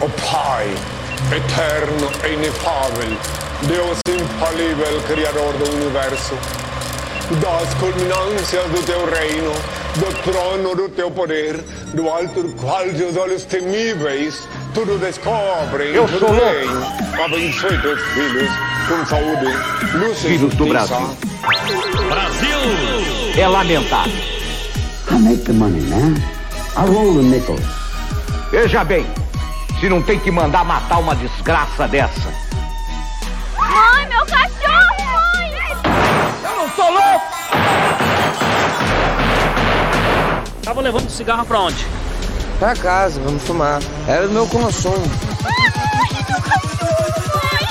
O Pai, eterno e inefável, Deus infalível, Criador do Universo, das culminâncias do teu reino, do trono do teu poder, do alto do qual teus olhos temíveis tudo descobrem, Eu tudo sou louco. veem. Abençoe teus filhos com saúde, luz e Filhos do justiça. Brasil. É lamentável. I make the money, man. I roll the nickels. Veja bem, se não tem que mandar matar uma desgraça dessa. Mãe, meu cachorro, mãe! Eu não sou louco! Tava levando cigarro pra onde? Pra casa, vamos fumar. Era o meu consumo. Mãe, meu cachorro, mãe!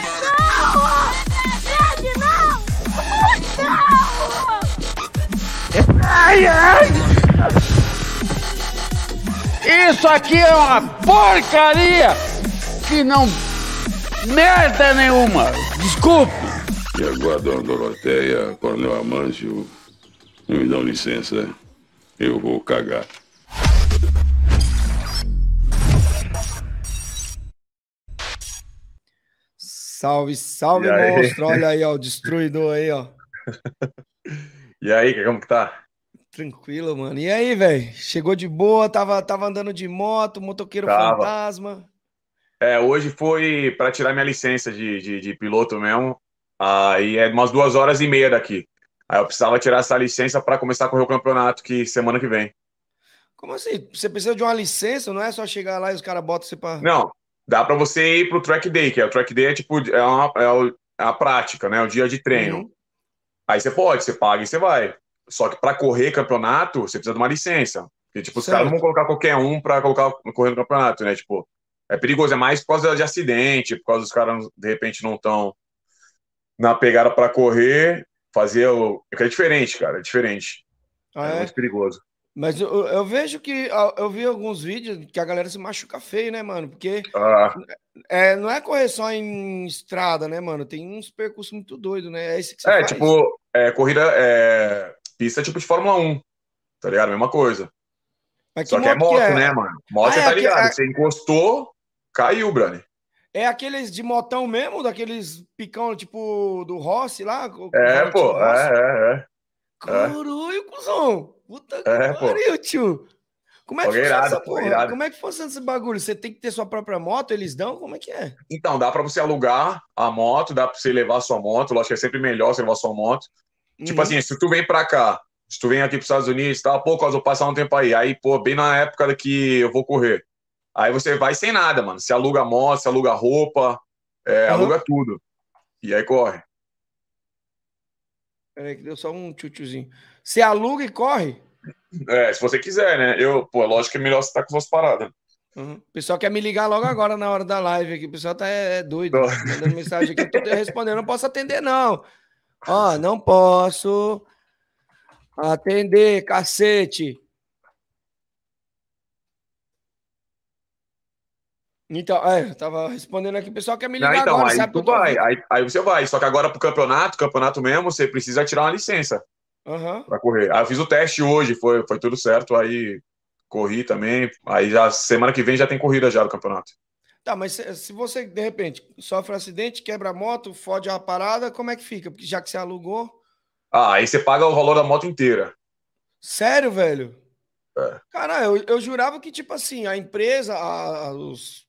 Não! Não! Não! Ai, ai! Isso aqui é uma porcaria que não. merda nenhuma! Desculpe! E agora, dona Doroteia, Coronel Amâncio, me dão licença, eu vou cagar. Salve, salve, monstro. Olha aí, ó, o destruidor aí, ó. E aí, como que tá? Tranquilo, mano. E aí, velho? Chegou de boa, tava, tava andando de moto, motoqueiro Tava. fantasma. É, hoje foi para tirar minha licença de, de, de piloto mesmo. Aí é umas duas horas e meia daqui. Aí eu precisava tirar essa licença para começar a correr o campeonato que semana que vem. Como assim? Você precisa de uma licença, não é só chegar lá e os caras botam você pra. Não, dá para você ir pro track day, que é o track day é tipo é, uma, é é a prática, né? O dia de treino. Uhum. Aí você pode, você paga e você vai. Só que para correr campeonato, você precisa de uma licença. Porque, tipo, os Certo. caras não vão colocar qualquer um para colocar correr no campeonato, né? Tipo, é perigoso, é mais por causa de acidente, por causa dos caras, de repente, não estão na pegada para correr, fazer o. É é diferente, cara, é diferente. Ah, é é? muito perigoso. Mas eu, eu vejo que. Eu vi alguns vídeos que a galera se machuca feio, né, mano? Porque Ah, é, não é correr só em estrada, né, mano? Tem uns percursos muito doidos, né? É esse que você é, tipo, é, corrida, é, pista tipo de Fórmula 1, tá ligado? Mesma coisa. Mas Só que é moto que né, mano? Moto, Ah, você é tá ligado? é- Você encostou, caiu, Brani. É aqueles de motão mesmo, daqueles picão, tipo, do Rossi lá? É, volante pô, Rossi? é, é, é. Caralho, cuzão! Puta que É, pô. pariu, tio! Como é que irado, essa porra? irado. Como é que funciona esse bagulho? Você tem que ter sua própria moto, eles dão? Como é que é? Então, dá pra você alugar a moto, dá pra você levar a sua moto. Lógico que é sempre melhor você levar a sua moto. Tipo Uhum. assim, se tu vem pra cá, se tu vem aqui pros Estados Unidos e tal, pô, eu vou passar um tempo aí. Aí, pô, bem na época que eu vou correr. Aí você vai sem nada, mano. Você aluga moto, você aluga roupa, é, Aham. aluga tudo. E aí corre. Peraí, que deu só um tchutchuzinho. Você aluga e corre? É, se você quiser, né? Eu, pô, lógico que é melhor você estar com suas paradas. Uhum. O pessoal quer me ligar logo agora na hora da live aqui. O pessoal tá é, é doido. Tô. Mandando mensagem aqui. Eu tô respondendo, não posso atender, não. Ó, não posso atender, cacete. Então, é, eu tava respondendo aqui. O pessoal quer me Não, ligar então, agora, aí sabe? tu vai, aí, aí você vai. Só que agora pro campeonato, campeonato mesmo, você precisa tirar uma licença. Aham. pra correr. Aí eu fiz o teste hoje, foi, foi tudo certo, aí corri também. Aí já semana que vem já tem corrida já do campeonato. Tá, mas se, se você, de repente, sofre um acidente, quebra a moto, fode a parada, como é que fica? Porque já que você alugou. Ah, aí você paga o valor da moto inteira. Sério, velho? É. Cara, eu, eu jurava que, tipo assim, a empresa, a, a- os,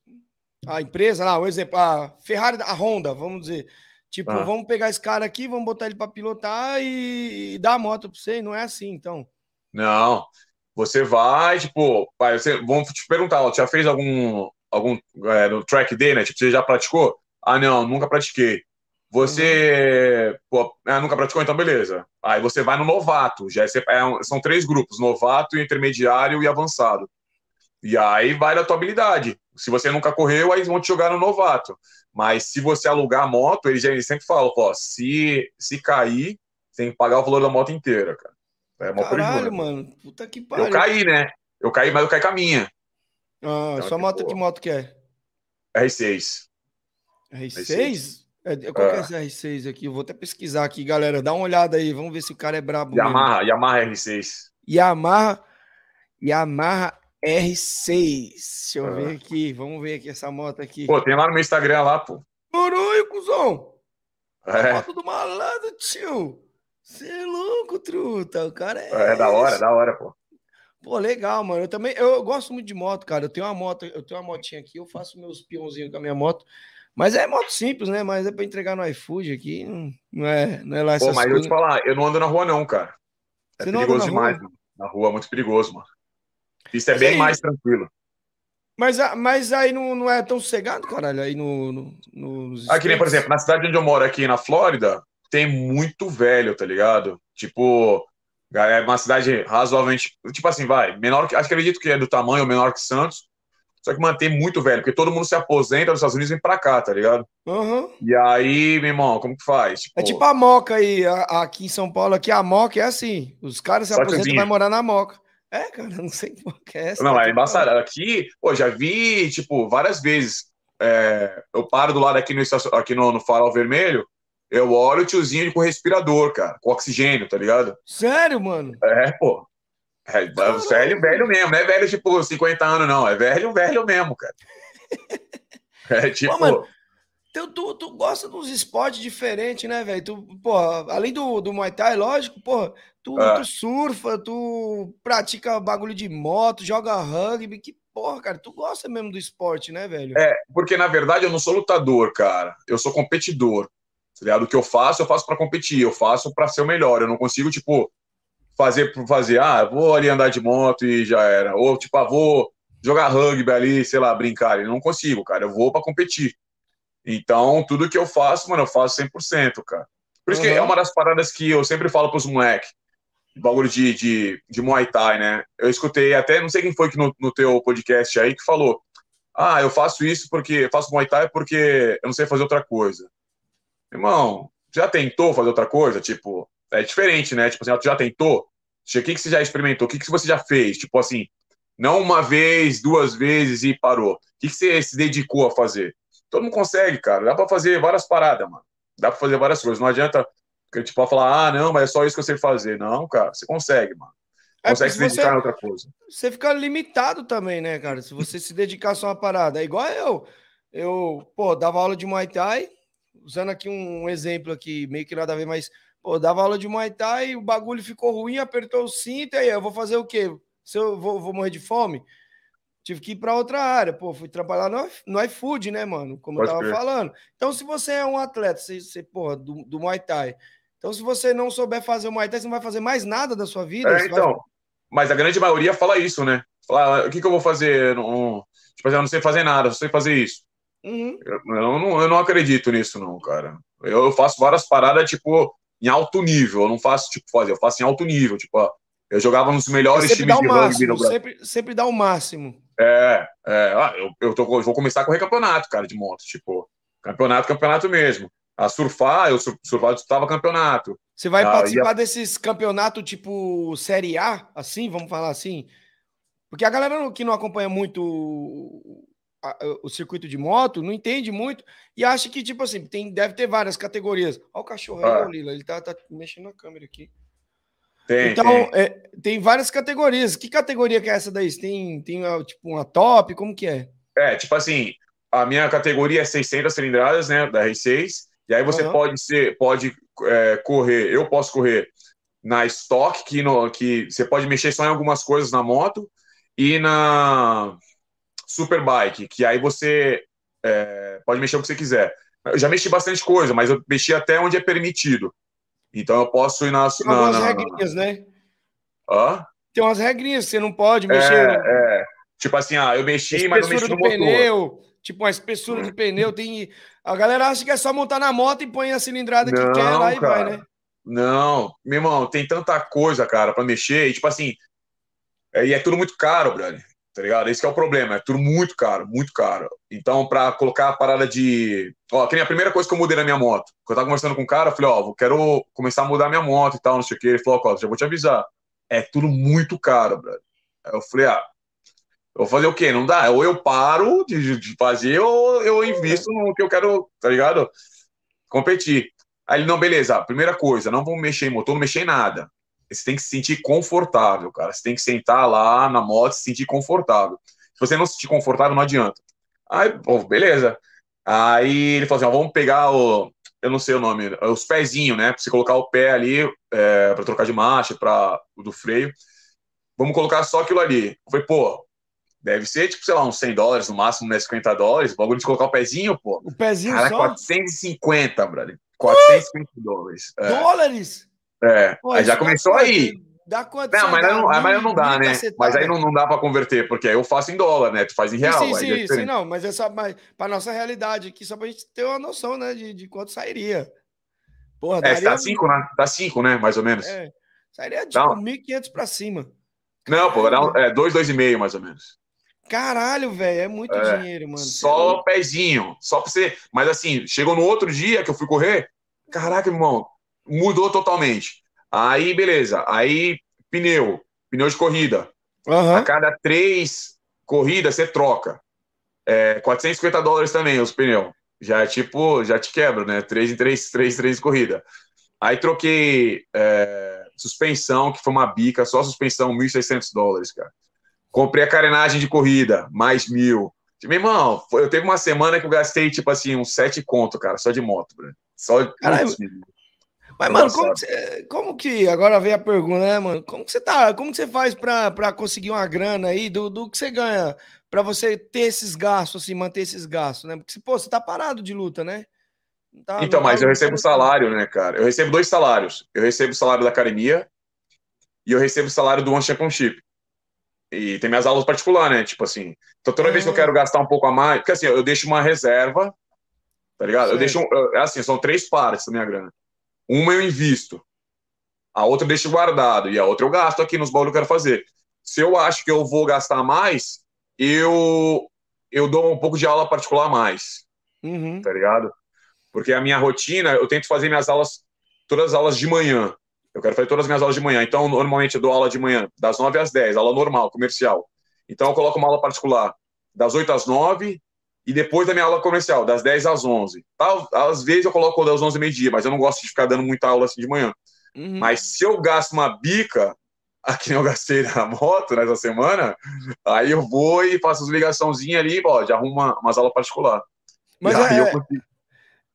a empresa lá, o exemplo, a Ferrari, a Honda, vamos dizer. Tipo, Ah. vamos pegar esse cara aqui, vamos botar ele pra pilotar e, e dar a moto pra você. e Não é assim, então. Não. Você vai, tipo, pai, você, vamos te perguntar, ó, já fez algum, algum é, no track day, né? Tipo, você já praticou? Ah, não, nunca pratiquei. Você, pô, ah, nunca praticou, então beleza. Aí você vai no novato, já é, é um- são três grupos, novato, intermediário e avançado. E aí vai da tua habilidade. Se você nunca correu, aí eles vão te jogar no novato. Mas se você alugar a moto, eles, já, eles sempre falam, se, se cair, você tem que pagar o valor da moto inteira, cara. É uma Caralho, mano. Puta que pariu. Eu caí, né? Eu caí, mas eu caí com a minha. Ah, Então, sua moto, tipo, que moto que é? R6. R6? É, qual que é É. esse R6 aqui? Eu vou até pesquisar aqui, galera. Dá uma olhada aí. Vamos ver se o cara é brabo. mesmo. Yamaha, Yamaha R6. Yamaha. Yamaha R6. Deixa eu Ah. ver aqui. Vamos ver aqui essa moto aqui. Pô, tem lá no meu Instagram lá, pô. Caralho, cuzão. É, Moto do malandro, tio. Você é louco, truta. O cara é. é da hora, da hora, pô. Pô, legal, mano. Eu também, eu gosto muito de moto, cara. Eu tenho uma moto, eu tenho uma motinha aqui, eu faço meus peãozinhos com a minha moto. Mas é moto simples, né? Mas é pra entregar no iFood aqui, não- é, não é lá Pô, essas mas eu coisas. te falar, eu não ando na rua, não, cara. É Você perigoso demais, rua? mano. Na rua é muito perigoso, mano. Isso é Mas bem aí- mais tranquilo. Mas, mas aí não, não é tão sossegado, caralho, aí no, no, nos Aqui nem, por exemplo, na cidade onde eu moro aqui na Flórida, tem muito velho, tá ligado? Tipo, é uma cidade razoavelmente. Tipo assim, vai. Menor que. Acho que acredito que é do tamanho menor que Santos. Só que mantém muito velho, porque todo mundo se aposenta nos Estados Unidos e vem pra cá, tá ligado? Aham. E aí, meu irmão, como que faz? É tipo a Moca aí, a- aqui em São Paulo, aqui a Moca é assim. Os caras se aposentam e vai morar na Moca. É, cara, não sei que Moca é essa. Não, é embaçado. Aqui, pô, já vi, tipo, várias vezes. é, eu paro do lado aqui no, aqui no, no farol vermelho, eu olho o tiozinho com respirador, cara, com oxigênio, tá ligado? Sério, mano? É, pô. É, velho, velho mesmo, não é velho tipo 50 anos, não. É velho, velho mesmo, cara. É tipo. Pô, mano, tu, tu, tu gosta dos esportes diferentes, né, velho? Tu, pô, além do, do Muay Thai, lógico, pô, tu, É. tu surfa, tu pratica bagulho de moto, joga rugby, que porra, cara, tu gosta mesmo do esporte, né, velho? É, porque na verdade eu não sou lutador, cara. Eu sou competidor. Tá ligado? O que eu faço, eu faço pra competir. Eu faço pra ser o melhor. Eu não consigo, tipo, fazer por fazer. Ah, vou ali andar de moto e já era. Ou, tipo, ah, vou jogar rugby ali, sei lá, brincar. Eu não consigo, cara. Eu vou pra competir. Então, tudo que eu faço, mano, eu faço 100%, cara. Por isso que Uhum. é uma das paradas que eu sempre falo pros moleques. Bagulho de, de, de Muay Thai, né? Eu escutei até, não sei quem foi que no, no teu podcast aí que falou. Ah, eu faço isso porque eu faço Muay Thai porque eu não sei fazer outra coisa. Irmão, já tentou fazer outra coisa? Tipo, é diferente, né? Tipo assim, tu já tentou? O que, que você já experimentou? O que, que você já fez? Tipo assim, não uma vez, duas vezes e parou. O que, que você se dedicou a fazer? Todo mundo consegue, cara. Dá pra fazer várias paradas, mano. Dá pra fazer várias coisas. Não adianta, tipo, falar, ah, não, mas é só isso que eu sei fazer. Não, cara, você consegue, mano. É, Consegue se se dedicar você- a outra coisa. Você fica limitado também, né, cara? Se você se dedicar só a uma parada. É igual eu. Eu, pô, dava aula de Muay Thai, usando aqui um exemplo aqui, meio que nada a ver, mas, pô, dava aula de Muay Thai, o bagulho ficou ruim, apertou o cinto, e aí eu vou fazer o quê? Se eu vou, vou morrer de fome? Tive que ir para outra área, pô, fui trabalhar no, no iFood, né, mano? Como Pode eu tava falando. Então, se você é um atleta, você, você porra, do, do Muay Thai, então se você não souber fazer o Muay Thai, você não vai fazer mais nada da sua vida. É, você vai- então. Mas a grande maioria fala isso, né? Fala, "Ah, o que, que eu vou fazer? Não, tipo assim, eu não sei fazer nada, eu sei fazer isso. Uhum. Eu, eu não, eu não acredito nisso, não, cara. Eu, eu faço várias paradas, tipo, em alto nível. Eu não faço, tipo, fazer, eu faço em alto nível. Tipo, ó, eu jogava nos melhores times de rugby máximo, Brasil. sempre, sempre dá o máximo. É, é. Ah, eu, eu, tô, eu vou começar a correr campeonato, cara, de moto. Tipo, campeonato, campeonato mesmo. A surfar, eu sur- surfava, disputava campeonato. Você vai Ah, participar desses campeonatos tipo Série A, assim, vamos falar assim? Porque a galera que não acompanha muito o, circuito de moto não entende muito e acha que, tipo assim, tem, deve ter várias categorias. Olha o cachorro aí, Ah. ô Lila, ele tá, tá mexendo na câmera aqui. Tem, então, tem. é, tem várias categorias. Que categoria que é essa daí? Tem, tem tipo uma top? Como que é? É, tipo assim, a minha categoria é 600 cilindradas, né, da R6, e aí você Aham. pode ser, pode é, correr, eu posso correr na Stock, que, no, que você pode mexer só em algumas coisas na moto, e na Superbike, que aí você é, pode mexer o que você quiser. Eu já mexi bastante coisa, mas eu mexi até onde é permitido. Então eu posso ir na... Tem na, algumas na- regrinhas, né? Hã? Tem umas regrinhas que você não pode mexer. É, é. Tipo assim, ah, eu mexi, mas não mexi no motor. pneu, tipo uma espessura do pneu, tem a galera acha que é só montar na moto e põe a cilindrada que Não, quer lá e vai, né? Não, meu irmão, tem tanta coisa, cara, pra mexer, e tipo assim, é, e é tudo muito caro, brother, tá ligado? Esse é o problema, é tudo muito caro, muito caro. Então, pra colocar a parada de. Ó, que nem a primeira coisa que eu mudei na minha moto, que eu tava conversando com o cara, eu falei, ó, quero começar a mudar minha moto e tal, não sei o que. Ele falou, ó, já vou te avisar. É tudo muito caro, brother. Aí eu falei, ah, eu vou fazer o quê? Não dá. Ou eu paro de, de fazer, ou eu invisto no que eu quero, tá ligado? Competir. Aí ele, não, beleza, primeira coisa, não vamos mexer em motor, não mexer em nada. Você tem que se sentir confortável, cara. Você tem que sentar lá na moto e se sentir confortável. Se você não se sentir confortável, não adianta. Aí, pô, beleza. Aí ele falou assim: ó, vamos pegar o. Eu não sei o nome, os pezinhos, né? Pra você colocar o pé ali é, para trocar de marcha, para do freio. Vamos colocar só aquilo ali. Eu falei, pô, deve ser, tipo, sei lá, uns 100 dólares no máximo, né? 50 dólares. O bagulho de colocar o pezinho, pô. O pezinho Cara, só? 450, brother. 450 dólares. É. Dólares? É, Pô, aí já dá começou aí. Dá quanto? Não, mas dá não, mil- não dá, né? cacetada. Mas aí não, não dá pra converter, porque aí eu faço em dólar, né? Tu faz em real. Sim, sim, é sim, não, mas é só mas pra nossa realidade aqui, só pra gente ter uma noção, né, de, de quanto sairia. Porra, É, daria... tá 5, né? Tá 5, né? Mais ou menos. É, sairia tipo Dá uma- 1.500 pra cima. Não, pô, dá um- é 2, 2,5 mais ou menos. Caralho, velho, é muito É, dinheiro, mano. É Só pezinho, só pra você. Mas assim, chegou no outro dia que eu fui correr, caraca, irmão, mudou totalmente. Aí, beleza. Aí, pneu, pneu de corrida. Aham. A cada três corridas você troca. É, 450 dólares também os pneus. Já é tipo, já te quebra, né? Três em três, três, três corrida. Aí troquei é, suspensão, que foi uma bica, só suspensão, 1.600 dólares, cara. Comprei a carenagem de corrida, mais mil. Meu irmão, foi- eu teve uma semana que eu gastei, tipo assim, uns sete conto, cara, só de moto, bro. Só Caralho. Mas, mano, como que, você- como que. Agora vem a pergunta, né, mano? Como que você tá? Como que você faz pra, pra conseguir uma grana aí do, do que você ganha pra você ter esses gastos, assim, manter esses gastos, né? Porque, pô, você tá parado de luta, né? Tá- Então, não tá mas eu recebo lutando salário, né, cara? Eu recebo dois salários. Eu recebo o salário da academia e eu recebo o salário do One Championship. E tem minhas aulas particulares, né? Tipo assim. Então, toda vez que eu Ah. quero gastar um pouco a mais. Porque assim, eu deixo uma reserva, tá ligado? Eu deixo. um- eu- É assim, são três partes da minha grana. Uma eu invisto, a outra eu deixo guardado e a outra eu gasto aqui nos bagulhos que eu quero fazer. Se eu acho que eu vou gastar mais, eu, eu dou um pouco de aula particular mais Uhum. tá ligado? Porque a minha rotina, eu tento fazer minhas aulas, todas as aulas de manhã. Eu quero fazer todas as minhas aulas de manhã. Então, normalmente eu dou aula de manhã, das 9 às 10, aula normal, comercial. Então, eu coloco uma aula particular das 8 às 9 e depois da minha aula comercial, das 10 às 11. Tal, às vezes eu coloco das 11 ao meio-dia, mas eu não gosto de ficar dando muita aula assim de manhã. Uhum. Mas se eu gasto uma bica, aqui eu gastei na moto nessa semana, aí eu vou e faço as ligaçãozinhas ali, ó, já arrumo uma, umas aulas particulares. Mas aí é- eu consigo.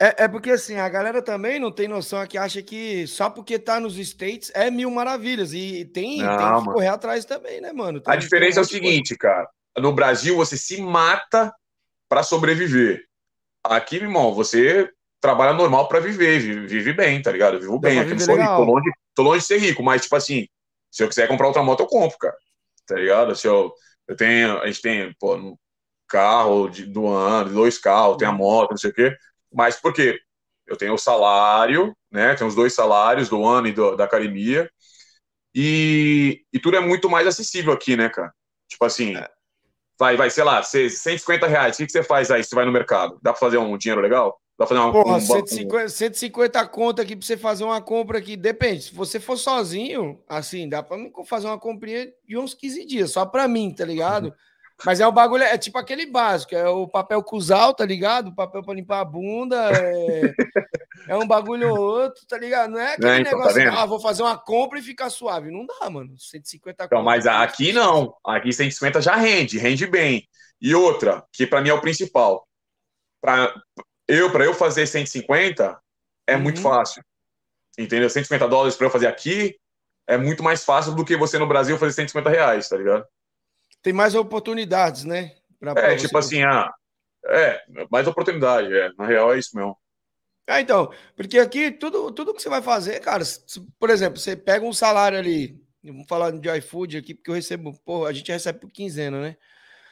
É, é porque assim, a galera também não tem noção que acha que só porque tá nos States é mil maravilhas. E tem, Não, tem que correr atrás também, né, mano? A Tem- diferença é o de coisa. seguinte, cara. No Brasil, você se mata para sobreviver. Aqui, meu irmão, você trabalha normal para viver, vive, vive bem, tá ligado? Eu vivo bem. Aqui não sou rico, tô longe, tô longe de ser rico, mas, tipo assim, se eu quiser comprar outra moto, eu compro, cara. Tá ligado? Se eu, eu tenho, a gente tem, pô, um carro de, do ano, dois carros, tem a moto, não sei o quê. Mas por quê? Eu tenho o salário, né? Tenho os dois salários do ano e do- da academia. E, e tudo é muito mais acessível aqui, né, cara? Tipo assim, vai, vai, sei lá, cê- 150 reais, o que, que você faz aí se você vai no mercado? Dá pra fazer um dinheiro legal? Dá pra fazer uma, Porra, um, 150, 150 conto aqui pra você fazer uma compra aqui. Depende. Se você for sozinho, assim, dá pra fazer uma comprinha de uns 15 dias, só pra mim, tá ligado? Mas é o bagulho, é tipo aquele básico, é o papel cusal, tá ligado? O papel pra limpar a bunda, é, é um bagulho ou outro, tá ligado? Não é aquele É, então, tá negócio, vendo? ah, vou fazer uma compra e ficar suave. Não dá, mano. 150 Então, mas aqui não. Aqui 150 já rende, rende bem. E outra, que pra mim é o principal. Pra eu, para eu fazer 150 é Uhum. muito fácil. Entendeu? 150 dólares para eu fazer aqui é muito mais fácil do que você no Brasil fazer 150 reais, tá ligado? Tem mais oportunidades, né? Pra- pra É, você- tipo assim, ah, é, mais oportunidade, é. Na real é isso mesmo. Ah, então, porque aqui tudo, tudo que você vai fazer, cara, se- por exemplo, você pega um salário ali, vamos falar de iFood aqui, porque eu recebo, porra, a gente recebe por quinzena, né?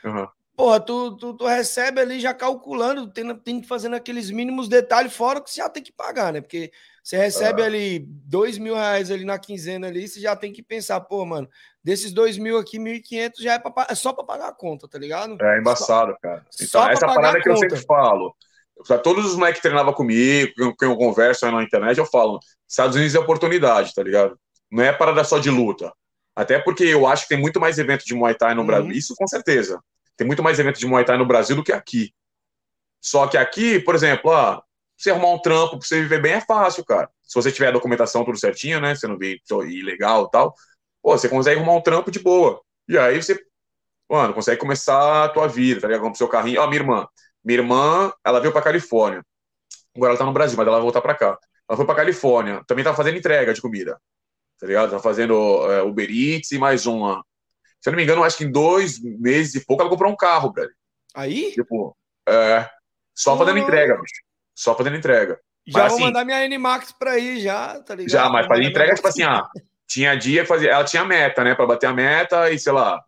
Uhum. Porra, tu, tu, tu recebe ali já calculando, tem, tem que fazer aqueles mínimos detalhes fora que você já tem que pagar, né? Porque você recebe Ah. ali dois mil reais ali na quinzena ali, você já tem que pensar, pô, mano, desses dois mil aqui, mil e quinhentos já é, pra, é só pra pagar a conta, tá ligado? É embaçado, cara. Então, só essa parada que eu sempre falo. Pra todos os moleques que treinavam comigo, com quem eu converso aí na internet, eu falo: Estados Unidos é oportunidade, tá ligado? Não é parada só de luta. Até porque eu acho que tem muito mais evento de Muay Thai no Uhum. Brasil. Isso com certeza. Tem muito mais evento de Muay Thai no Brasil do que aqui. Só que aqui, por exemplo, ah, você arrumar um trampo pra você viver bem é fácil, cara. Se você tiver a documentação tudo certinho, né? Você não vê ilegal e tal, pô, você consegue arrumar um trampo de boa. E aí você, mano, consegue começar a tua vida, tá ligado? Com o seu carrinho. Ó, minha irmã. Minha irmã, ela veio pra Califórnia. Agora ela tá no Brasil, mas ela vai voltar pra cá. Ela foi pra Califórnia. Também tá fazendo entrega de comida. Tá ligado? Tá fazendo é, Uber Eats e mais uma. Se eu não me engano, acho que em dois meses e pouco ela comprou um carro, velho. Aí? Tipo, é. Só fazendo entrega, bicho. Só fazendo entrega. Já Mas, vou assim, mandar minha N-Max pra aí, já, tá ligado? Já, mas fazer entrega, tipo assim, ah, tinha dia que fazia. Ela tinha meta, né? Pra bater a meta e, sei lá,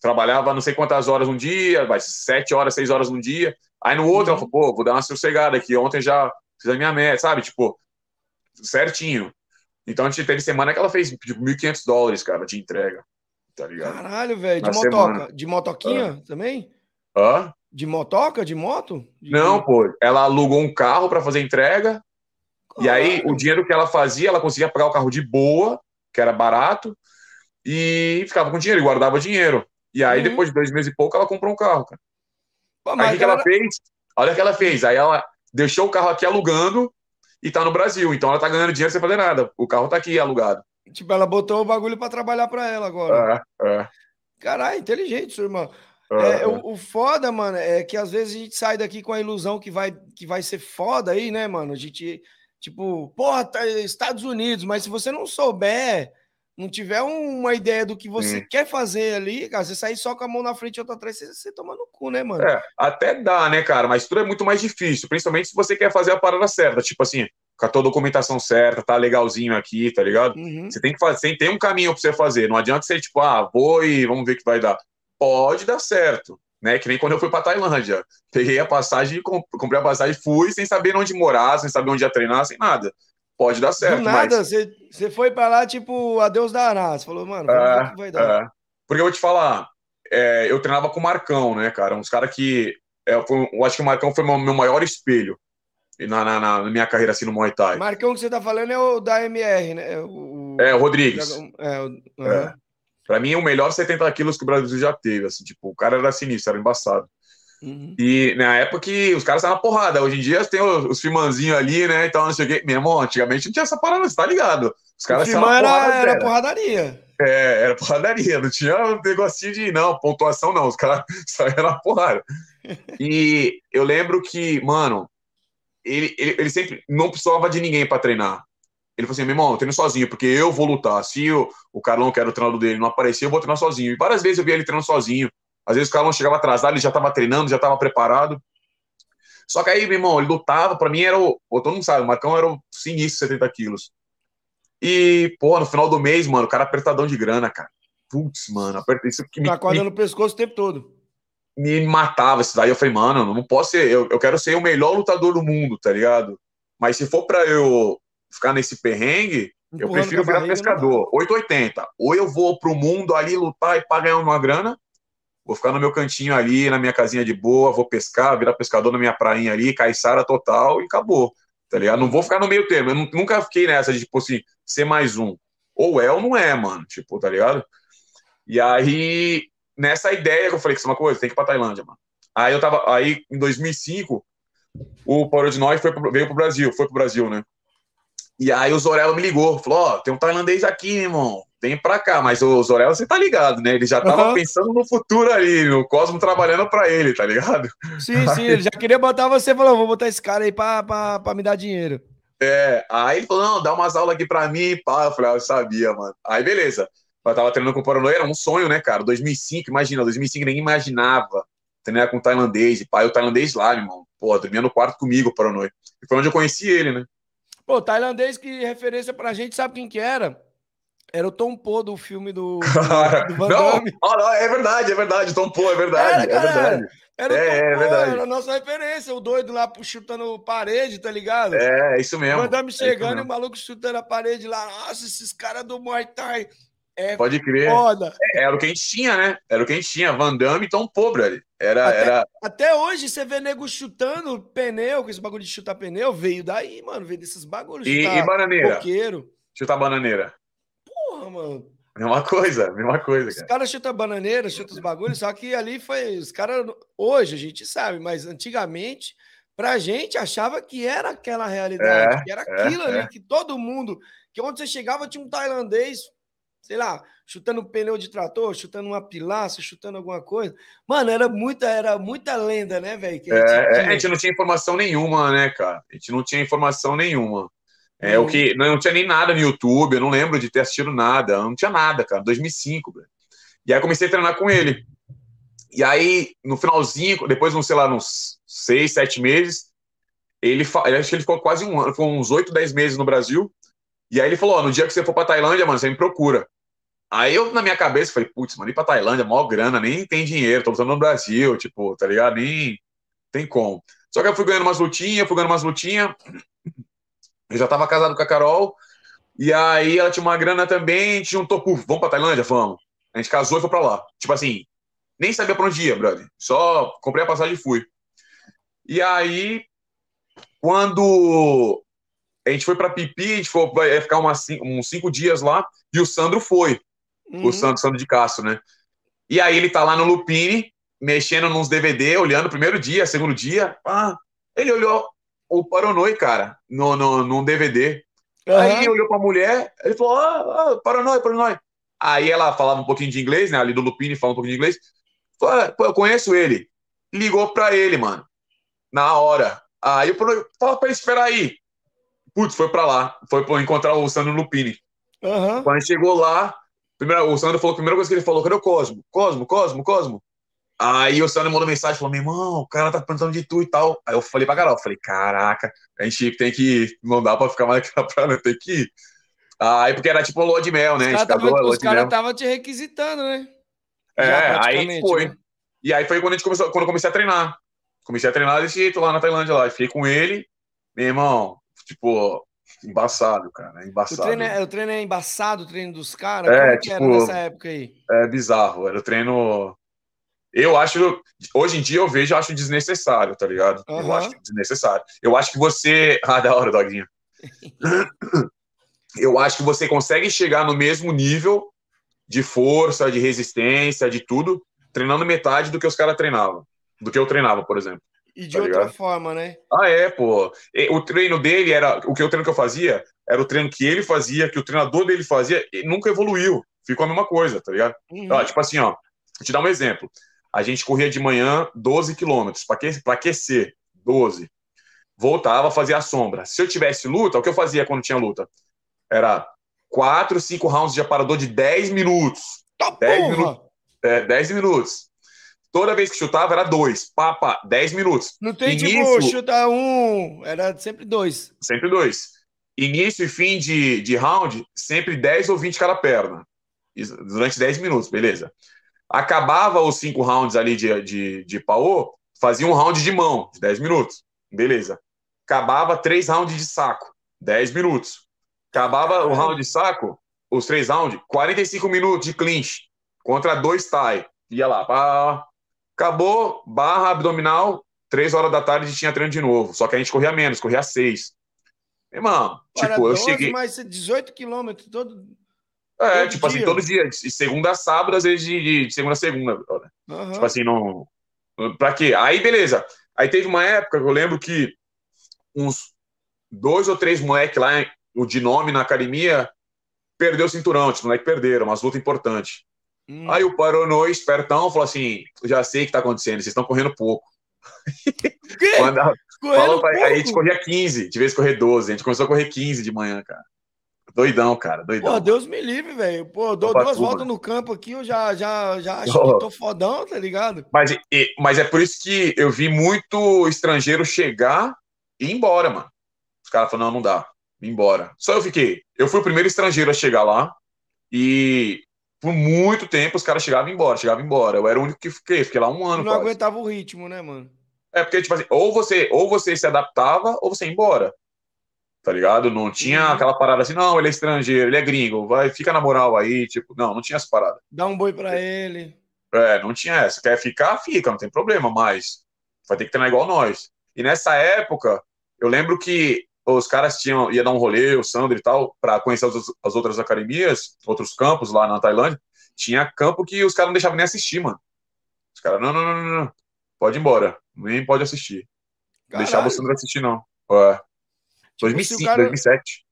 trabalhava não sei quantas horas um dia, vai sete horas, seis horas um dia. Aí no outro ela falou, pô, vou dar uma sossegada aqui. Ontem já fiz a minha meta, sabe? Tipo, certinho. Então a gente teve semana que ela fez tipo 1.500 dólares, cara, de entrega. Tá ligado? Caralho, velho. De motoca. semana. De motoquinha também? Hã? De motoca? De moto? De- Não, pô, ela alugou um carro pra fazer entrega. E aí, o dinheiro que ela fazia, ela conseguia pagar o carro de boa, que era barato, e ficava com dinheiro, e guardava dinheiro. E aí, Uhum. depois de dois meses e pouco, ela comprou um carro, cara. Pô, Aí, o que, ela fez? Olha o que ela fez. Aí, ela deixou o carro aqui alugando e tá no Brasil. Então, ela tá ganhando dinheiro sem fazer nada. O carro tá aqui alugado. Tipo, ela botou o bagulho pra trabalhar pra ela agora. É, é, Caralho, inteligente, sua irmã. É, É, o, o foda, mano, é que às vezes a gente sai daqui com a ilusão que vai, que vai ser foda aí, né, mano? A gente, tipo, porra, tá Estados Unidos, mas se você não souber, não tiver um- uma ideia do que você Sim. quer fazer ali, cara, você sair só com a mão na frente e outra atrás, você, você toma no cu, né, mano? É, até dá, né, cara? Mas tudo é muito mais difícil, principalmente se você quer fazer a parada certa. Tipo assim, com a tua documentação certa, tá legalzinho aqui, tá ligado? Uhum. Você tem que fazer, tem um caminho pra você fazer. Não adianta ser tipo, ah, vou e vamos ver o que vai dar. Pode dar certo, né? Que nem quando eu fui pra Tailândia. Peguei a passagem, com- comprei a passagem, fui sem saber onde morar, sem saber onde ia treinar, sem nada. Pode dar certo, Do nada, mas. você, você foi pra lá, tipo, adeus dará. Você falou, mano, o que vai dar. É, porque eu vou te falar, é, eu treinava com o Marcão, né, cara? Uns caras que. é, foi- eu acho que o Marcão foi meu, meu maior espelho na, na, na minha carreira assim no Muay Thai. Marcão que você tá falando é o da MR, né? O, É, o Rodrigues. É, o, É. Pra mim, o melhor 70 quilos que o Brasil já teve. Assim, tipo, o cara era sinistro, era embaçado. Uhum. E na época que os caras estavam na porrada. Hoje em dia tem os, os firmanzinhos ali, né? Então, não sei o quê. Meu irmão, antigamente não tinha essa parada, você tá ligado? Os caras estavam na era, porrada. era porradaria. É, era porradaria, não tinha um negocinho de não, pontuação não, os caras saíram na porrada. E eu lembro que, mano, ele, ele, ele sempre não precisava de ninguém pra treinar. Ele falou assim: meu irmão, eu treino sozinho, porque eu vou lutar. Se o, o Carlão, que era o treinador dele, não aparecer, eu vou treinar sozinho. E várias vezes eu via ele treinando sozinho. Às vezes o Carlão chegava atrasado, ele já tava treinando, já tava preparado. Só que aí, meu irmão, ele lutava, pra mim era o. pô, Todo mundo sabe, o Marcão era o sinistro 70 quilos. E, pô, no final do mês, mano, o cara apertadão de grana, cara. Putz, mano, aperta, isso que me, corda me, no pescoço o tempo todo. me matava isso daí. Eu falei, mano, eu não posso ser, eu, eu quero ser o melhor lutador do mundo, tá ligado? Mas se for pra eu ficar nesse perrengue, eu Empurrando prefiro com a virar barriga, pescador. 880. Ou eu vou pro mundo ali lutar e pra ganhar uma grana, vou ficar no meu cantinho ali, na minha casinha de boa, vou pescar, virar pescador na minha prainha ali, caiçara total e acabou. Tá ligado? Não vou ficar no meio termo. Eu nu- nunca fiquei nessa de, tipo assim, ser mais um. Ou é ou não é, mano. Tipo, tá ligado? E aí, nessa ideia que eu falei que isso é uma coisa, tem que ir pra Tailândia, mano. Aí eu tava. Aí, em 2005, o Paulo de Nós foi pro- veio pro Brasil, foi pro Brasil, né? E aí o Zorello me ligou, falou: Ó, tem um tailandês aqui, irmão. Vem pra cá. Mas o Zorello, você tá ligado, né? Ele já tava Aham. pensando no futuro ali, no Cosmo trabalhando pra ele, tá ligado? Sim, sim, ele já queria botar você falou: vou botar esse cara aí pra, pra, pra me dar dinheiro. É, aí ele falou, não, dá umas aulas aqui pra mim, pá. Eu falei, ah, eu sabia, mano. Aí, beleza. Eu tava treinando com o Paranoia, era um sonho, né, cara? 2005, imagina, 2005 ninguém imaginava treinar com o tailandês, e pá, e o tailandês lá, meu irmão. Pô, dormia no quarto comigo, o Paranoia. E foi onde eu conheci ele, né? Pô, tailandês que referência pra gente, sabe quem que era? Era o Tom Poe do filme do, do, Cara, do Van não, não, é verdade, é verdade, Tom Pô, é verdade, Era, é verdade. Era o É, Tom é verdade. era a nossa referência, o doido lá chutando parede, tá ligado? É, é isso mesmo. Van Damme é chegando e o maluco chutando a parede lá. Nossa, esses caras do Muay Thai é Pode crer. foda. É, Era o que a gente tinha, né? Era o que a gente tinha. Van Damme e Tom Pô, brother. Era, Até- era... Até hoje você vê nego chutando pneu, com esse bagulho de chutar pneu, veio daí, mano, veio desses bagulhos. E, e bananeira? coqueiro. Chutar bananeira. Porra, mano. Mesma coisa, mesma coisa, Os cara. caras chutam bananeira, chutam os bagulhos, só que ali foi. Os caras. Hoje a gente sabe, mas antigamente pra gente achava que era aquela realidade, É, que era é, aquilo ali, é. que todo mundo, que onde você chegava tinha um tailandês, sei lá, chutando pneu de trator, chutando uma pilaça, chutando alguma coisa. Mano, era muita, era muita lenda, né, velho? que a gente É, é, a gente não tinha informação nenhuma, né, cara? A gente não tinha informação nenhuma. É Não. o que não, não tinha nem nada no YouTube, eu não lembro de ter assistido nada, não tinha nada, cara, 2005, velho. E aí comecei a treinar com ele. E aí, no finalzinho, depois, não sei lá, uns seis, sete meses, ele, eu acho que ele ficou quase um ano, ficou uns oito, dez meses no Brasil. E aí ele falou: no dia que você for pra Tailândia, mano, você me procura. Aí eu, na minha cabeça, falei, putz, mano, ir pra Tailândia, maior grana, nem tem dinheiro, tô usando no Brasil, tipo, tá ligado? Nem tem como. Só que eu fui ganhando umas lutinhas, fui ganhando umas lutinhas. Eu já tava casado com a Carol, e aí ela tinha uma grana também, a gente juntou, puf, vamos pra Tailândia? Vamos. A gente casou e foi pra lá. Tipo assim, nem sabia pra onde ia, brother. Só comprei a passagem e fui. E aí, quando a gente foi pra Pipi, a gente foi, vai ficar umas, cin- uns cinco dias lá, e o Sandro foi. Uhum. O Sandro, Sandro de Castro, né? E aí ele tá lá no Lupini, mexendo nos DVD, olhando primeiro dia, segundo dia. Ah, ele olhou o Paranoi, cara, no, no, num DVD. Aí ele olhou pra mulher, ele falou: Ah, ah Paranoi, Paranoi. Aí ela falava um pouquinho de inglês, né? Ali do Lupini falava um pouquinho de inglês. Falou, "Ah, eu conheço ele. Ligou pra ele, mano. Na hora. Aí eu falei, fala pra ele esperar aí. Putz, foi pra lá. Foi pra encontrar o Sandro Lupini. Aham. Quando a gente chegou lá, primeiro, o Sandro falou, a primeira coisa que ele falou, cadê o Cosmo? Cosmo, Cosmo, Cosmo. Aí o Sandro mandou mensagem, falou, meu irmão, o cara tá perguntando de tu e tal. Aí eu falei pra Carol, falei, caraca, a gente tem que ir, não dá pra ficar mais aqui na praia, tem que ir. Aí, porque era tipo lua de mel, né? A Os gente caras casou, tava- lua os de caras mel. estavam te requisitando, né? Já É, aí praticamente, foi. né? E aí foi quando a gente começou, quando eu comecei a treinar. Comecei a treinar desse jeito lá na Tailândia lá. Fiquei com ele, meu irmão, tipo, embaçado, cara, O embaçado. treino, é, o treino é embaçado, o treino dos caras? É, que era tipo, nessa época aí? é bizarro. Era o treino. Eu acho. Hoje em dia eu vejo, eu acho desnecessário, tá ligado? Eu Aham. acho desnecessário. Eu acho que você. Ah, da hora, Doguinho. eu acho que você consegue chegar no mesmo nível de força, de resistência, de tudo, treinando metade do que os caras treinavam. Do que eu treinava, por exemplo. E de tá outra ligado? forma, né? Ah, é, pô. O treino dele era. O que o treino que eu fazia era o treino que ele fazia, que o treinador dele fazia, e nunca evoluiu. Ficou a mesma coisa, tá ligado? Uhum. Ó, tipo assim, ó, vou te dar um exemplo. A gente corria de manhã 12 quilômetros para aquecer, 12. Voltava, fazia a sombra. Se eu tivesse luta, o que eu fazia quando tinha luta? Era 4, 5 rounds de aparador de 10 minutos. Tá 10 porra! minutos. É, 10 minutos. Toda vez que chutava era 2. Pá, pá, 10 minutos. Não tem tipo, Início- chuta um, era sempre dois. Sempre dois. Início e fim de, de round, sempre 10 ou 20 cada perna. Isso, Durante 10 minutos, beleza. Acabava os cinco rounds ali de, de, de paô, fazia um round de mão, de 10 minutos. Beleza. Acabava três rounds de saco, 10 minutos. Acabava o round de saco, os três rounds, 45 minutos de clinch contra dois tie. Ia lá, pá. Acabou, barra abdominal, três horas da tarde tinha treino de novo. Só que a gente corria menos, corria seis. Irmão, Era tipo, eu 12, cheguei. mais 18 quilômetros todo. É, todo tipo assim, dia. todo dia, de segunda a sábado, às vezes de, de- segunda a segunda. Aham. Tipo assim, não. Pra quê? Aí, beleza. Aí teve uma época que eu lembro que uns dois ou três moleques lá, o de nome na academia, perdeu o cinturão. Os moleques perderam, umas lutas importantes. Hum. Aí o Paranoi, espertão, falou assim: "Eu já sei o que tá acontecendo, vocês estão correndo pouco. Manda- Correndo falou pra- aí a gente pouco? corria 15, de vez correr 12. A gente começou a correr 15 de manhã, cara. Doidão, cara, doidão. Pô, Deus me livre, velho. Pô, dou Opa, duas voltas no campo aqui, eu já, já, já acho Ô. que tô fodão, tá ligado? Mas, e- mas é por isso que eu vi muito estrangeiro chegar e ir embora, mano. Os caras falaram, não, não dá, ir embora. Só eu fiquei. Eu fui o primeiro estrangeiro a chegar lá e por muito tempo os caras chegavam embora, chegavam embora. Eu era o único que fiquei, fiquei lá um ano Não quase. aguentava o ritmo, né, mano? É porque, tipo assim, ou você, ou você se adaptava ou você ia embora. Tá ligado? Não tinha Uhum. aquela parada assim, não, ele é estrangeiro, ele é gringo, vai, fica na moral aí, tipo, não, não tinha essa parada. Dá um boi pra ele. É, não tinha essa. Quer ficar, fica, não tem problema, mas vai ter que treinar igual nós. E nessa época, eu lembro que os caras tinham, ia dar um rolê, o Sandro e tal, para conhecer as, as outras academias, outros campos lá na Tailândia. Tinha campo que os caras não deixavam nem assistir, mano. Os caras, não, não, não, não, não. Pode ir embora. Nem pode assistir. Não deixava o Sandro assistir, não. É. Tipo, 2005, se o cara- 2007.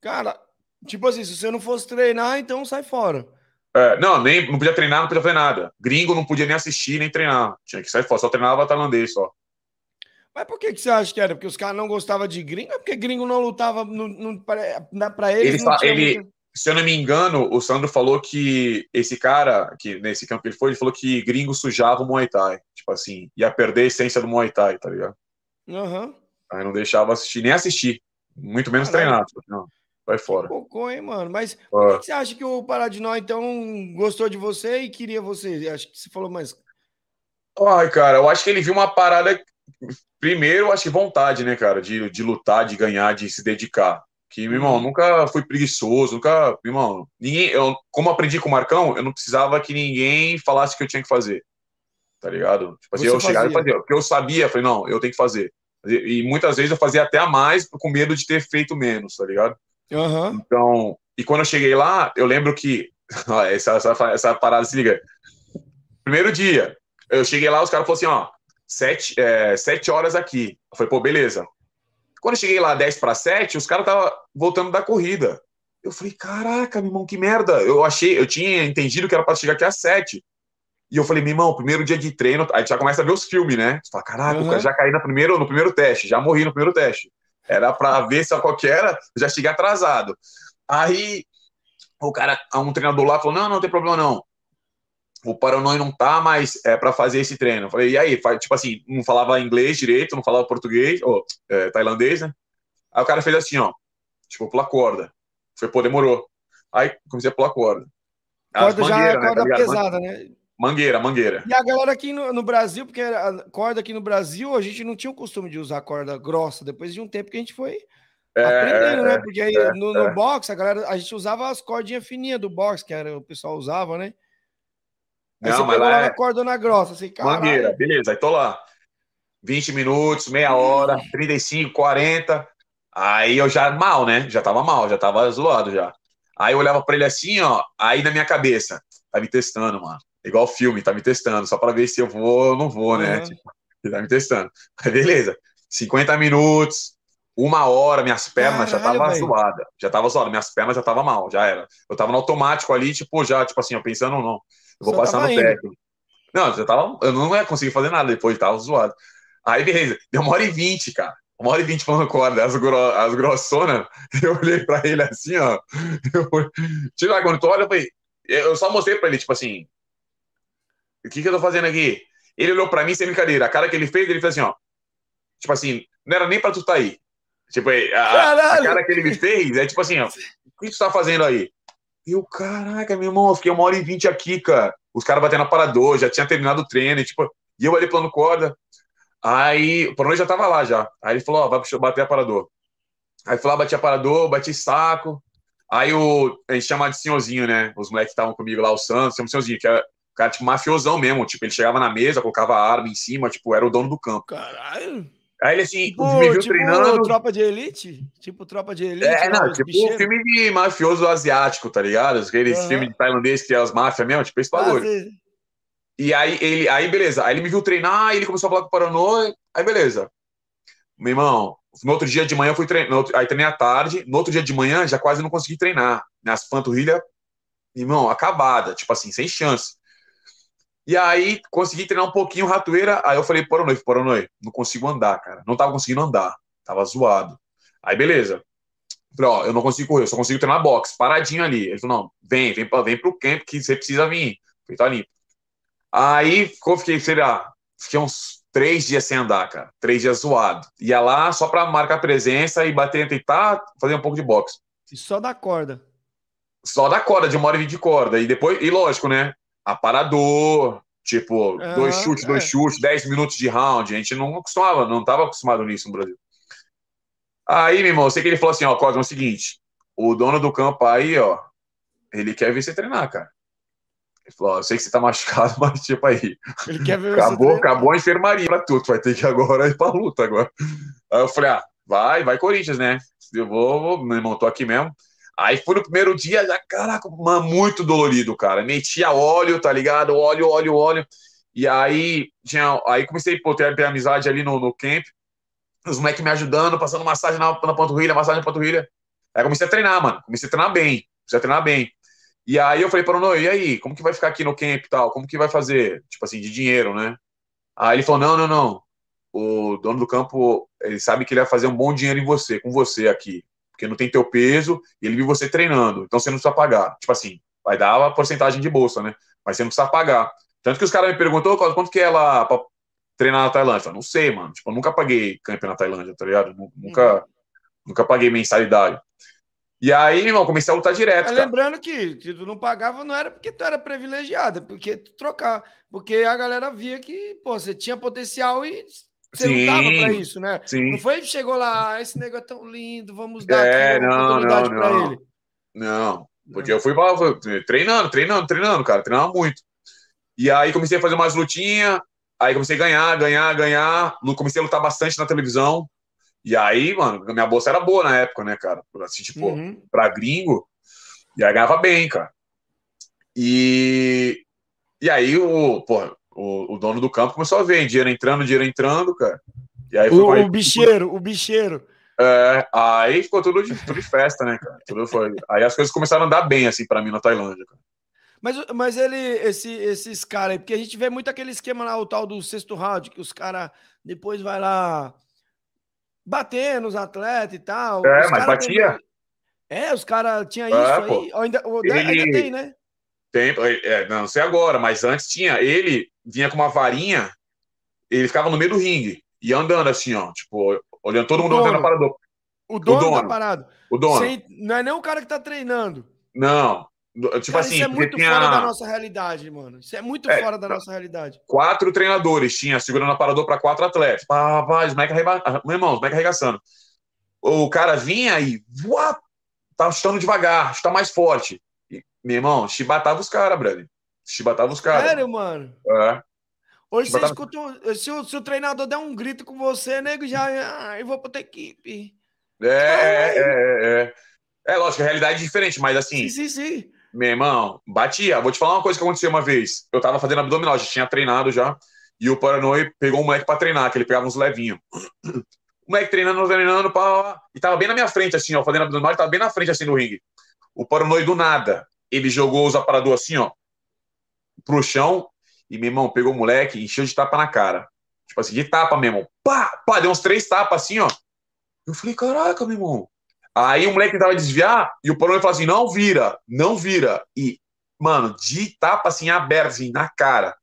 Cara, tipo assim, se você não fosse treinar, então sai fora. É, não, nem, não podia treinar, não podia fazer nada. Gringo não podia nem assistir, nem treinar. Tinha que sair fora, só treinava tailandês só. Mas por que, que você acha que era? Porque os caras não gostavam de gringo? É porque gringo não lutava no, no, pra eles? Ele não fa- ele- muito- Se eu não me engano, o Sandro falou que esse cara, que nesse campo que ele foi, ele falou que gringo sujava o Muay Thai. Tipo assim, ia perder a essência do Muay Thai, tá ligado? Aham. Aí não deixava assistir, nem assistir. Muito menos Caralho. treinar. Tipo, Não, vai fora. Cocô, hein, mano? Mas por Ó. que, que você acha que o Paradinó, então, gostou de você e queria você? Acho que você falou, mas. Ai, cara, eu acho que ele viu uma parada. Primeiro, eu acho que vontade, né, cara, de, de lutar, de ganhar, de se dedicar. Que, meu irmão, Uhum. nunca fui preguiçoso, nunca. Meu irmão, ninguém. Eu, como aprendi com o Marcão, eu não precisava que ninguém falasse o que eu tinha que fazer. Tá ligado? Tipo assim, eu chegava e fazia. fazia. Porque eu sabia, falei, não, eu tenho que fazer. E muitas vezes eu fazia até a mais com medo de ter feito menos, tá ligado? Aham. Então, e quando eu cheguei lá, eu lembro que. essa, essa, essa parada se liga. Primeiro dia, eu cheguei lá, os caras falaram assim: ó, sete, é, sete horas aqui. Eu falei, pô, beleza. Quando eu cheguei lá 10 para 7, os caras estavam voltando da corrida. Eu falei, caraca, meu irmão, que merda. Eu achei, eu tinha entendido que era para chegar aqui às 7. E eu falei, meu irmão, primeiro dia de treino, aí já começa a ver os filmes, né? Você fala, caraca, Uhum. já caí no primeiro, no primeiro teste, já morri no primeiro teste. Era pra ver se qual que era, já cheguei atrasado. Aí o cara, um treinador lá falou: não, não tem problema não. O Paranói não tá mais é, para fazer esse treino. Eu falei, e aí? Tipo assim, não falava inglês direito, não falava português, ou é, tailandês, né? Aí o cara fez assim, ó, tipo, pular corda. Foi, pô, demorou. Aí comecei a pular corda. As Corda já é né, corda tá ligado? pesada, né? Mangueira, mangueira. E a galera aqui no, no Brasil, porque a corda aqui no Brasil, a gente não tinha o costume de usar corda grossa. Depois de um tempo que a gente foi É, aprendendo, é, né? Porque aí é, no, no é. boxe, a galera, a gente usava as cordinhas fininhas do boxe, que era, o pessoal usava, né? Aí Não, mas lá lá é- na cordona grossa, assim, Mangueira, caralho. beleza, aí tô lá. 20 minutos, meia hora, 35, 40. Aí eu já mal, né? Já tava mal, já tava zoado já. Aí eu olhava pra ele assim, ó, aí na minha cabeça, tá me testando, mano. Igual filme, tá me testando, só pra ver se eu vou ou não vou, né? Uhum. Tipo, ele tá me testando. Aí beleza, 50 minutos, uma hora, minhas pernas já Caralho, tava velho. zoada. Já tava zoada, minhas pernas já tava mal, já era. Eu tava no automático ali, tipo, já, tipo assim, ó, pensando, não, eu vou Só passar no indo. técnico. Não, já tava, eu não ia conseguir fazer nada depois, tava zoado. Aí, beleza, deu uma hora e vinte, cara. Uma hora e vinte falando corda, as, gro as grossonas. Eu olhei pra ele assim, ó. Eu, tipo, quando tu olha, eu falei, eu só mostrei pra ele, tipo assim, o que que eu tô fazendo aqui? Ele olhou pra mim sem brincadeira. A cara que ele fez, ele fez assim, ó. Tipo assim, não era nem pra tu tá aí. Tipo, a, a cara que ele me fez é tipo assim, ó. O que tu tá fazendo aí? E eu, caraca, meu irmão, eu fiquei uma hora e vinte aqui, cara. Os caras batendo aparador, já tinha terminado o treino, e, tipo, e eu ali plano corda. Aí, o Pronoi já tava lá já. Aí ele falou, ó, vai bater aparador. Aí fui lá, bati aparador, bati saco. Aí o, a gente chama de senhorzinho, né? Os moleques que estavam comigo lá, o Santos, chama de senhorzinho, que é o cara, tipo, mafiosão mesmo. Tipo, ele chegava na mesa, colocava a arma em cima, tipo, era o dono do campo. Caralho. Aí ele assim, Tipo, me viu tipo treinando. tropa de elite? Tipo tropa de elite? É, lá, não, tipo um bicheiros? filme de mafioso asiático, tá ligado? Aqueles Aham. filmes de tailandês que é as máfias mesmo, tipo esse bagulho. Ah. E aí, ele, aí, beleza. Aí ele me viu treinar, aí ele começou a falar com o Paranoi. Aí, beleza. Meu irmão, no outro dia de manhã eu fui treinar. Aí treinei à tarde. No outro dia de manhã já quase não consegui treinar. Minhas panturrilhas, irmão, acabada. Tipo assim, sem chance. E aí consegui treinar um pouquinho ratoeira. Aí eu falei, Paranoi, Paranoi, não consigo andar, cara. Não tava conseguindo andar. Tava zoado. Aí, beleza. Falei, ó, eu não consigo correr, eu só consigo treinar boxe, paradinho ali. Ele falou, não, vem, vem, vem pro camp que você precisa vir. Falei, tá limpo. Aí ficou, fiquei, sei lá, fiquei uns três dias sem andar, cara. Três dias zoado. Ia lá só pra marcar presença e bater, tentar fazer um pouco de boxe. E só da corda. Só da corda, de uma hora e vinte de corda. E depois, e lógico, né? Aparador, tipo, dois chutes, dois é. chutes, dez minutos de round. A gente não acostumava, não tava acostumado nisso no Brasil. Aí, meu irmão, eu sei que ele falou assim, ó, Cosmo, é o seguinte, o dono do campo aí, ó, ele quer ver você treinar, cara. Ele falou, ó, eu sei que você tá machucado, mas tipo aí, Ele quer ver você acabou, treinar. acabou a enfermaria pra tu, tu vai ter que agora ir pra luta agora. Aí eu falei, ah, vai, vai Corinthians, né? Eu vou, vou meu irmão, tô aqui mesmo. Aí fui no primeiro dia, já, caraca, mano, muito dolorido, cara. Metia óleo, tá ligado? Óleo, óleo, óleo. E aí, tinha, aí comecei a ter, amizade ali no, no camp. os moleques me ajudando, passando massagem na, na panturrilha, massagem na panturrilha. Aí comecei a treinar, mano. Comecei a treinar bem. Comecei a treinar bem. E aí eu falei para o e aí, como que vai ficar aqui no camp e tal? Como que vai fazer? Tipo assim, de dinheiro, né? Aí ele falou, não, não, não. O dono do campo, ele sabe que ele vai fazer um bom dinheiro em você, com você aqui. Porque não tem teu peso e ele viu você treinando. Então você não precisa pagar. Tipo assim, vai dar uma porcentagem de bolsa, né? Mas você não precisa pagar. Tanto que os caras me perguntou quanto que é lá pra treinar na Tailândia. Eu não sei, mano. Tipo, eu nunca paguei camp na Tailândia, tá ligado? Nunca, uhum. nunca paguei mensalidade. E aí, irmão, comecei a lutar direto. lembrando que se tu não pagava, não era porque tu era privilegiado, é porque tu trocar. Porque a galera via que, pô, você tinha potencial e você sim, lutava pra isso, né? Sim. Não foi que chegou lá, ah, esse negócio é tão lindo, vamos dar é, aqui uma não, oportunidade não, pra não. ele. Não, porque eu fui treinando, treinando, treinando, cara, treinava muito. E aí comecei a fazer umas lutinhas, aí comecei a ganhar, ganhar, ganhar. Comecei a lutar bastante na televisão. E aí, mano, minha bolsa era boa na época, né, cara? Assim, tipo, uhum. pra gringo. E aí ganhava bem, cara. E, e aí o, porra, o, o dono do campo começou a ver dinheiro entrando, dinheiro entrando, cara. E aí o, o bicheiro, o bicheiro. É, aí ficou tudo de, tudo de festa, né, cara? Tudo foi... Aí as coisas começaram a andar bem, assim, pra mim na Tailândia, cara. Mas, mas ele, esse, esses caras aí, porque a gente vê muito aquele esquema lá, o tal do sexto round, que os caras depois vai lá bater nos atletas e tal. É, mas batia. Tem... É, os caras tinham é, isso aí. Ainda, ele... ainda tem, né? Tem, é, não sei agora, mas antes tinha. Ele vinha com uma varinha, ele ficava no meio do ringue, e andando assim, ó, tipo, olhando todo mundo andando na parada. O dono, o dono tá parado. O dono. Sem, não é nem o cara que tá treinando. Não. Tipo cara, assim, isso é muito fora da nossa realidade, mano. Isso é muito é, fora da nossa realidade. Quatro treinadores tinha segurando a parador para quatro atletas. Pá, pá, Smack arreba... Meu irmão, Smack arregaçando. O cara vinha e uá, tava chutando devagar, chuta mais forte. Meu irmão, chibatava os caras, brother. Chibatava os caras. Sério, mano? É. Hoje chibatava... você escuta. Se o, se o treinador der um grito com você, nego, já. Ah, eu vou pra outra equipe. É, é, é, é. É lógico, a realidade é diferente, mas assim. Sim, sim, sim. Meu irmão, batia. Vou te falar uma coisa que aconteceu uma vez. Eu tava fazendo abdominal, já tinha treinado já. E o Paranoi pegou um moleque pra treinar, que ele pegava uns levinhos. O moleque treinando, treinando, pá, e tava bem na minha frente, assim, ó, fazendo abdominal, ele tava bem na frente, assim, no ringue. O Paranoi, do nada, ele jogou os aparadores assim, ó, pro chão, e, meu irmão, pegou o moleque, encheu de tapa na cara. Tipo assim, de tapa mesmo. Pá, pá, deu uns três tapas assim, ó. Eu falei, caraca, meu irmão, Aí o moleque tentava desviar e o Porão falou assim: não vira, não vira. E, mano, de tapa assim, aberto, assim, na cara.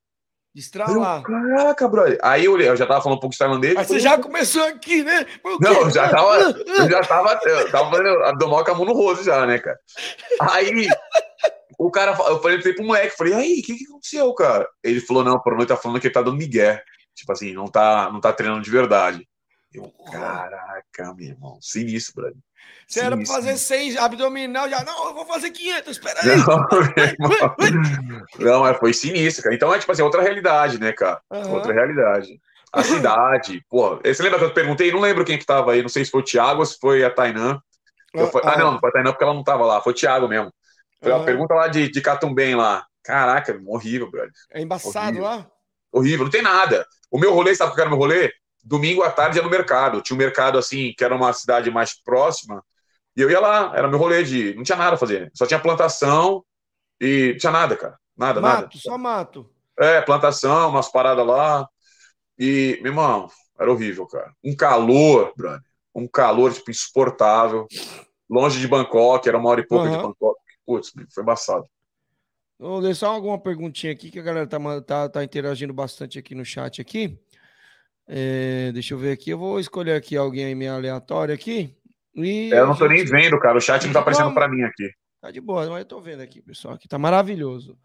Estralar. Caraca, brother. Aí eu, eu já tava falando um pouco de tailandês. Mas você já começou aqui, né? Não, eu já tava. Eu já tava. Eu tava fazendo abdominal com a mão no rosto já, né, cara? Aí. O cara, eu falei pro moleque, falei, aí, o que, que aconteceu, cara? Ele falou, não, o Porão tá falando que ele tá dando migué. Tipo assim, não tá, não tá treinando de verdade. Eu, caraca, meu irmão, sinistro, brother. Você era para fazer 100 abdominal, já, não, eu vou fazer 500, espera aí. Não, mas foi sinistro, cara. Então é tipo assim, outra realidade, né, cara? Uhum. Outra realidade. A cidade, pô. Você lembra que eu perguntei? Não lembro quem que tava aí, não sei se foi o Thiago ou se foi a Tainã. Eu, ah, ah, não, não foi a Tainã porque ela não tava lá, foi o Thiago mesmo. Pergunta lá de, de Catumbem lá. Caraca, horrível, brother. É embaçado horrível. lá? Horrível, não tem nada. O meu rolê, sabe o que era o meu rolê? Domingo à tarde ia no mercado. Tinha um mercado assim, que era uma cidade mais próxima, e eu ia lá, era meu rolê de. Não tinha nada a fazer. Só tinha plantação e não tinha nada, cara. Nada, mato, nada. Só mato. É, plantação, umas paradas lá. E, meu irmão, era horrível, cara. Um calor, brother. Um calor, tipo, insuportável. Longe de Bangkok, era uma hora e pouca uhum. de Bangkok. Putz, foi embaçado. Vou deixar alguma perguntinha aqui que a galera tá, tá, tá interagindo bastante aqui no chat aqui. É, deixa eu ver aqui. Eu vou escolher aqui alguém aí meio aleatório aqui. E é, eu não tô gente... nem vendo, cara. O chat não tá aparecendo para mim aqui. Tá de boa, mas eu tô vendo aqui, pessoal. Aqui tá maravilhoso.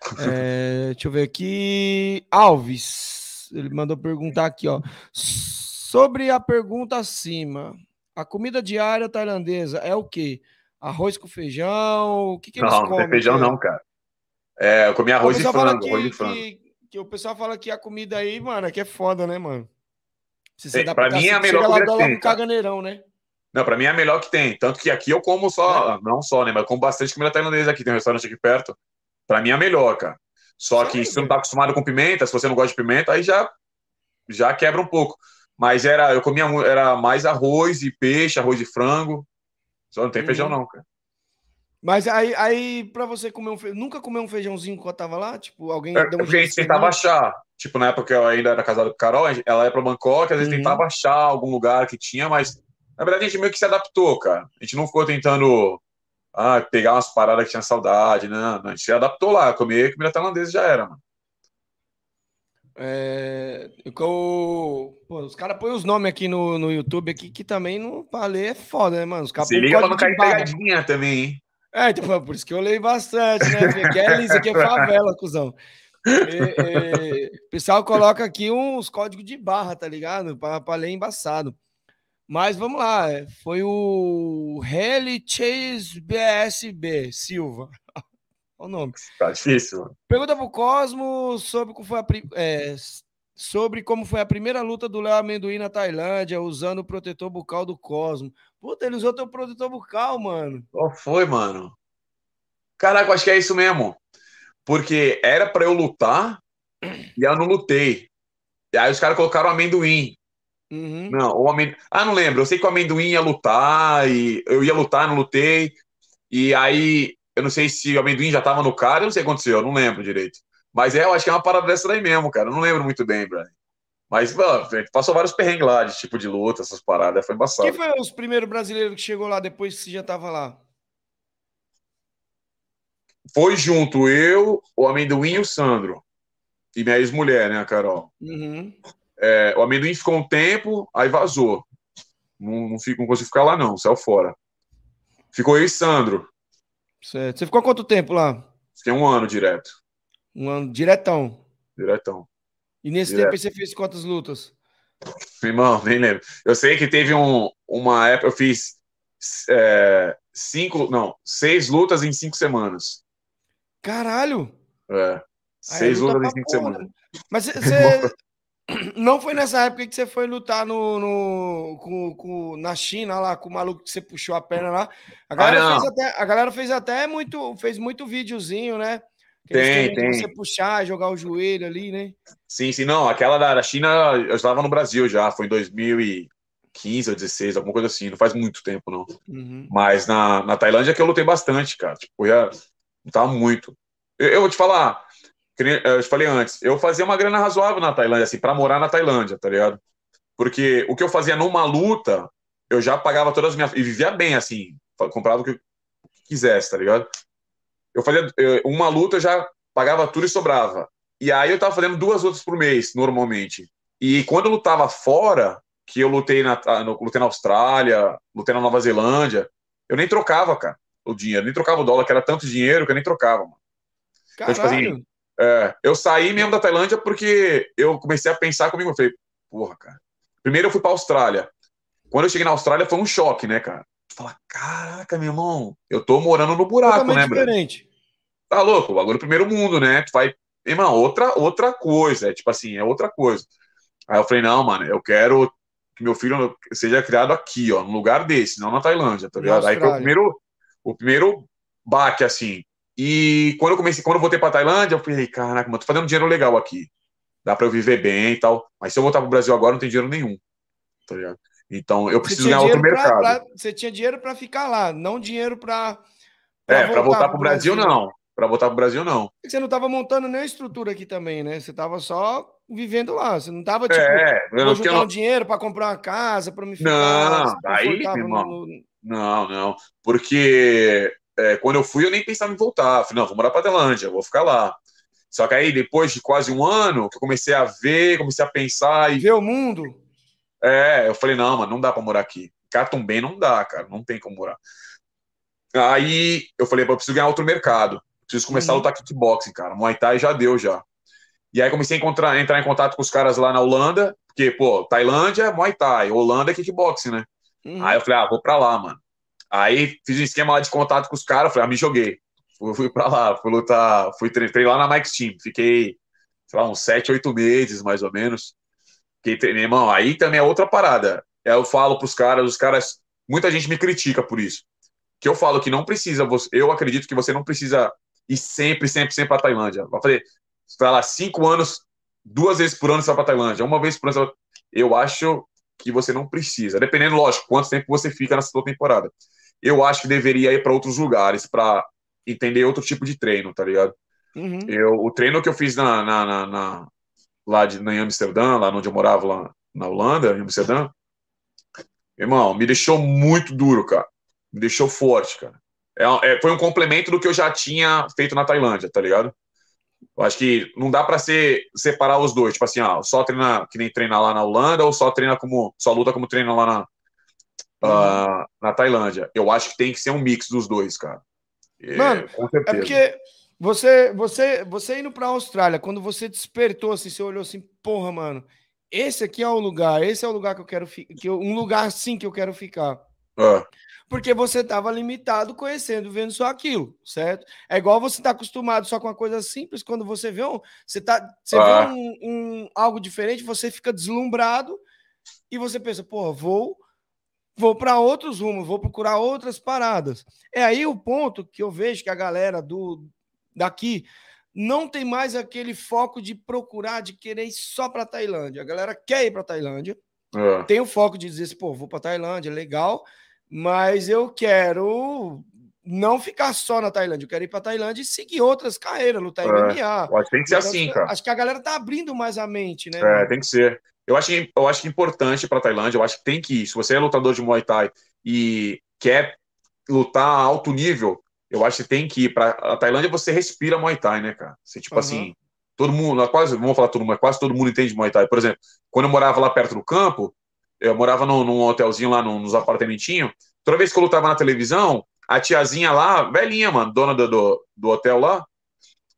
É, deixa eu ver aqui. Alves, ele mandou perguntar aqui, ó. Sobre a pergunta acima, a comida diária tailandesa é o quê? Arroz com feijão? O que, que eles não, comem? Não, tem feijão não, cara. É, eu comi arroz e frango, que, arroz e frango. Que, que, o pessoal fala que a comida aí, mano, é que é foda, né, mano? Se você é, dá pra, pra mim é a melhor comida que tem. Caganeirão, né? Não, pra mim é a melhor que tem. Tanto que aqui eu como só, é. não só, né? Mas como bastante comida tailandesa aqui. Tem um restaurante aqui perto. Pra mim é a melhor, cara. Só que se você não tá acostumado com pimenta, se você não gosta de pimenta, aí já, já quebra um pouco. Mas era, eu comia era mais arroz e peixe, arroz e frango. Só não tem Uhum. feijão, não, cara. Mas aí, aí para você comer um feijão, nunca comeu um feijãozinho enquanto tava lá? Tipo, alguém É, deu um porque a gente tentava achar. Tipo, na época que eu ainda era casado com Carol, ela ia pra Bangkok, às vezes Uhum. tentava achar algum lugar que tinha, mas na verdade a gente meio que se adaptou, cara. A gente não ficou tentando ah, pegar umas paradas que tinha saudade, não. A gente se adaptou lá, comer comida tailandesa já era, mano. É, eu- pô, os caras põem os nomes aqui no, no YouTube aqui que também não pra ler é foda, né, mano? Os caras Se liga pra não cair pegadinha também, hein? É, tipo, por isso que eu leio bastante, né? Porque é isso aqui é favela, cuzão. É, o pessoal coloca aqui uns códigos de barra, tá ligado? Pra, pra ler embaçado. Mas vamos lá, foi o Heli Chase BSB Silva. O nome. Tá difícil, mano. Pergunta pro Cosmo sobre como foi a, é, sobre como foi a primeira luta do Léo Amendoim na Tailândia, usando o protetor bucal do Cosmo. Puta, ele usou teu protetor bucal, mano. Qual foi, mano? Caraca, eu acho que é isso mesmo. Porque era pra eu lutar e eu não lutei. E aí os caras colocaram amendoim. Uhum. Não, o amendoim. Ah, não lembro. Eu sei que o amendoim ia lutar e eu ia lutar, não lutei. E aí, eu não sei se o amendoim já tava no cara, eu não sei o que aconteceu, eu não lembro direito. Mas é, eu acho que é uma parada dessa daí mesmo, cara. Eu não lembro muito bem, Brian. Mas, mano, passou vários perrengues lá de tipo de luta, essas paradas. Foi embaçado. Quem foi os primeiros brasileiros que chegou lá depois que você já tava lá? Foi junto eu, o amendoim e o Sandro. E minha ex-mulher, né, a Carol. Uhum. É, o amendoim ficou um tempo, aí vazou. Não, não, fico, não consigo ficar lá, não, saiu fora. Ficou eu e Sandro. Certo. Você ficou quanto tempo lá? Fiquei um ano direto. Um ano diretão. Diretão. E nesse Direto. tempo você fez quantas lutas? Irmão, nem lembro. Eu sei que teve um, uma época, eu fiz é, cinco, não, seis lutas em cinco semanas. Caralho! É, seis é luta lutas em cinco porra, semanas. Mas você- não foi nessa época que você foi lutar no, no- com, com- na China lá, com o maluco que você puxou a perna lá. A galera, Ah, fez, até, a galera fez até muito, fez muito videozinho, né? Tem, tem. Você puxar, jogar o joelho ali, né? Sim, sim, não, aquela da China, eu estava no Brasil já, foi em 2015 ou 16, alguma coisa assim, não faz muito tempo, não. Uhum. Mas na, na Tailândia que eu lutei bastante, cara. Tipo, eu ia lutar muito. Eu, eu vou te falar, eu te falei antes, eu fazia uma grana razoável na Tailândia, assim, pra morar na Tailândia, tá ligado? Porque o que eu fazia numa luta, eu já pagava todas as minhas. E vivia bem, assim, comprava o que eu quisesse, tá ligado? Eu fazia eu- uma luta, eu já pagava tudo e sobrava. E aí eu tava fazendo duas lutas por mês, normalmente. E quando eu lutava fora, que eu lutei na, no- lutei na Austrália, lutei na Nova Zelândia, eu nem trocava, cara, o dinheiro, nem trocava o dólar, que era tanto dinheiro que eu nem trocava, mano. Então, tipo Caralho! assim, é, eu saí mesmo da Tailândia porque eu comecei a pensar comigo, eu falei, porra, cara. Primeiro eu fui pra Austrália. Quando eu cheguei na Austrália foi um choque, né, cara? Falar, caraca, meu irmão, eu tô morando no buraco, Totalmente né, diferente. Tá louco, o bagulho primeiro mundo, né? Tu vai, irmão, outra, outra coisa, é tipo assim, é outra coisa. Aí eu falei, não, mano, eu quero que meu filho seja criado aqui, ó, num lugar desse, não na Tailândia, tá ligado? Aí foi o primeiro, o primeiro baque, assim. E quando eu comecei, quando eu voltei pra Tailândia, eu falei, caraca, mano, tô fazendo dinheiro legal aqui. Dá pra eu viver bem e tal. Mas se eu voltar pro Brasil agora, não tem dinheiro nenhum. Tá ligado? Então eu preciso ganhar outro pra, mercado. pra- você tinha dinheiro pra ficar lá, não dinheiro pra. é, pra voltar pro Brasil, não. Pra voltar pro Brasil, não. Você não tava montando nenhuma estrutura aqui também, né? Você tava só vivendo lá. Você não tava tipo. É, eu Vou juntar um dinheiro pra comprar uma casa, pra me ficar. Não, assim, daí, irmão. no- Não, não. Porque é, quando eu fui, eu nem pensava em voltar. Falei, não, vou morar pra Tailândia, vou ficar lá. Só que aí, depois de quase um ano, que eu comecei a ver, comecei a pensar e. Ver o mundo. É, eu falei, não, mano, não dá pra morar aqui. Bem não dá, cara, não tem como morar. Aí eu falei, eu preciso ganhar outro mercado. Preciso começar a Uhum. lutar kickboxing, cara. Muay Thai já deu já. E aí comecei a encontrar, entrar em contato com os caras lá na Holanda, porque, pô, Tailândia é Muay Thai, Holanda é kickboxing, né? Uhum. Aí eu falei, ah, vou pra lá, mano. Aí fiz um esquema lá de contato com os caras, falei, ah, me joguei. Fui, fui pra lá, fui lutar, fui treinei lá na Mike's Team. Fiquei, sei lá, uns sete, oito meses, mais ou menos. Fiquei irmão. Aí também é outra parada. Aí eu falo pros caras, os caras, muita gente me critica por isso. Que eu falo que não precisa, você- eu acredito que você não precisa ir sempre, sempre, sempre pra Tailândia. Vai fazer, sei lá, cinco anos, duas vezes por ano você vai pra Tailândia, uma vez por ano. Você eu acho que você não precisa. Dependendo, lógico, quanto tempo você fica na sua temporada. Eu acho que deveria ir para outros lugares para entender outro tipo de treino, tá ligado? Uhum. Eu, o treino que eu fiz na, na, na, na lá de, na, em Amsterdã, lá onde eu morava, lá na Holanda, em Amsterdã, irmão, me deixou muito duro, cara. Me deixou forte, cara. É, é, foi um complemento do que eu já tinha feito na Tailândia, tá ligado? Eu acho que não dá para ser separar os dois, tipo assim, ah, só treina que nem treina lá na Holanda ou só treina como só luta como treina lá na uh, na Tailândia. Eu acho que tem que ser um mix dos dois, cara. Mano, é porque você, você, você indo para a Austrália, quando você despertou assim, você olhou assim, porra, mano, esse aqui é o lugar, esse é o lugar que eu quero ficar, um lugar assim que eu quero ficar. Ah. Porque você estava limitado conhecendo, vendo só aquilo, certo? É igual você tá acostumado só com uma coisa simples, quando você vê um, você tá, você Ah. vê um, um- algo diferente, você fica deslumbrado e você pensa, porra, vou vou para outros rumos, vou procurar outras paradas. É aí o ponto que eu vejo que a galera do daqui não tem mais aquele foco de procurar, de querer ir só para Tailândia. A galera quer ir para Tailândia, Ah. tem o foco de dizer assim, pô, vou para Tailândia, legal, mas eu quero não ficar só na Tailândia, eu quero ir para Tailândia e seguir outras carreiras, lutar É, MMA. acho que tem que ser Então, assim, cara. Acho que a galera tá abrindo mais a mente, né? É, tem que ser. Eu acho, eu acho é importante para Tailândia, eu acho que tem que ir. Se você é lutador de Muay Thai e quer lutar a alto nível, eu acho que tem que ir para a Tailândia. Você respira Muay Thai, né, cara? Você tipo Aham. assim, todo mundo, quase, não vou falar todo mundo, mas quase todo mundo entende Muay Thai. Por exemplo, quando eu morava lá perto do campo, eu morava num, num hotelzinho lá, num- nos apartamentinhos. Toda vez que eu lutava na televisão, a tiazinha lá, velhinha, mano, dona do, do, do hotel lá,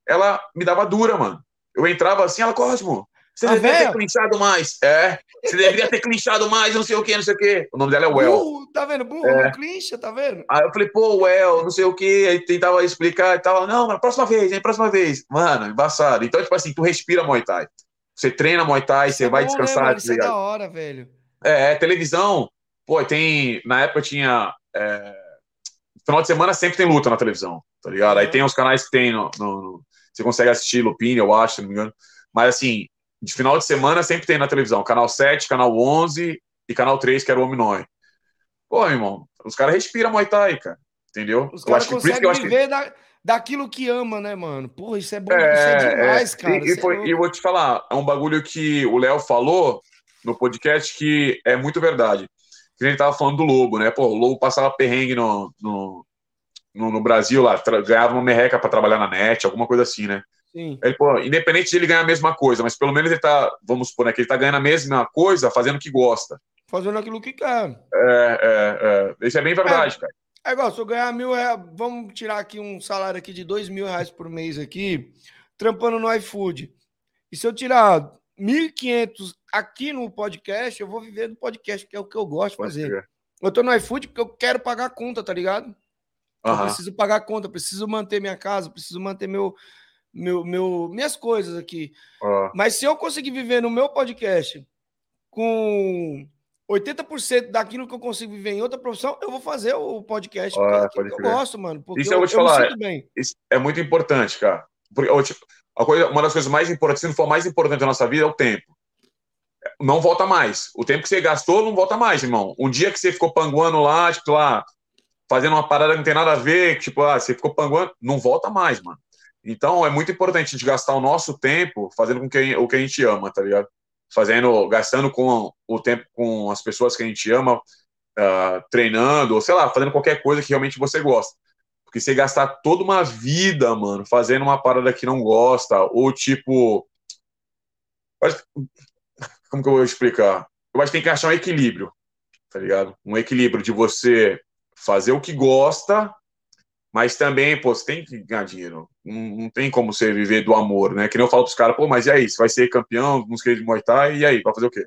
ela me dava dura, mano. Eu entrava assim, ela, Cosmo, você A deveria véia? ter clinchado mais. É, você deveria ter clinchado mais, não sei o que, não sei o que. O nome dela é Well. Burro, tá vendo? Burro, É. não clincha, tá vendo? Aí eu falei, pô, Well, não sei o que. Aí tentava explicar e tal. Não, mas próxima vez, hein, próxima vez. Mano, embaçado. Então, tipo assim, tu respira Muay Thai. Você treina Muay Thai, você É vai bom, né, descansar, mano? tá Isso é da hora, velho. É, é, televisão. Pô, tem. Na época tinha. é, final de semana sempre tem luta na televisão, tá ligado? Aí Uhum. tem os canais que tem no, no- no- Você consegue assistir Lupini, eu acho, se não me engano. Mas assim, de final de semana sempre tem na televisão. Canal 7, canal 11 e canal 3, que era o Hominói. Pô, irmão, os caras respiram Muay Thai, cara. Entendeu? Os caras conseguem acho que. viver da, daquilo que ama, né, mano? Porra, isso é bom, É, isso é demais, é. cara. E, e é foi- e eu vou te falar, é um bagulho que o Léo falou no podcast que é muito verdade. Que a gente tava falando do Lobo, né? Pô, o Lobo passava perrengue no, no, no, no Brasil lá, ganhava uma merreca pra trabalhar na net, alguma coisa assim, né? Sim. Ele, pô, independente de ele ganhar a mesma coisa, mas pelo menos ele tá, vamos supor, né, que ele tá ganhando a mesma coisa fazendo o que gosta. Fazendo aquilo que quer. É, é, é. Isso é bem verdade, cara. É igual, se eu ganhar mil reais, vamos tirar aqui um salário aqui de dois mil reais por mês aqui, trampando no iFood. E se eu tirar 1.500 aqui no podcast, eu vou viver do podcast, que é o que eu gosto de fazer. Eu tô no iFood porque eu quero pagar a conta, tá ligado? Eu Aham. preciso pagar a conta, preciso manter minha casa, preciso manter meu, meu, meu, minhas coisas aqui. Ó, Mas se eu conseguir viver no meu podcast com 80% daquilo que eu consigo viver em outra profissão, eu vou fazer o podcast Ah, porque eu gosto, mano. Porque Isso eu vou te me falar, é muito importante, cara. Porque, tipo, a coisa, uma das coisas mais importantes, se não for mais importante da nossa vida, é o tempo. Não volta mais. O tempo que você gastou não volta mais, irmão. Um dia que você ficou panguando lá, tipo, lá, fazendo uma parada que não tem nada a ver, que, tipo, ah, você ficou panguando, não volta mais, mano. Então é muito importante a gente gastar o nosso tempo fazendo com que, o que a gente ama, tá ligado? Fazendo, gastando com o tempo com as pessoas que a gente ama, ah, treinando, ou sei lá, fazendo qualquer coisa que realmente você gosta. Porque você gastar toda uma vida, mano, fazendo uma parada que não gosta, ou tipo. Como que eu vou explicar? Eu acho que tem que achar um equilíbrio, tá ligado? Um equilíbrio de você fazer o que gosta, mas também, pô, você tem que ganhar dinheiro. Não, não tem como você viver do amor, né? Que nem eu falo pros caras, pô, mas e aí? Você vai ser campeão, não sei de Muay Thai, e aí? Vai fazer o quê?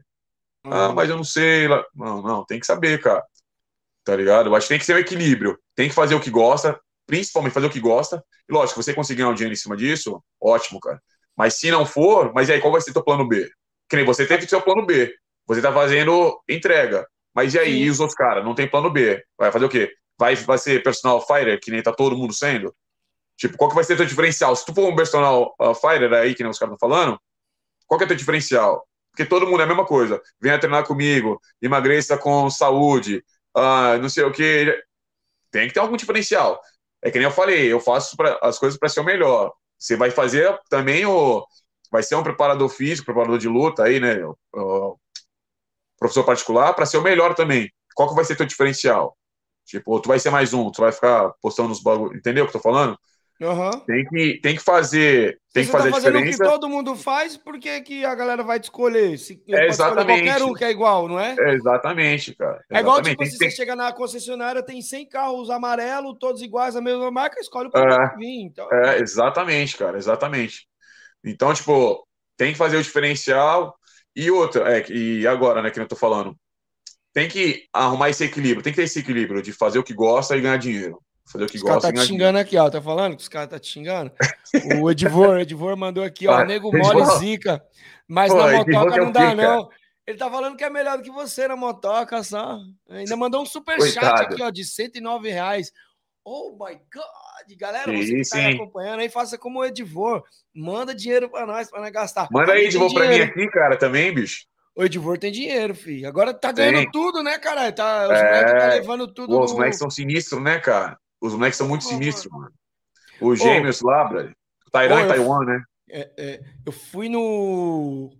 Ah, mas eu não sei. lá. Não, não, tem que saber, cara. Tá ligado? Eu acho que tem que ser um equilíbrio. Tem que fazer o que gosta, principalmente fazer o que gosta. E lógico, você conseguir ganhar um dinheiro em cima disso, ótimo, cara. Mas se não for, mas e aí, qual vai ser teu plano B? Que nem você teve seu plano B. Você tá fazendo entrega. Mas e aí, e os outros caras? Não tem plano B. Vai fazer o quê? Vai, vai ser personal fighter, que nem tá todo mundo sendo? Tipo, qual que vai ser teu diferencial? Se tu for um personal uh, fighter aí, que nem os caras estão falando, qual que é teu diferencial? porque todo mundo é a mesma coisa. Venha treinar comigo, emagreça com saúde, ah, não sei o que. Tem que ter algum diferencial. É que nem eu falei, eu faço pra, as coisas para ser o melhor. Você vai fazer também o. Vai ser um preparador físico, preparador de luta aí, né? O, o professor particular, para ser o melhor também. Qual que vai ser teu diferencial? Tipo, tu vai ser mais um, tu vai ficar postando nos bagulho. Entendeu o que eu tô falando? Uhum. Tem que, tem que fazer, tem Se que você fazer tá fazendo o diferença. que todo mundo faz, por que, que a galera vai te escolher? Se, É, pode escolher exatamente. Qualquer um que é igual, não é? É, exatamente, cara. É igual, Exatamente. tipo, Tem se que- você chega na concessionária, tem 100 carros amarelos, todos iguais, a mesma marca, escolhe o que vai vir. Então, É, exatamente, cara, exatamente. Então, tipo, tem que fazer o diferencial. E outra, é, e agora, né, que eu tô falando, tem que arrumar esse equilíbrio, tem que ter esse equilíbrio de fazer o que gosta e ganhar dinheiro. Fazer o que os caras gosta tá e te ganhar xingando aqui, ó. Tá falando que os caras tá te xingando? O Edivor, Edivor mandou aqui, ó. Ah, Nego mole zica. Mas Pô, na motoca não dá, não. Ele tá falando que é melhor do que você na motoca, só. Ainda mandou um superchat aqui, ó, de 109 reais. Oh my God! Galera, Que você que isso, tá hein? acompanhando aí, faça como o Edivor. Manda dinheiro pra nós, pra nós gastar. Manda aí, tem pra mim dinheiro. aqui, cara, também, bicho. O Edivor tem dinheiro, filho. Agora tá ganhando Tem. tudo, né, caralho? Tá, os É. moleques tá levando tudo Pô, os no- moleques são sinistros, né, cara? Os moleques são muito Pô, sinistros, mano. Os gêmeos lá, brother. Tairã e Taiwan, né? É, é, eu fui no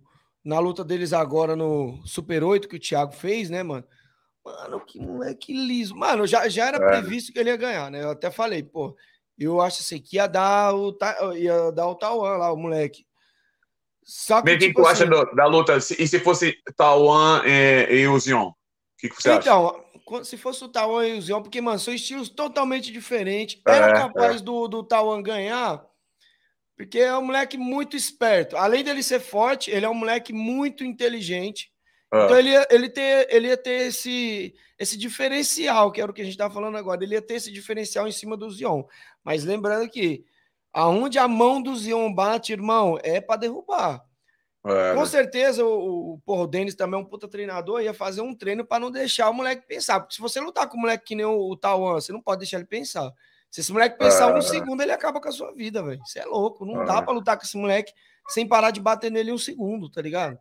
na luta deles agora no Super 8 que o Thiago fez, né, mano? Mano, que moleque liso. Mano, já, já era É. previsto que ele ia ganhar, né? Eu até falei, pô, eu acho assim que ia dar o, ia dar o Tauan lá, o moleque. Só que, quem tipo tu acha assim, do- da luta? Se- E se fosse Taiwan e, e o Zion? O que, que você acha? Então, se fosse o Tauan e o Zion, porque, mano, são estilos totalmente diferentes. Era É, capaz do, do Tauan ganhar, porque é um moleque muito esperto. Além dele ser forte, ele é um moleque muito inteligente. Ah. Então ele ia, ele, ter, ele ia ter esse, esse diferencial, que era o que a gente estava falando agora. Ele ia ter esse diferencial em cima do Zion. Mas lembrando que aonde a mão do Zion bate, irmão, é para derrubar. É, Com né? certeza, o, o, porra, o Denis também é um puta treinador, ia fazer um treino para não deixar o moleque pensar. Porque se você lutar com o moleque que nem o, o Tauan, você não pode deixar ele pensar. Se esse moleque pensar É. um segundo, ele acaba com a sua vida, velho. Você é louco. Não É. dá para lutar com esse moleque sem parar de bater nele um segundo, tá ligado?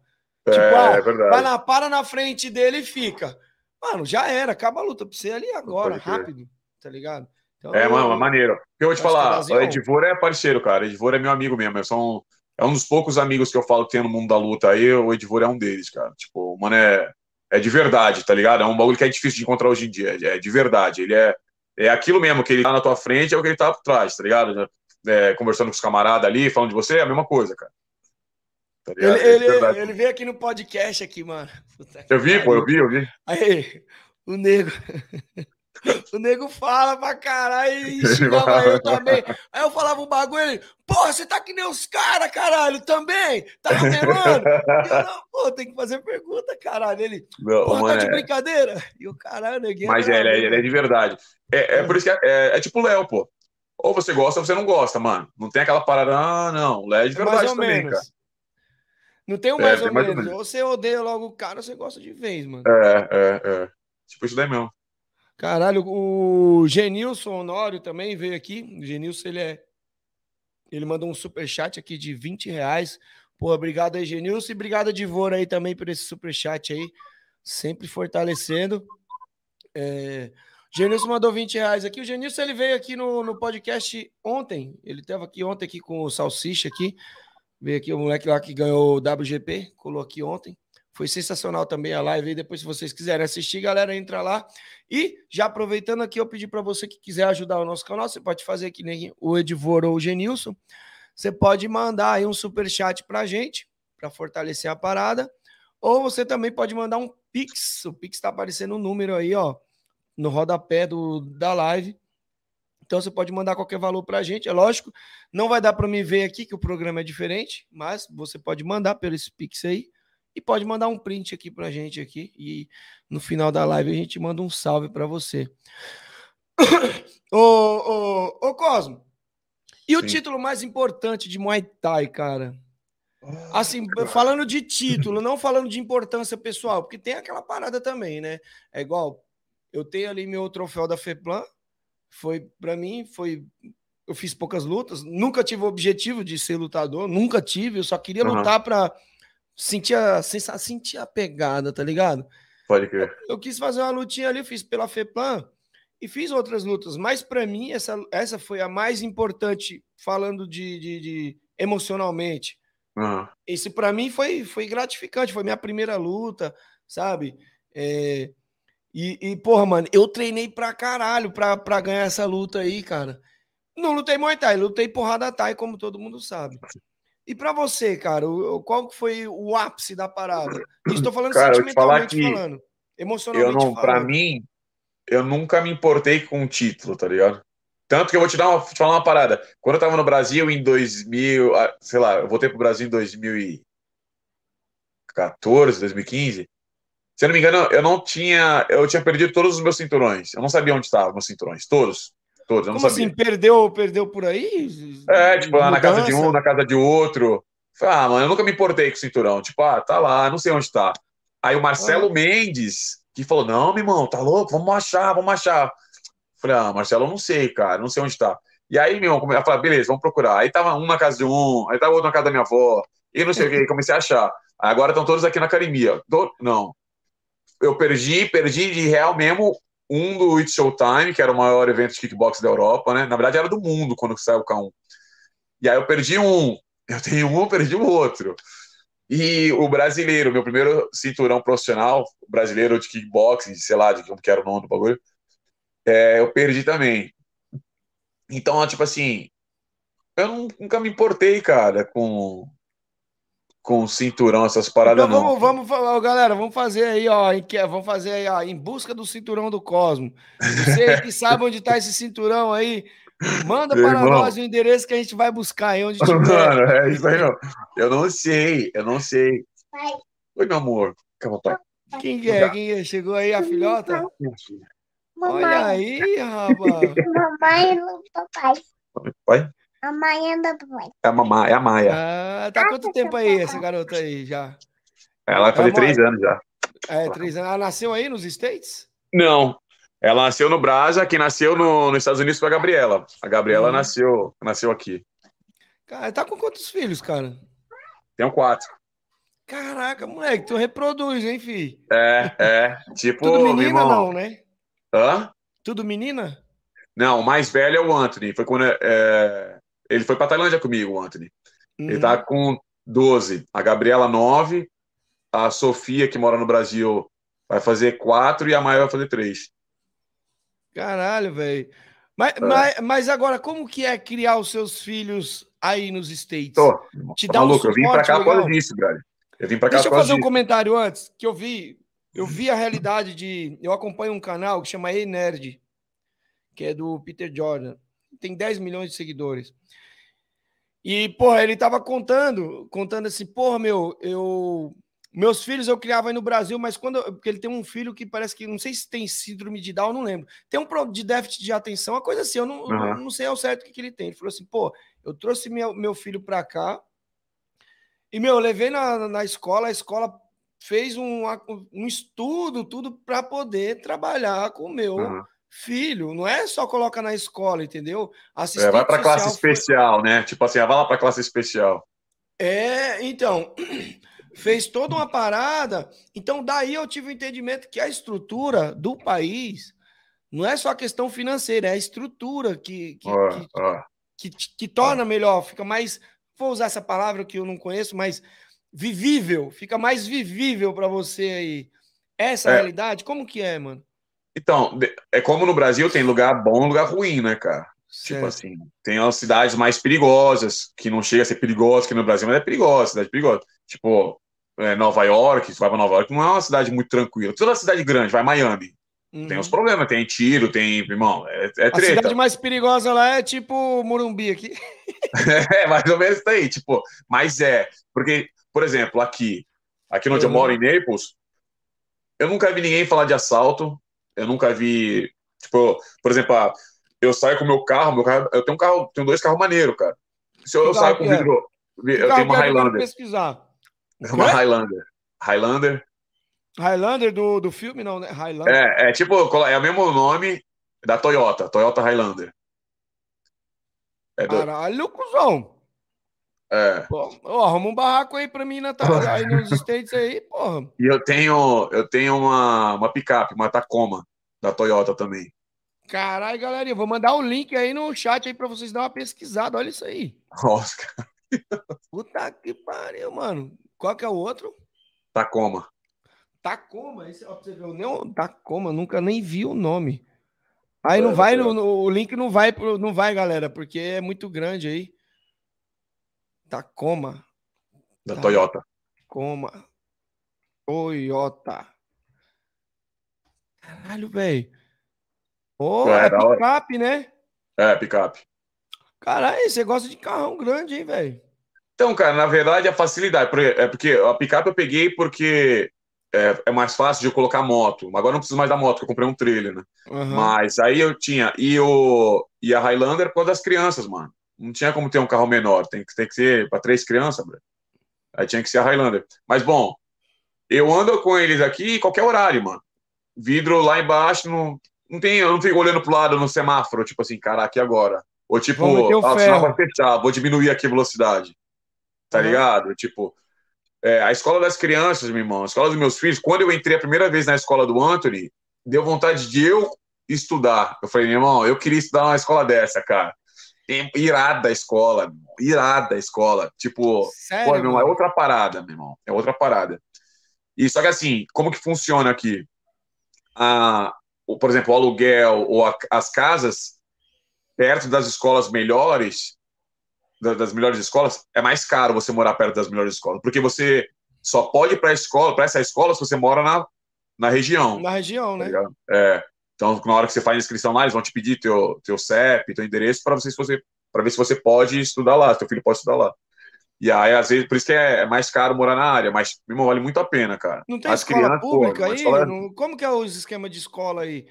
É, Tipo, ah, é verdade. vai na, para na frente dele e fica. Mano, já era, acaba a luta pra você ali agora, rápido, tá ligado? Então, É, mano, é maneiro. Eu vou te que falar, é o Zion. Edivor é parceiro, cara. O Edivor é meu amigo mesmo. Eu sou um- é um dos poucos amigos que eu falo que tem no mundo da luta aí. O Edivor é um deles, cara. Tipo, o mano é, é de verdade, tá ligado? É um bagulho que é difícil de encontrar hoje em dia. É de verdade. Ele é, é aquilo mesmo, que ele tá na tua frente, é o que ele tá por trás, tá ligado? É, conversando com os camaradas ali, falando de você, é a mesma coisa, cara. Tá ligado? Ele, É ele, ele veio aqui no podcast aqui, mano. Puta Eu vi, pô, eu vi, eu vi. Aí, o nego. O nego fala pra caralho e xingava eu também. Aí eu falava um bagulho, ele, porra, você tá que nem os caras, caralho, também? Tá ramelando? E eu, não, pô, tem que fazer pergunta, caralho. Ele, Não, porra, mano, tá de é- brincadeira? E o caralho, neguinho. Mas é, ele é, ele é de verdade. É, é por isso que é, é- é tipo o Léo, pô. Ou você gosta ou você não gosta, mano. Não tem aquela parada, ah, não. Léo é de É verdade ou também, menos. cara. Não tem um É, mais, tem ou, mais ou menos. menos. Ou você odeia logo o cara, ou você gosta de vez, mano. É, é, é. Tipo isso daí mesmo. Caralho, o Genilson Honório também veio aqui. O Genilson, ele é. Ele mandou um superchat aqui de 20 reais. Pô, obrigado aí, Genilson. E obrigado, Divor, aí também por esse superchat aí. Sempre fortalecendo. É... Genilson mandou 20 reais aqui. O Genilson, ele veio aqui no, no podcast ontem. Ele estava aqui ontem aqui com o Salsicha aqui. Veio aqui o moleque lá que ganhou o WGP. Colou aqui ontem. Foi sensacional também a live aí. Depois, se vocês quiserem assistir, galera, entra lá. E já aproveitando aqui, eu pedi para você que quiser ajudar o nosso canal, você pode fazer que nem o Edivor ou o Genilson. Você pode mandar aí um super chat pra gente, para fortalecer a parada. Ou você também pode mandar um Pix. O Pix está aparecendo um número aí, ó, no rodapé do, da live. Então você pode mandar qualquer valor pra gente. É lógico, não vai dar para me ver aqui que o programa é diferente, mas você pode mandar pelo Pix aí e pode mandar um print aqui pra gente aqui e no final da live a gente manda um salve para você. ô, ô, ô Cosmo, e o Sim. título mais importante de Muay Thai, cara? Assim, falando de título, não falando de importância pessoal, porque tem aquela parada também, né? É igual, eu tenho ali meu troféu da FEPLAN, foi para mim, foi eu fiz poucas lutas, nunca tive o objetivo de ser lutador, nunca tive, eu só queria Aham. lutar para sentia, sensa- sentia a pegada, tá ligado? Pode crer. Eu quis fazer uma lutinha ali, eu fiz pela FEPLAN e fiz outras lutas, mas pra mim essa, essa foi a mais importante, falando de, de- de emocionalmente. Aham. Esse pra mim foi, foi gratificante, foi minha primeira luta, sabe? É, e, e, porra, mano, eu treinei pra caralho pra, pra ganhar essa luta aí, cara. Não lutei Muay Thai, lutei porrada Thai, como todo mundo sabe. E pra você, cara, o- qual foi o ápice da parada? Estou falando Cara, eu te falar sentimentalmente que falando, Eu emocionalmente não, pra falando. mim, eu nunca me importei com o título, tá ligado? Tanto que eu vou te dar uma, te falar uma parada. Quando eu tava no Brasil em 2000, ah, sei lá, eu voltei pro Brasil em 2014, 2015. Se eu não me engano, eu não tinha, eu tinha perdido todos os meus cinturões. Eu não sabia onde estavam meus cinturões, todos, todos, eu não Como sabia. assim, perdeu, perdeu por aí? É, tipo, lá na casa de um, na casa de outro. Ah, mano, eu nunca me importei com o cinturão. Tipo, ah, tá lá, não sei onde tá. Aí o Marcelo Mendes, que falou, não, meu irmão, tá louco? Vamos achar, vamos achar. Falei, ah, Marcelo, eu não sei, cara, não sei onde tá. E aí, meu irmão, eu falei, beleza, vamos procurar. Aí tava um na casa de um, aí tava outro na casa da minha avó, e não sei o que, comecei a achar. Agora estão todos aqui na academia. To- Não. Eu perdi, perdi de real mesmo um do It's Showtime, que era o maior evento de kickbox da Europa, né? Na verdade, era do mundo quando saiu o K1. E aí eu perdi um, eu tenho um, eu perdi o outro. E o brasileiro, meu primeiro cinturão profissional, brasileiro de kickboxing, sei lá, de como que era o nome do bagulho, é, eu perdi também. Então, tipo assim, eu nunca me importei, cara, com com cinturão, essas paradas Então não. vamos, vamos, fa- ó, galera, vamos fazer aí, ó, em que- vamos fazer aí, ó, em busca do cinturão do Cosmo. Você que sabe onde tá esse cinturão aí, manda Meu para irmão. nós o endereço que a gente vai buscar aí onde tiver. Mano, é isso aí, meu. Eu não sei, eu não sei. Oi, meu amor. Calma, pai. Quem que é? Quem é? Chegou aí a filhota? Olha aí, rapaz. Mamãe do papai. Pai? A mãe é do papai. É a mamãe, é a Maia. Ah, tá há quanto tempo aí essa garota aí já? Ela vai fazer três anos já. É, três anos. Ela nasceu aí nos States? Não. Ela nasceu no Brasa, quem nasceu no, nos Estados Unidos foi a Gabriela. A Gabriela Uhum. nasceu, nasceu aqui. Cara, tá com quantos filhos, cara? Tem um quatro. Caraca, moleque, tu reproduz, hein, fi? É, é. Tipo, Tudo menina, irmão. não, né? Hã? Tudo menina? Não, o mais velho é o Anthony. Foi quando é, ele foi pra Tailândia comigo, o Anthony. Ele Uhum. tá com 12. A Gabriela, 9. A Sofia, que mora no Brasil, vai fazer 4 e a Maia vai fazer 3. Caralho, velho. Mas, É. mas, mas agora, como que é criar os seus filhos aí nos States? Tô. Te Tá dá um maluco? eu vim pra cá por legal? causa disso, velho. Eu vim pra cá Deixa eu por fazer um disso. comentário antes, que eu vi, eu vi a realidade de, eu acompanho um canal que chama Ei Nerd, que é do Peter Jordan. Tem 10 milhões de seguidores. E, porra, ele tava contando, contando assim, porra, meu, eu meus filhos eu criava aí no Brasil, mas quando eu- porque ele tem um filho que parece que não sei se tem síndrome de Down, não lembro. Tem um pro- de déficit de atenção, uma coisa assim, eu não, Aham. não sei ao certo o que, que ele tem. Ele falou assim, pô, eu trouxe meu, meu filho pra cá, e, meu, eu levei na, na escola, a escola fez um, um estudo, tudo para poder trabalhar com o meu Aham. Filho. Não é só colocar na escola, entendeu? É, vai pra classe foi- especial, né? Tipo assim, ah, vai lá pra classe especial. É, então, fez toda uma parada. Então, daí eu tive o entendimento que a estrutura do país não é só a questão financeira, é a estrutura que, que, Ó, que, ó. que, que torna melhor, fica mais. Vou usar essa palavra que eu não conheço, mas vivível, fica mais vivível para você aí. Essa É. realidade, como que é, mano? Então, é como no Brasil tem lugar bom e lugar ruim, né, cara? Tipo Certo. assim, tem as cidades mais perigosas, que não chega a ser perigosa que no Brasil, mas é perigosa, cidade perigosa. Tipo, é, Nova York, você vai pra Nova York, não é uma cidade muito tranquila. Toda cidade grande, vai Miami. Tem os problemas, tem tiro, tem, irmão, é, é Uhum. A treta. cidade mais perigosa lá é tipo Morumbi aqui. É, mais ou menos isso aí, tipo, mas é, porque, por exemplo, aqui, aqui onde eu Uhum. moro, em Naples, eu nunca vi ninguém falar de assalto, eu nunca vi, tipo, por exemplo, ah, eu saio com o meu carro, meu carro, eu tenho um carro, tenho dois carros maneiros, cara. Se eu, eu saio com é? vidro, eu tenho uma é? Highlander, pesquisar. uma? Highlander, Highlander, Highlander do, do filme, não, né? Highlander. é, é tipo, é o mesmo nome da Toyota, Toyota Highlander. É do- Caralho, cuzão. É. Pô, ó, arruma um barraco aí pra mim na, ta- aí nos States aí, porra. E eu tenho, eu tenho uma, uma picape, uma Tacoma, da Toyota também. Caralho, galerinha, vou mandar o link aí no chat aí pra vocês dar uma pesquisada. Olha isso aí. Nossa, cara, Puta que pariu, mano. Qual que é o outro? Tacoma. Tacoma. Esse, ó, pra você ver, eu nem, Tacoma, nunca nem vi o nome. Aí É, não vai, no, no- o link não vai, não vai, galera, porque é muito grande aí. Tacoma. Da. Toyota. Tacoma. Toyota. Caralho, velho. Ô, É, é picape, né? É, picape. Caralho, você gosta de carrão grande, hein, velho? Então, cara, na verdade, a facilidade. É porque a picape eu peguei porque é, é mais fácil de eu colocar moto. Agora não preciso mais da moto, porque eu comprei um trailer, né? Aham. Mas aí eu tinha. E, o, e a Highlander por causa das crianças, mano. Não tinha como ter um carro menor. Tem que, tem que ser para três crianças, bro. Aí tinha que ser a Highlander. Mas, bom, eu ando com eles aqui em qualquer horário, mano. Vidro lá embaixo, não, não tem, eu não fico olhando pro lado no semáforo, tipo assim, caraca, e agora? Ou tipo, ah, o ferro. sinal vai fechar, vou diminuir aqui a velocidade. Tá Uhum. ligado? Tipo, é, a escola das crianças, meu irmão, a escola dos meus filhos, quando eu entrei a primeira vez na escola do Anthony, deu vontade de eu estudar. Eu falei, meu irmão, eu queria estudar numa escola dessa, cara. Irada a escola, meu irmão, irada a escola. Tipo, Sério, pô, meu irmão, é outra parada, meu irmão, é outra parada. E só que assim, como que funciona aqui? A, o, por exemplo, o aluguel ou a- as casas perto das escolas melhores, da- das melhores escolas, é mais caro você morar perto das melhores escolas, porque você só pode ir para a escola, para essa escola, se você mora na, na região. Na região, né? tá ligado? É. Então, na hora que você faz a inscrição lá, eles vão te pedir teu, teu CEP, teu endereço, para você, para ver se você pode estudar lá, se teu filho pode estudar lá. E aí, às vezes, por isso que é é mais caro morar na área, mas, vale muito a pena, cara. Não tem As escola crianças, pô, pública uma aí? escola- Não- Como que é os esquema de escola aí?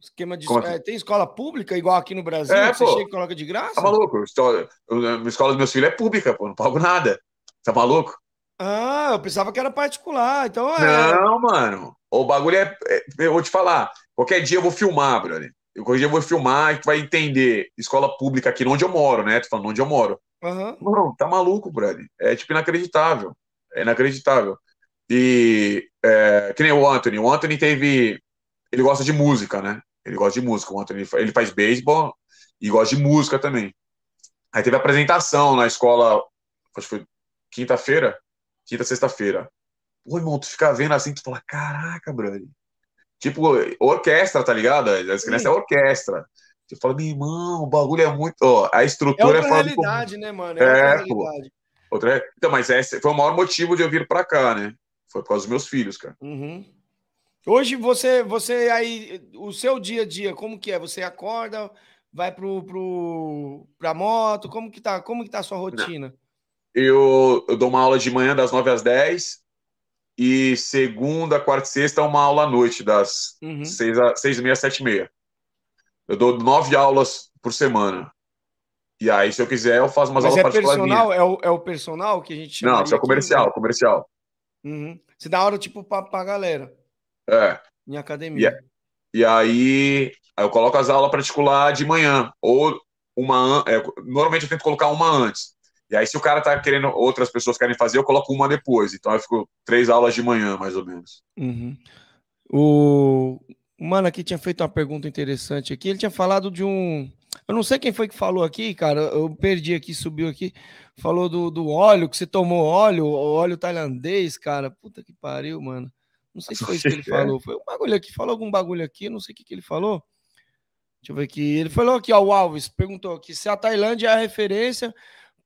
Esquema de Como é, assim? tem escola pública igual aqui no Brasil? É, que você pô. chega e coloca de graça? Tá maluco? A escola dos meus filhos é pública, pô, não pago nada. Tá maluco? Ah, eu pensava que era particular. Então é. Não, mano. O bagulho é, é- Eu vou te falar. Qualquer dia eu vou filmar, brother. Eu, qualquer dia eu vou filmar e tu vai entender. Escola pública aqui onde eu moro, né? Tô falando onde eu moro. Não, tá maluco, brother. É tipo inacreditável. É inacreditável. E é, que nem o Anthony. O Anthony teve. Ele gosta de música, né? Ele gosta de música. O Anthony ele faz beisebol e gosta de música também. Aí teve apresentação na escola, acho que foi quinta-feira, quinta, sexta-feira. Pô, irmão, tu fica vendo assim, tu fala, caraca, brother. Tipo, orquestra, tá ligado? As crianças é orquestra. Tu fala, meu irmão, o bagulho é muito. ó, a É estrutura outra é, do comum. realidade, né, mano? É, É, outra realidade. Outra... Então, mas esse foi o maior motivo de eu vir pra cá, né? Foi por causa dos meus filhos, cara. Uhum. Hoje você, você aí, o seu dia a dia, como que é? Você acorda, vai pro, pro, pra moto, como que tá, como que tá a sua rotina? Eu, eu dou uma aula de manhã das 9 às 10 e segunda, quarta e sexta uma aula à noite, das Uhum. 6, a, 6 e meia, 7 e meia. Eu dou nove aulas por semana. E aí, se eu quiser, eu faço umas Mas aulas é particulares. personal? É o, é o personal que a gente chama? Não, isso é comercial, comercial. Uhum. Você dá aula, tipo, pra, pra galera, É. em academia. E aí, aí eu coloco as aulas particular de manhã. Ou uma. é, normalmente eu tento colocar uma antes. E aí, se o cara tá querendo, outras pessoas querem fazer, eu coloco uma depois. Então eu fico três aulas de manhã, mais ou menos. Uhum. O o mano aqui tinha feito uma pergunta interessante aqui. Ele tinha falado de um. Eu não sei quem foi que falou aqui, cara. Eu perdi aqui, subiu aqui. Falou do, do óleo, que você tomou óleo, óleo tailandês, cara. Puta que pariu, mano. Não sei se foi isso que ele É. falou. Foi um bagulho aqui. Falou algum bagulho aqui, não sei o que, que ele falou. Deixa eu ver aqui. Ele falou aqui, ó, o Alves perguntou aqui se a Tailândia é a referência,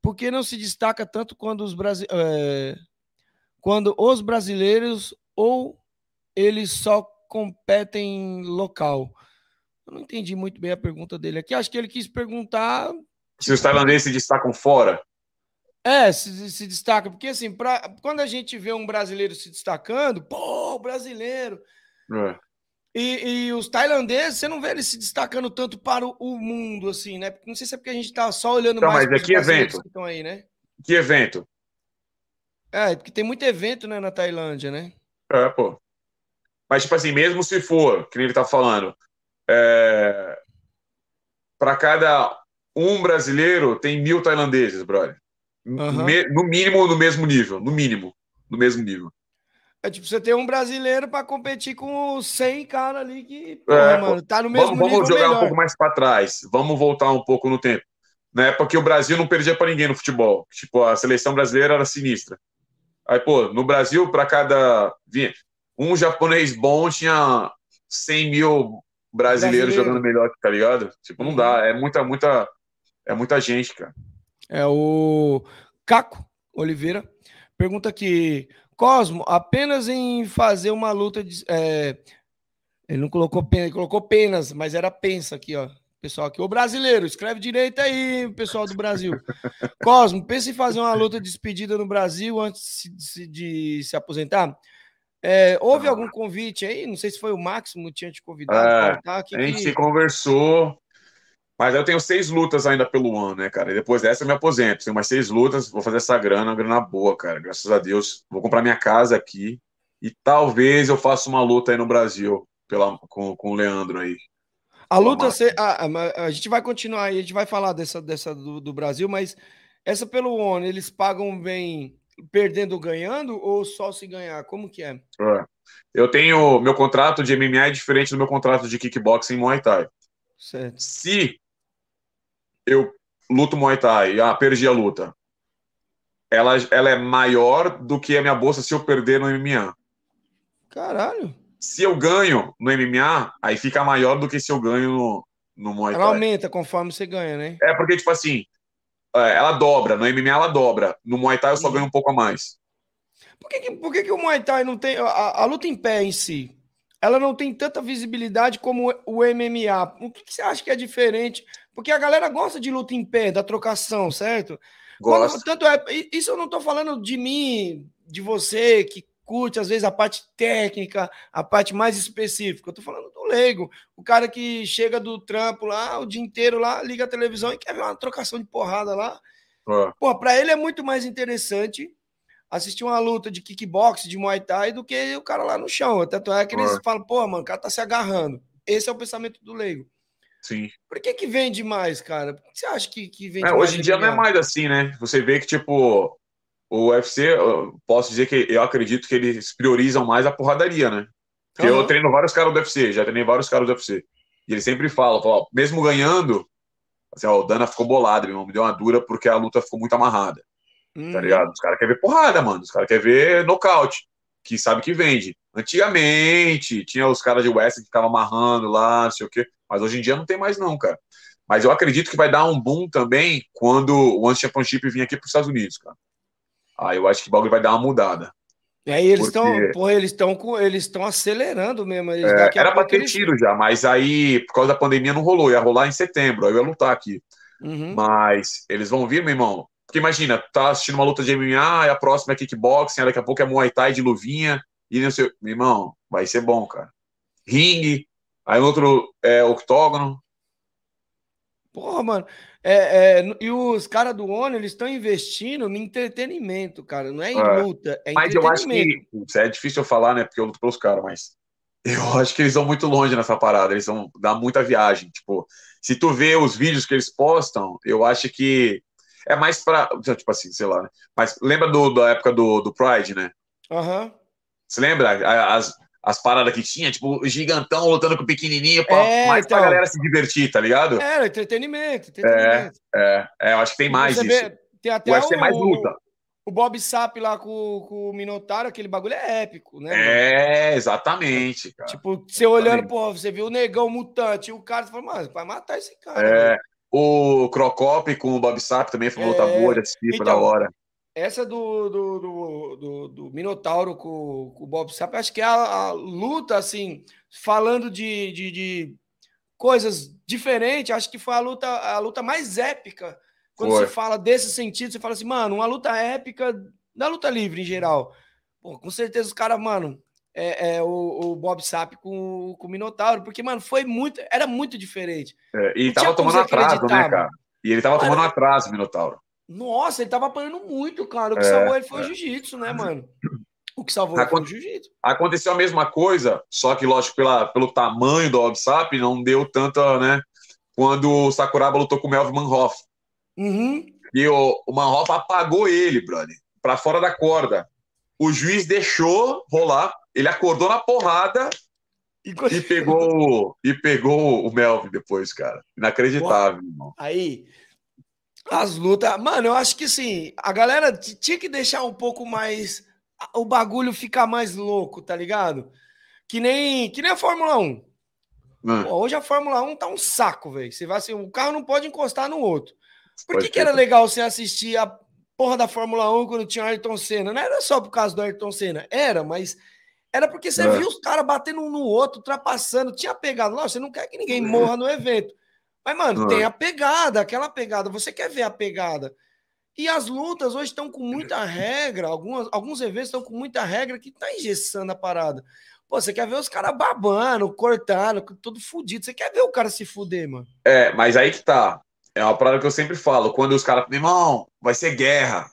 por que não se destaca tanto quando os, brasi é, quando os brasileiros ou eles só competem local? Eu não entendi muito bem a pergunta dele aqui. Acho que ele quis perguntar. Se os tailandeses se destacam fora, É, se, se destaca, porque assim, pra, quando a gente vê um brasileiro se destacando, pô, brasileiro. é, E, e os tailandeses, você não vê eles se destacando tanto para o, o mundo, assim, né? Não sei se é porque a gente tá só olhando Então, mais mas é que evento? que estão aí, né? que evento? É, porque tem muito evento, né, na Tailândia, né? É, pô. Mas, tipo assim, mesmo se for, que ele tá falando, é... para cada um brasileiro tem mil tailandeses, brother. Me- no mínimo no mesmo nível. No mínimo. No mesmo nível. É tipo, você tem um brasileiro pra competir com os 100 cara ali que, porra, É, mano, tá no mesmo Vamos, vamos nível jogar um melhor. pouco mais para trás. Vamos voltar um pouco no tempo. Na época que o Brasil não perdia para ninguém no futebol. Tipo, a seleção brasileira era sinistra. Aí, pô, no Brasil, para cada. Um japonês bom tinha 100 mil brasileiros Brasileiro. jogando melhor, tá ligado? Tipo, não Uhum. dá. É muita, muita. É muita gente, cara. É o Caco Oliveira. Pergunta aqui: Cosmo, apenas em fazer uma luta de. é, Ele não colocou pena, ele colocou penas, mas era pensa aqui, ó. Pessoal aqui, o brasileiro, escreve direito aí, pessoal do Brasil. Cosmo, pensa em fazer uma luta de despedida no Brasil antes de se, de se aposentar? É, houve algum convite aí? Não sei se foi o Máximo que tinha te convidado. É, a gente que- se conversou. Mas eu tenho seis lutas ainda pelo ano, né, cara? E depois dessa eu me aposento. Tenho mais seis lutas, vou fazer essa grana, uma grana boa, cara. Graças a Deus. Vou comprar minha casa aqui. E talvez eu faça uma luta aí no Brasil pela, com, com o Leandro aí. A luta, cê- a, a- a gente vai continuar aí, a gente vai falar dessa, dessa do, do Brasil, mas essa pelo ONU, eles pagam bem perdendo ou ganhando ou só se ganhar? Como que é? É. Eu tenho. Meu contrato de MMA é diferente do meu contrato de kickboxing e Muay Thai. Certo. Se eu luto Muay Thai ah, perdi a luta, ela, ela é maior do que a minha bolsa se eu perder no MMA. Caralho. Se eu ganho no MMA, aí fica maior do que se eu ganho no, no Muay Ela Thai. aumenta conforme você ganha, né? É porque, tipo assim, é, ela dobra. No MMA ela dobra. No Muay Thai eu só ganho um pouco a mais. Por que, que- por que, que o Muay Thai não tem. A, a luta em pé em si, ela não tem tanta visibilidade como o MMA. O que, que você acha que é diferente? Porque a galera gosta de luta em pé, da trocação, certo? Quando- Gosto. tanto é, isso eu não tô falando de mim, de você, que curte às vezes a parte técnica, a parte mais específica. Eu tô falando do leigo. O cara que chega do trampo lá, o dia inteiro lá, liga a televisão e quer ver uma trocação de porrada lá. É. Pô, pra ele é muito mais interessante assistir uma luta de kickbox, de Muay Thai, do que o cara lá no chão. Tanto é que eles É. falam, pô, mano, o cara tá se agarrando. Esse é o pensamento do leigo. Sim. Por que que vende mais, cara? Por que você acha que, que vende É, mais? hoje em dia não é mais assim, né? Você vê que, tipo, o UFC, eu posso dizer que eu acredito que eles priorizam mais a porradaria, né? Porque eu Aham. treino vários caras do UFC, já treinei vários caras do UFC. E eles sempre falam, falam, ó, mesmo ganhando, assim, ó, o Dana ficou bolado, meu irmão, me deu uma dura porque a luta ficou muito amarrada. Uhum. Tá ligado? Os caras querem ver porrada, mano. Os caras querem ver nocaute, que sabe que vende. Antigamente, tinha os caras de West que ficavam amarrando lá, não sei o quê. Mas hoje em dia não tem mais, não, cara. Mas eu acredito que vai dar um boom também quando o One Championship vir aqui para os Estados Unidos, cara. Aí eu acho que o bagulho vai dar uma mudada. E aí eles estão, Porque- porra, eles estão eles estão acelerando mesmo. É, era para ter eles- tiro já, mas aí, por causa da pandemia, não rolou. Ia rolar em setembro, aí eu ia lutar aqui. Uhum. Mas eles vão vir, meu irmão. Porque imagina, tá assistindo uma luta de MMA, e a próxima é kickboxing, daqui a pouco é Muay Thai de luvinha, e não sei. Meu irmão, vai ser bom, cara. Ringue, aí outro é octógono. Porra, mano. É, é, e os caras do ONU, eles estão investindo no entretenimento, cara. Não é em É. luta, é Mas eu acho entretenimento. que. É difícil eu falar, né? Porque eu luto pelos caras, mas. Eu acho que eles vão muito longe nessa parada, eles vão dar muita viagem. Tipo, se tu vê os vídeos que eles postam, eu acho que é mais pra. Tipo assim, sei lá, né? Mas lembra do, da época do, do Pride, né? Aham. Você lembra? As, as paradas que tinha, tipo, o gigantão lutando com o pequenininho, pra, É, mais então. pra galera se divertir, tá ligado? É, entretenimento, entretenimento. É, é, eu acho que tem mais Você isso. vê, tem até O UFC é mais luta. o Bob Sapp lá com, com o Minotauro, aquele bagulho é épico, né? É, exatamente, cara. Tipo, você olhando, pô, você viu o negão mutante, e o cara você fala, mano, vai matar esse cara. É, o Crocop com o Bob Sapp também foi uma luta É, boa de assistir, foi da então, hora. Essa do, do, do, do, do Minotauro com, com o Bob Sapp, acho que é a, a luta, assim, falando de, de, de coisas diferentes, acho que foi a luta, a luta mais épica. Quando Foi. você fala desse sentido, você fala assim, mano, uma luta épica da luta livre em geral. Pô, com certeza os caras, mano, é, é o, o Bob Sapp com, com o Minotauro, porque, mano, foi muito, era muito diferente. É, e Não tava tomando atraso, né, cara? E ele tava Mano, tomando atraso, o Minotauro. Nossa, ele tava apanhando muito, cara. O que É, salvou ele foi é. o jiu-jitsu, né, mano? O que salvou ele foi o jiu-jitsu. Aconteceu a mesma coisa, só que, lógico, pela, pelo tamanho do Bob Sapp, não deu tanta, né? Quando o Sakuraba lutou com o Melvin Manhoff. Uhum. E o, o Manhoff apagou ele, brother, pra fora da corda. O juiz deixou rolar, ele acordou na porrada E, e pegou, e pegou o Melvin depois, cara. Inacreditável, irmão. Aí, as lutas. Mano, eu acho que sim, a galera tinha que deixar um pouco mais. O bagulho ficar mais louco, tá ligado? Que nem, que nem a Fórmula 1. Hum. Pô, hoje a Fórmula 1 tá um saco, velho. Você vai assim, o carro não pode encostar no outro. Por que, que era legal você assistir a porra da Fórmula 1 quando tinha o Ayrton Senna? Não era só por causa do Ayrton Senna, era, mas era porque você É. viu os caras batendo um no outro, ultrapassando, tinha pegada. Lógico, você não quer que ninguém morra no evento. Mas, mano, tem a pegada, aquela pegada. Você quer ver a pegada. E as lutas hoje estão com muita regra, algumas, alguns eventos estão com muita regra que tá engessando a parada. Pô, você quer ver os caras babando, cortando, tudo fudido. Você quer ver o cara se fuder, mano. É, mas aí que tá. É uma parada que eu sempre falo. Quando os caras, meu irmão, vai ser guerra.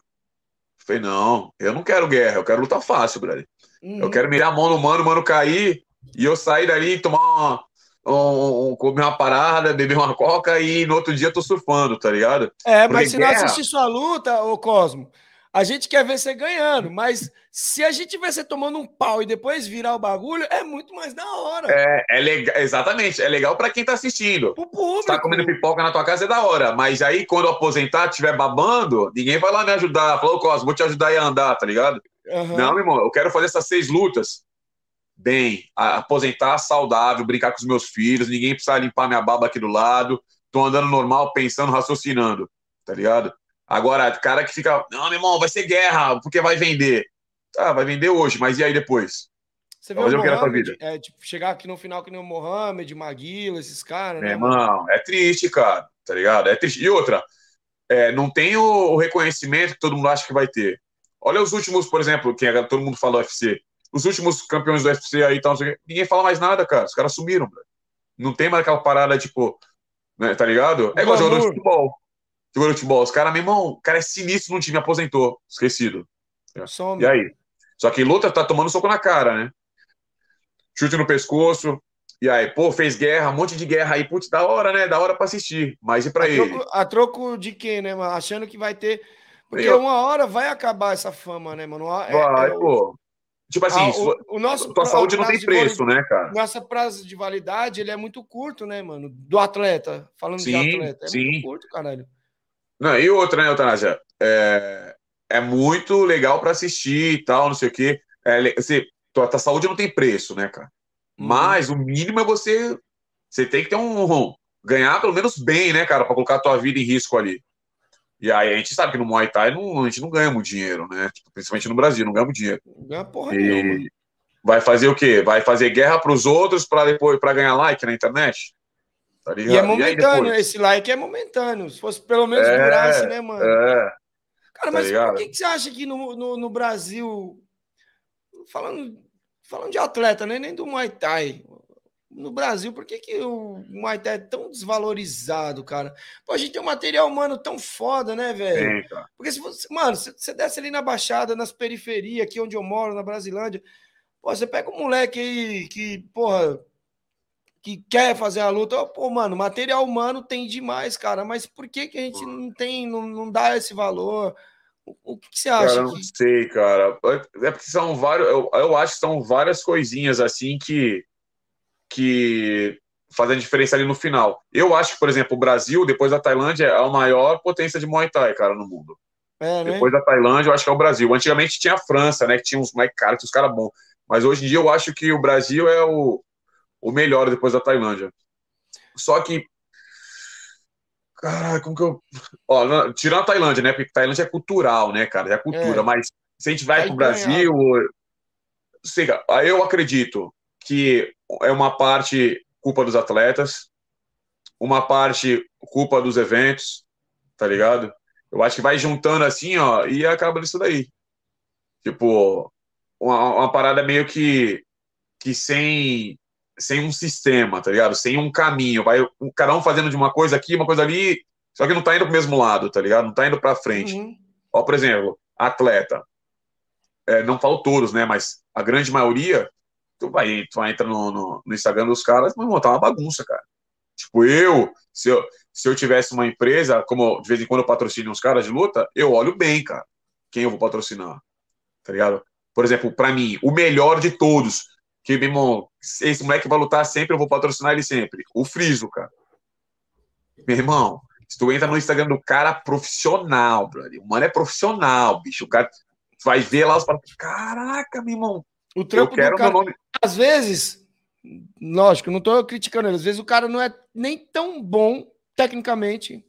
Eu falei, não, eu não quero guerra, eu quero luta fácil, brother. Uhum. Eu quero mirar a mão no mano, o mano cair, e eu sair dali, tomar uma, um, um- comer uma parada, beber uma coca e no outro dia eu tô surfando, tá ligado? É, Porque mas se não guerra- assistir sua luta, ô Cosmo, a gente quer ver você ganhando. Mas se a gente ver você tomando um pau e depois virar o bagulho, é muito mais da hora. É, é legal, exatamente, é legal pra quem tá assistindo. Pro público. Você tá comendo pipoca na tua casa é da hora, mas aí quando aposentar, estiver babando, ninguém vai lá me ajudar. Falou, Cosmo, vou te ajudar aí a andar, tá ligado? Aham. Não, meu irmão, eu quero fazer essas seis lutas bem, aposentar saudável, brincar com os meus filhos, ninguém precisa limpar minha baba aqui do lado, tô andando normal, pensando, raciocinando, tá ligado? Agora, cara que fica, não, meu irmão, vai ser guerra, porque vai vender. Tá, vai vender hoje, mas e aí depois? Você vê Vai fazer o que Mohamed, vida? é, tipo, chegar aqui no final que nem o Mohamed, Maguila, esses caras, Meu né? mano? irmão, é triste, cara, tá ligado? É triste. E outra, é, não tem o, reconhecimento que todo mundo acha que vai ter. Olha os últimos, por exemplo, quem agora todo mundo fala UFC. Os últimos campeões do UFC aí, tal, ninguém fala mais nada, cara. Os caras sumiram, bro. Não tem mais aquela parada, tipo, né, tá ligado? É igual jogador de futebol. Jogador de futebol. Os caras, meu irmão, o cara é sinistro no time, aposentou. Esquecido. Some. E aí? Só que luta tá tomando soco na cara, né? Chute no pescoço. E aí, pô, fez guerra, um monte de guerra aí. Putz, da hora, né? Da hora pra assistir. Mas e pra a, ele? troco, a troco de quê, né, mano? Achando que vai ter. Porque Eu- uma hora vai acabar essa fama, né, mano? É- Vai, é pô. Tipo assim, Ah, o- o nosso tua saúde não tem de preço, né, cara? Nossa prazo de validade, ele é muito curto, né, mano? Do atleta. Falando de Sim, atleta. É sim. muito curto, caralho. Não, e outra, né, Eutanásia? É, é muito legal pra assistir e tal, não sei o quê. É, você, tua, tua saúde não tem preço, né, cara? Uhum. Mas o mínimo é você. Você tem que ter um. Ganhar pelo menos bem, né, cara? Pra colocar a tua vida em risco ali. E aí a gente sabe que no Muay Thai não, a gente não ganha muito dinheiro, né? Tipo, principalmente no Brasil, não ganha muito dinheiro. Não ganha porra nenhuma. E vai fazer o quê? Vai fazer guerra pros outros pra depois para ganhar like na internet? Tá? E é momentâneo, depois? esse like é momentâneo. Se fosse pelo menos É, durasse, né, mano? É. Cara, tá mas ligado? por que, que você acha que no, no, no Brasil, falando, falando de atleta, né, nem do Muay Thai, no Brasil, por que, que o Muay Thai é tão desvalorizado, cara? Pô, a gente tem um material humano tão foda, né, velho? Porque se você, mano, se você desce ali na Baixada, nas periferias, aqui onde eu moro, na Brasilândia, pô, você pega um moleque aí que, porra, que quer fazer a luta, pô, mano, material humano tem demais, cara, mas por que, que a gente não tem, não, não dá esse valor? O, que, você acha? Cara, eu não que... sei, cara. É porque são vários. Eu, eu acho que são várias coisinhas assim que. Que fazem a diferença ali no final. Eu acho que, por exemplo, o Brasil, depois da Tailândia, é a maior potência de Muay Thai, cara, no mundo. É, né? Depois da Tailândia, eu acho que é o Brasil. Antigamente tinha a França, né? Que tinha uns mais caros, os caras bons. Mas hoje em dia eu acho que o Brasil é o, o melhor depois da Tailândia. Só que. Caralho, como que eu. Ó, não- tirando a Tailândia, né? Porque Tailândia é cultural, né, cara? É cultura. É. Mas se a gente vai pro Brasil. Sei, lá, eu acredito que é uma parte culpa dos atletas, uma parte culpa dos eventos, tá ligado? Eu acho que vai juntando assim, ó, e acaba nisso daí. Tipo, uma, uma parada meio que, que sem, sem um sistema, tá ligado? Sem um caminho. Vai um, cada um fazendo de uma coisa aqui, uma coisa ali, só que não tá indo pro mesmo lado, tá ligado? Não tá indo pra frente. Uhum. Ó, por exemplo, atleta. É, não falo todos, né? Mas a grande maioria, tu vai, tu vai entrar no, no, no Instagram dos caras, mas montar uma bagunça, cara. Tipo, eu se, eu, se eu tivesse uma empresa, como de vez em quando eu patrocino uns caras de luta, eu olho bem, cara, quem eu vou patrocinar. Tá ligado? Por exemplo, pra mim, o melhor de todos, que, meu irmão, esse moleque vai lutar sempre, eu vou patrocinar ele sempre. O Friso, cara. Meu irmão, se tu entra no Instagram do cara profissional, brother, o mano é profissional, bicho. O cara vai ver lá os caras, caraca, meu irmão. O trampo eu quero do cara, meu nome. às vezes, lógico, não tô criticando ele, às vezes o cara não é nem tão bom tecnicamente,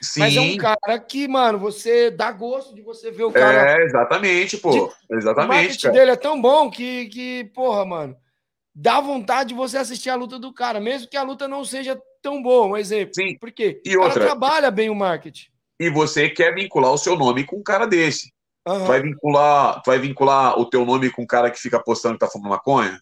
Sim. mas é um cara que, mano, você dá gosto de você ver o cara. É, exatamente, pô. o Exatamente, marketing cara. dele é tão bom que, que, porra, mano, dá vontade de você assistir a luta do cara, mesmo que a luta não seja tão boa, um exemplo. Sim. Por quê? E o cara outra- trabalha bem o marketing. E você quer vincular o seu nome com um cara desse. Tu vai vincular, tu vai vincular o teu nome com um cara que fica postando que tá fumando maconha?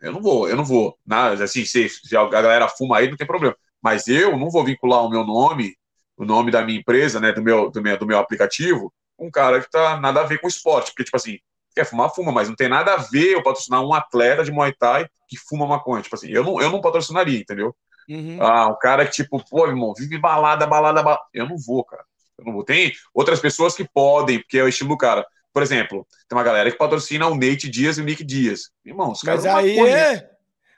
Eu não vou, eu não vou. Nada, assim, se, se a galera fuma aí, não tem problema. Mas eu não vou vincular o meu nome, o nome da minha empresa, né, do meu, do meu, do meu aplicativo, com um cara que tá nada a ver com esporte. Porque, tipo assim, quer fumar, fuma, mas não tem nada a ver eu patrocinar um atleta de Muay Thai que fuma maconha. Tipo assim, eu não, eu não patrocinaria, entendeu? Uhum. Ah, o cara que, tipo, pô, irmão, vive balada, balada, balada. Eu não vou, cara. Tem outras pessoas que podem, porque é o estilo do cara. Por exemplo, tem uma galera que patrocina o Nate Dias e o Nick Dias. Irmão, os caras Mas aí é.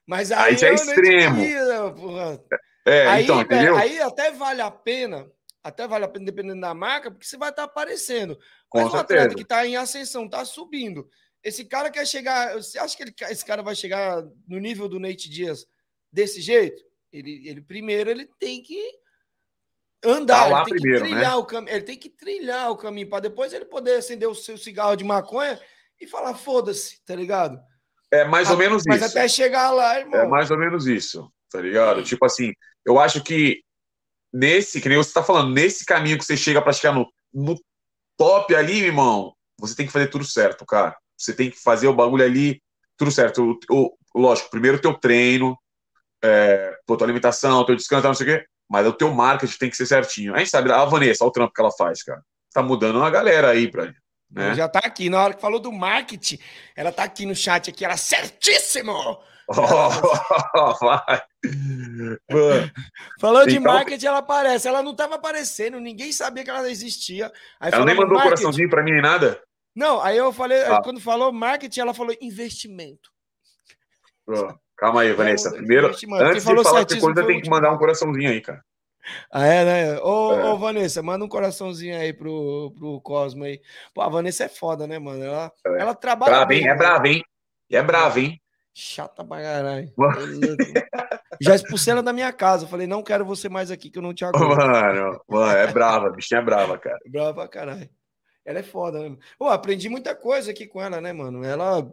Mas aí, Aí é não extremo. entendia, porra. É, aí, então, velho, entendeu? aí até vale a pena, até vale a pena, dependendo da marca, porque você vai estar aparecendo. Com Mas um certeza. atleta que está em ascensão, está subindo. Esse cara quer chegar. Você acha que ele- esse cara vai chegar no nível do Nate Dias desse jeito? Ele, ele primeiro ele tem que andar, Tá ele tem primeiro, que trilhar né? o caminho, ele tem que trilhar o caminho para depois ele poder acender o seu cigarro de maconha e falar foda-se, tá ligado? É mais ou menos Mas isso. até chegar lá, irmão. É mais ou menos isso, tá ligado? Tipo assim, eu acho que nesse, que nem você tá falando, nesse caminho que você chega pra chegar no, no top ali, meu irmão, você tem que fazer tudo certo, cara. Você tem que fazer o bagulho ali, tudo certo. O, o- lógico, primeiro teu treino, é, pô, tua alimentação, teu descanso, não sei o quê, mas o teu marketing tem que ser certinho. A gente sabe, a Vanessa, olha o trampo que ela faz, cara. Tá mudando uma galera aí, pra né? Já tá aqui, na hora que falou do marketing, ela tá aqui no chat aqui, ela certíssimo! Oh, vai. Falou de Então- marketing, ela aparece. Ela não tava aparecendo, ninguém sabia que ela existia. Aí ela nem mandou um coraçãozinho pra mim nem nada? Não, aí eu falei, Ah. quando falou marketing, ela falou investimento. Pô, Calma aí, Vanessa. Não, Primeiro, antes de falar qualquer coisa, tem que mandar um coraçãozinho aí, cara. Ah, é, né? Ô, É. ô, Vanessa, manda um coraçãozinho aí pro, pro Cosmo aí. Pô, a Vanessa é foda, né, mano? Ela, É. ela trabalha. Brava, bem, É né? brava, hein? É brava, hein? Chata pra caralho. Já expulsei ela da minha casa. Falei, não quero você mais aqui, que eu não te aguento. Mano, mano, é brava, bichinha é brava, cara. Brava pra caralho. Ela é foda, né? Pô, aprendi muita coisa aqui com ela, né, mano? Ela.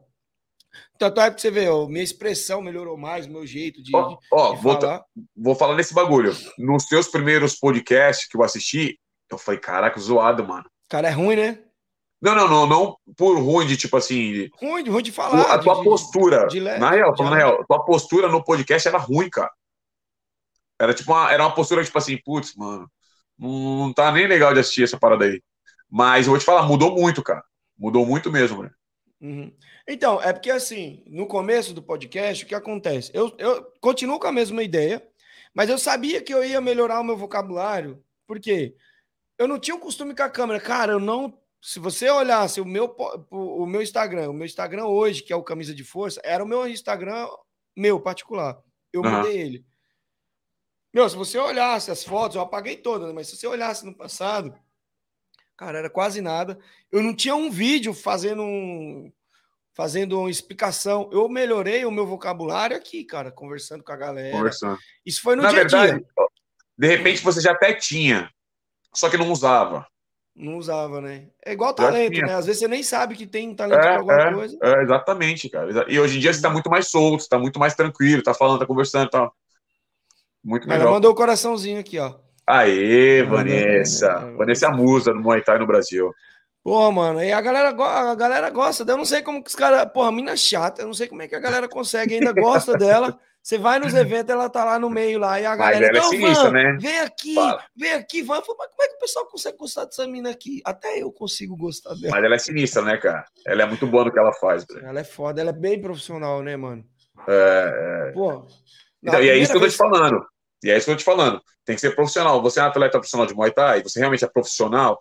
Tanto é que você vê, ó, minha expressão melhorou mais, meu jeito de, Ó, ó, de vou, falar. vou falar nesse bagulho. Nos teus primeiros podcasts que eu assisti, eu falei, caraca, zoado, mano. Cara, é ruim, né? Não, não, não, não por ruim de tipo assim. Ruim, ruim de falar. a tua de- postura. de leve, na real, falando na real, tua postura no podcast era ruim, cara. Era tipo uma, era uma postura tipo assim, putz, mano, não, não tá nem legal de assistir essa parada aí. Mas eu vou te falar, mudou muito, cara. Mudou muito mesmo, né? Uhum. Então, é porque assim, no começo do podcast, o que acontece? Eu, eu continuo com a mesma ideia, mas eu sabia que eu ia melhorar o meu vocabulário, porque eu não tinha o costume com a câmera. Cara, eu não. Se você olhasse o meu, o meu Instagram, o meu Instagram hoje, que é o Camisa de Força, era o meu Instagram meu particular. Eu Aham. mudei ele. Meu, se você olhasse as fotos, eu apaguei todas, né? mas se você olhasse no passado, cara, era quase nada. Eu não tinha um vídeo fazendo um, fazendo uma explicação. Eu melhorei o meu vocabulário aqui, cara, conversando com a galera. Conversando. Isso foi no Na dia a verdade, dia. de repente você já até tinha, só que não usava. Não usava, né? É igual talento, né? Às vezes você nem sabe que tem talento É, pra alguma é, coisa. é, exatamente, cara. E hoje em dia você tá muito mais solto, tá muito mais tranquilo, tá falando, tá conversando, tá muito Ela melhor. mandou o coraçãozinho aqui, ó. Aê, Mandou, Vanessa. né? Vanessa é a musa do Muay Thai no Brasil. Pô, mano, e a galera, a galera gosta. Eu não sei como que os caras. Porra, mina chata. Eu não sei como é que a galera consegue, ainda gosta dela. Você vai nos eventos, ela tá lá no meio lá. E a Mas galera. ela é "Não, sinistra, né?" Vem aqui, Fala. vem aqui, Van. Falo, Mas como é que o pessoal consegue gostar dessa mina aqui? Até eu consigo gostar dela. Mas ela é sinistra, né, cara? Ela é muito boa no que ela faz. velho. Ela é foda, ela é bem profissional, né, mano? É, é. Pô. Então, e é isso que eu tô te falando. falando. E é isso que eu tô te falando. Tem que ser profissional. Você é um atleta profissional de Muay Thai, você realmente é profissional.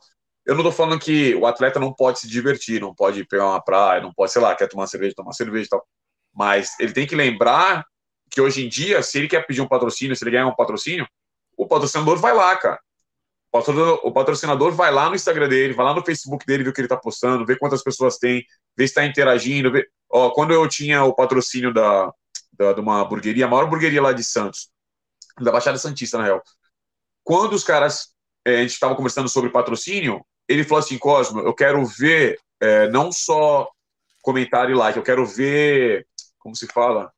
Eu não tô falando que o atleta não pode se divertir, não pode pegar uma praia, não pode, sei lá, quer tomar cerveja, tomar cerveja e tal. Mas ele tem que lembrar que hoje em dia, se ele quer pedir um patrocínio, se ele ganhar um patrocínio, o patrocinador vai lá, cara. O patrocinador, o patrocinador vai lá no Instagram dele, vai lá no Facebook dele, ver o que ele tá postando, ver quantas pessoas tem, ver se tá interagindo. Ó, quando eu tinha o patrocínio da, da, de uma hamburgueria, a maior hamburgueria lá de Santos, da Baixada Santista, na real. Quando os caras, é, a gente estava conversando sobre patrocínio, ele falou assim, Cosmo, eu quero ver é, não só comentário e like, eu quero ver, como se fala?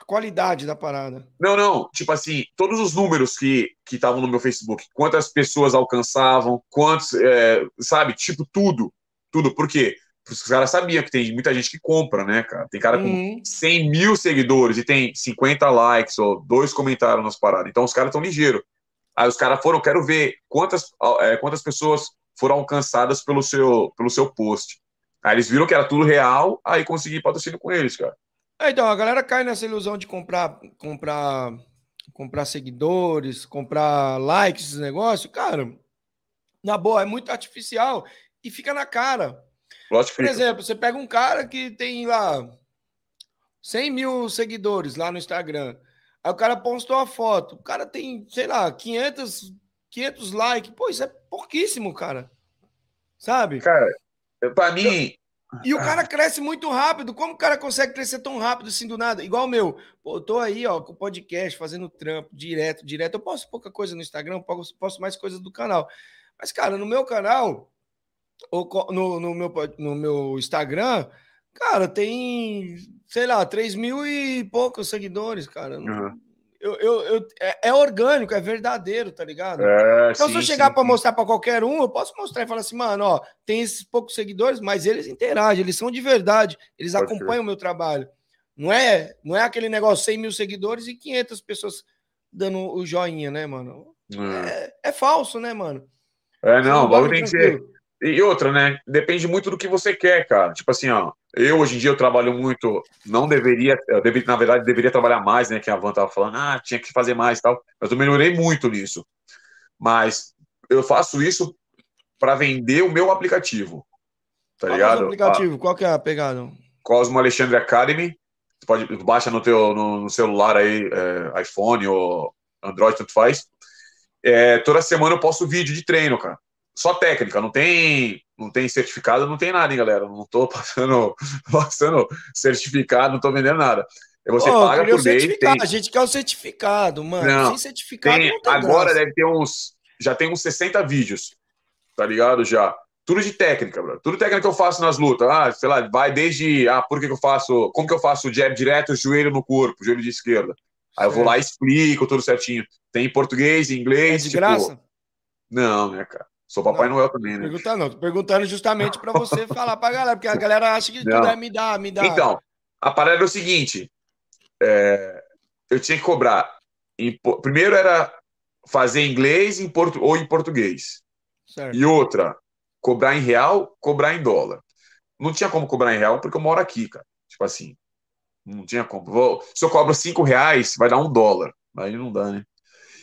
A qualidade da parada. Não, não, tipo assim, todos os números que que estavam no meu Facebook, quantas pessoas alcançavam, quantos, é, sabe, tipo tudo, tudo, por quê? Porque os caras sabiam que tem muita gente que compra, né, cara? Tem cara com Uhum. 100 mil seguidores e tem 50 likes ou dois comentários nas paradas. Então os caras estão ligeiros. Aí os caras foram, quero ver quantas, é, quantas pessoas foram alcançadas pelo seu, pelo seu post. Aí eles viram que era tudo real, aí consegui patrocínio com eles, cara. É, então, a galera cai nessa ilusão de comprar, comprar, comprar seguidores, comprar likes, esse negócio. Cara, na boa, é muito artificial e fica na cara. Lógico Por exemplo, você pega um cara que tem lá 100 mil seguidores lá no Instagram. Aí o cara postou a foto. O cara tem, sei lá, 500, 500 likes. Pô, isso é pouquíssimo, cara. Sabe? Cara, pra mim, E o cara cresce muito rápido. Como o cara consegue crescer tão rápido assim do nada? Igual o meu. Pô, eu tô aí, ó, com o podcast, fazendo trampo direto, direto. Eu posto pouca coisa no Instagram, posto, posto mais coisas do canal. Mas, cara, no meu canal, ou no, no, meu, no meu Instagram, cara, tem, sei lá, 3 mil e poucos seguidores, cara. Uhum. Eu, eu, eu- é, é orgânico, é verdadeiro, tá ligado? É, então, sim, se eu chegar para mostrar para qualquer um, eu posso mostrar e falar assim, mano, ó, tem esses poucos seguidores, mas eles interagem, eles são de verdade, eles Pode acompanham o meu trabalho. Não é, não é aquele negócio 100 mil seguidores e 500 pessoas dando o joinha, né, mano? É, é falso, né, mano? É, não, o bagulho bagulho tem que ser. E outra, né? Depende muito do que você quer, cara. Tipo assim, ó. Eu, hoje em dia, eu trabalho muito. Não deveria. Eu deveria, na verdade, deveria trabalhar mais, né? Que a Van tava falando, ah, tinha que fazer mais e tal. Mas eu melhorei muito nisso. Mas eu faço isso para vender o meu aplicativo. Tá Qual que é o ligado? seu aplicativo? Qual que é a pegada? Cosmo Alexandre Academy. Você pode baixa no teu no, no celular aí, é, iPhone ou Android, tanto faz. É, toda semana eu posto vídeo de treino, cara. Só técnica, não tem, não tem certificado, não tem nada, hein, galera. Não tô passando, passando certificado, não tô vendendo nada. Você eu paga o por mês. Tem, A gente quer o certificado, mano. Não, Sem certificado tem- não tem agora graça. deve ter uns. Já tem uns 60 vídeos, tá ligado? Já. Tudo de técnica, bro. Tudo técnica que eu faço nas lutas. Ah, sei lá, vai desde. Ah, por que, que eu faço. Como que eu faço jab direto, joelho no corpo, joelho de esquerda. Aí eu vou lá e explico tudo certinho. Tem em português, em É inglês. de tipo, graça? Não, né, cara? Sou Papai Não, Noel também, né? Perguntando, não. Tô perguntando justamente para você falar pra galera, porque a galera acha que Não. tudo é me dá, me dá. Então, a parada era o seguinte: é, eu tinha que cobrar. em primeiro era fazer inglês em portu, ou em português. Certo. E outra, cobrar em real, cobrar em dólar. Não tinha como cobrar em real porque eu moro aqui, cara. Tipo assim, não tinha como. Vou- se eu cobro cinco reais, vai dar um dólar. Aí não dá, né?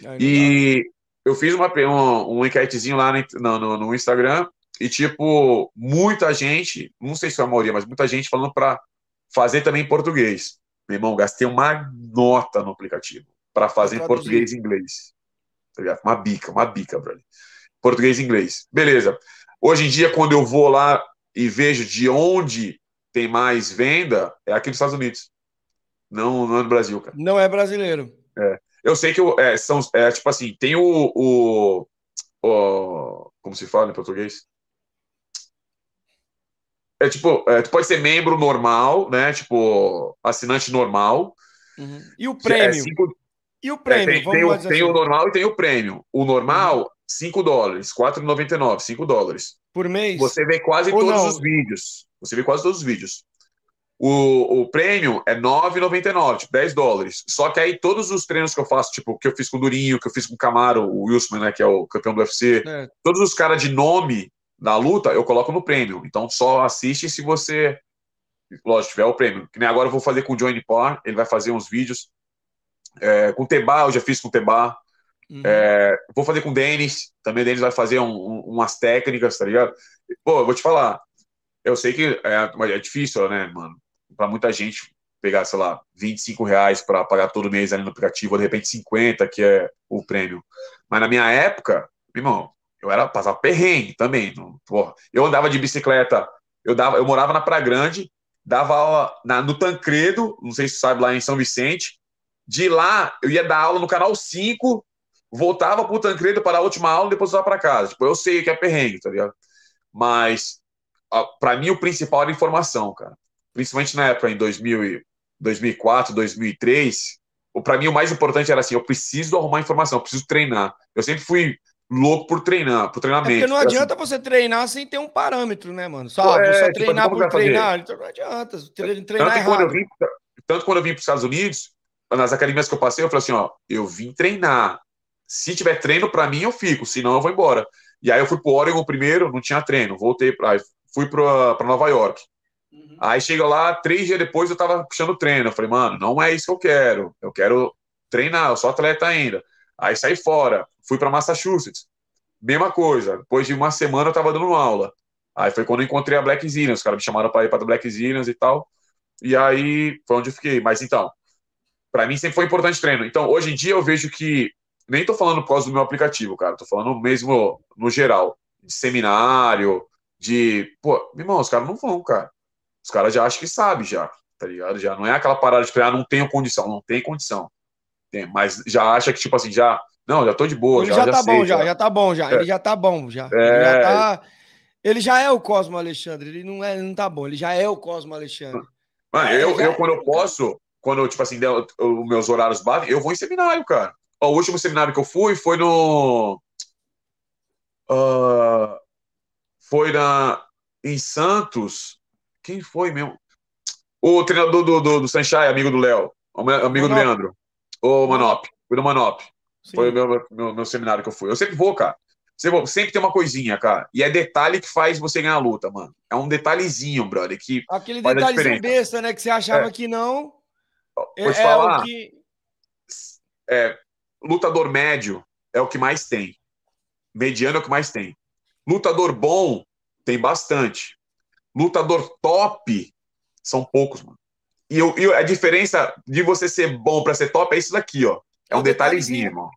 Aí não E eu fiz uma, um, um enquetezinho lá no, no, no Instagram e, tipo, muita gente, não sei se foi a maioria, mas muita gente falando para fazer também em português. Meu irmão, gastei uma nota no aplicativo para fazer em português e inglês. Tá? Uma bica, uma bica, brother. Português e inglês. Beleza. Hoje em dia, quando eu vou lá e vejo de onde tem mais venda, é aqui nos Estados Unidos. Não, não é no Brasil, cara. Não é brasileiro. É. Eu sei que é, são, é, tipo assim, tem o, o, o- Como se fala em português? É tipo, é, tu pode ser membro normal, né? Tipo, assinante normal. E o É, prêmio? cinco- E o é, prêmio? tem, Vamos tem o, tem assim. o normal e tem o prêmio. O normal, 5 dólares, 4,99, 5 dólares. Por mês? Você vê quase Ou todos não? os vídeos. Você vê quase todos os vídeos. O, o prêmio é 9,99, tipo 10 dólares. Só que aí todos os treinos que eu faço, tipo, que eu fiz com o Durinho, que eu fiz com o Camaro, o Wilson, né, que é o campeão do UFC, É. todos os caras de nome da luta, eu coloco no prêmio. Então só assiste se você, lógico, tiver o prêmio. Que nem agora eu vou fazer com o Johnny Parr, ele vai fazer uns vídeos É, com o Tebá, eu já fiz com o Tebá. Uhum. É, vou fazer com o Denis. Também o Denis vai fazer um- um- umas técnicas, tá ligado? Pô, eu vou te falar. Eu sei que é, é difícil, né, mano? Pra muita gente pegar, sei lá, 25 reais pra pagar todo mês ali no aplicativo, ou de repente 50, que é o prêmio. Mas na minha época, irmão, eu era passar perrengue também. não- porra. eu andava de bicicleta, eu, dava, eu morava na Praia Grande, dava aula na- no Tancredo, não sei se você sabe, lá em São Vicente. De lá, eu ia dar aula no canal 5, voltava pro Tancredo para a última aula e depois ia para casa. Tipo, eu sei que é perrengue, tá ligado? Mas, ó, pra mim, o principal era informação, cara. Principalmente na época, em 2000 e- 2004, 2003. o- Pra mim, o mais importante era assim: eu preciso arrumar informação, eu preciso treinar. Eu sempre fui louco por treinar, por É treinamento. porque não Era assim, adianta você treinar sem ter um parâmetro, né, mano? Só, é, só tipo, treinar por treinar. Então não adianta. tre- Treinar tanto, quando vim, tanto quando eu vim para os Estados Unidos, nas academias que eu passei, eu falei assim: ó, eu vim treinar. Se tiver treino para mim, eu fico, senão eu vou embora. E aí eu fui pro Oregon primeiro, não tinha treino, voltei para fui para Nova York. Aí chega lá, três dias depois eu tava puxando treino. Eu falei, mano, não é isso que eu quero. Eu quero treinar, eu sou atleta ainda. Aí saí fora, fui para Massachusetts. Mesma coisa. Depois de uma semana eu tava dando aula. Aí foi quando eu encontrei a Black Zillions. Os caras me chamaram para ir para Black Zillions e tal. E aí foi onde eu fiquei. Mas então, para mim sempre foi importante treino. Então, hoje em dia eu vejo que nem tô falando por causa do meu aplicativo, cara. Tô falando mesmo no geral, de seminário, de, pô, irmão, os caras não vão, cara. Os caras já acham que sabe já, tá ligado? Já não é aquela parada de ah, não tenho condição, não tem condição. Tem, mas já acha que tipo assim, já, não, já tô de boa, Ele já, já, tá sei, bom, já, já tá bom, já. É. Ele já tá bom, já. Ele É. já tá. Ele já é o Cosmo Alexandre, ele não, é, ele não tá bom, ele já é o Cosmo Alexandre. Mano, É, eu, já- eu, quando eu posso, quando eu, tipo assim, os meus horários batem, eu vou em seminário, cara. Ó, o último seminário que eu fui foi no. ah, foi na, em Santos. Quem foi mesmo? O treinador do, do, do Sunshine, amigo do Léo, amigo do Manop. Leandro. O Manop. Foi do Manop. Sim. Foi o meu, meu, meu seminário que eu fui. Eu sempre vou, cara. Sempre, sempre tem uma coisinha, cara. E é detalhe que faz você ganhar a luta, mano. É um detalhezinho, brother, que Aquele detalhezinho besta, né? Que você achava É. que não. É, Vou te é falar. o que. é, lutador médio é o que mais tem. Mediano é o que mais tem. Lutador bom tem bastante. Lutador top são poucos, mano. E, eu- e a diferença de você ser bom pra ser top é isso daqui, ó. É um um detalhezinho, detalhezinho. irmão.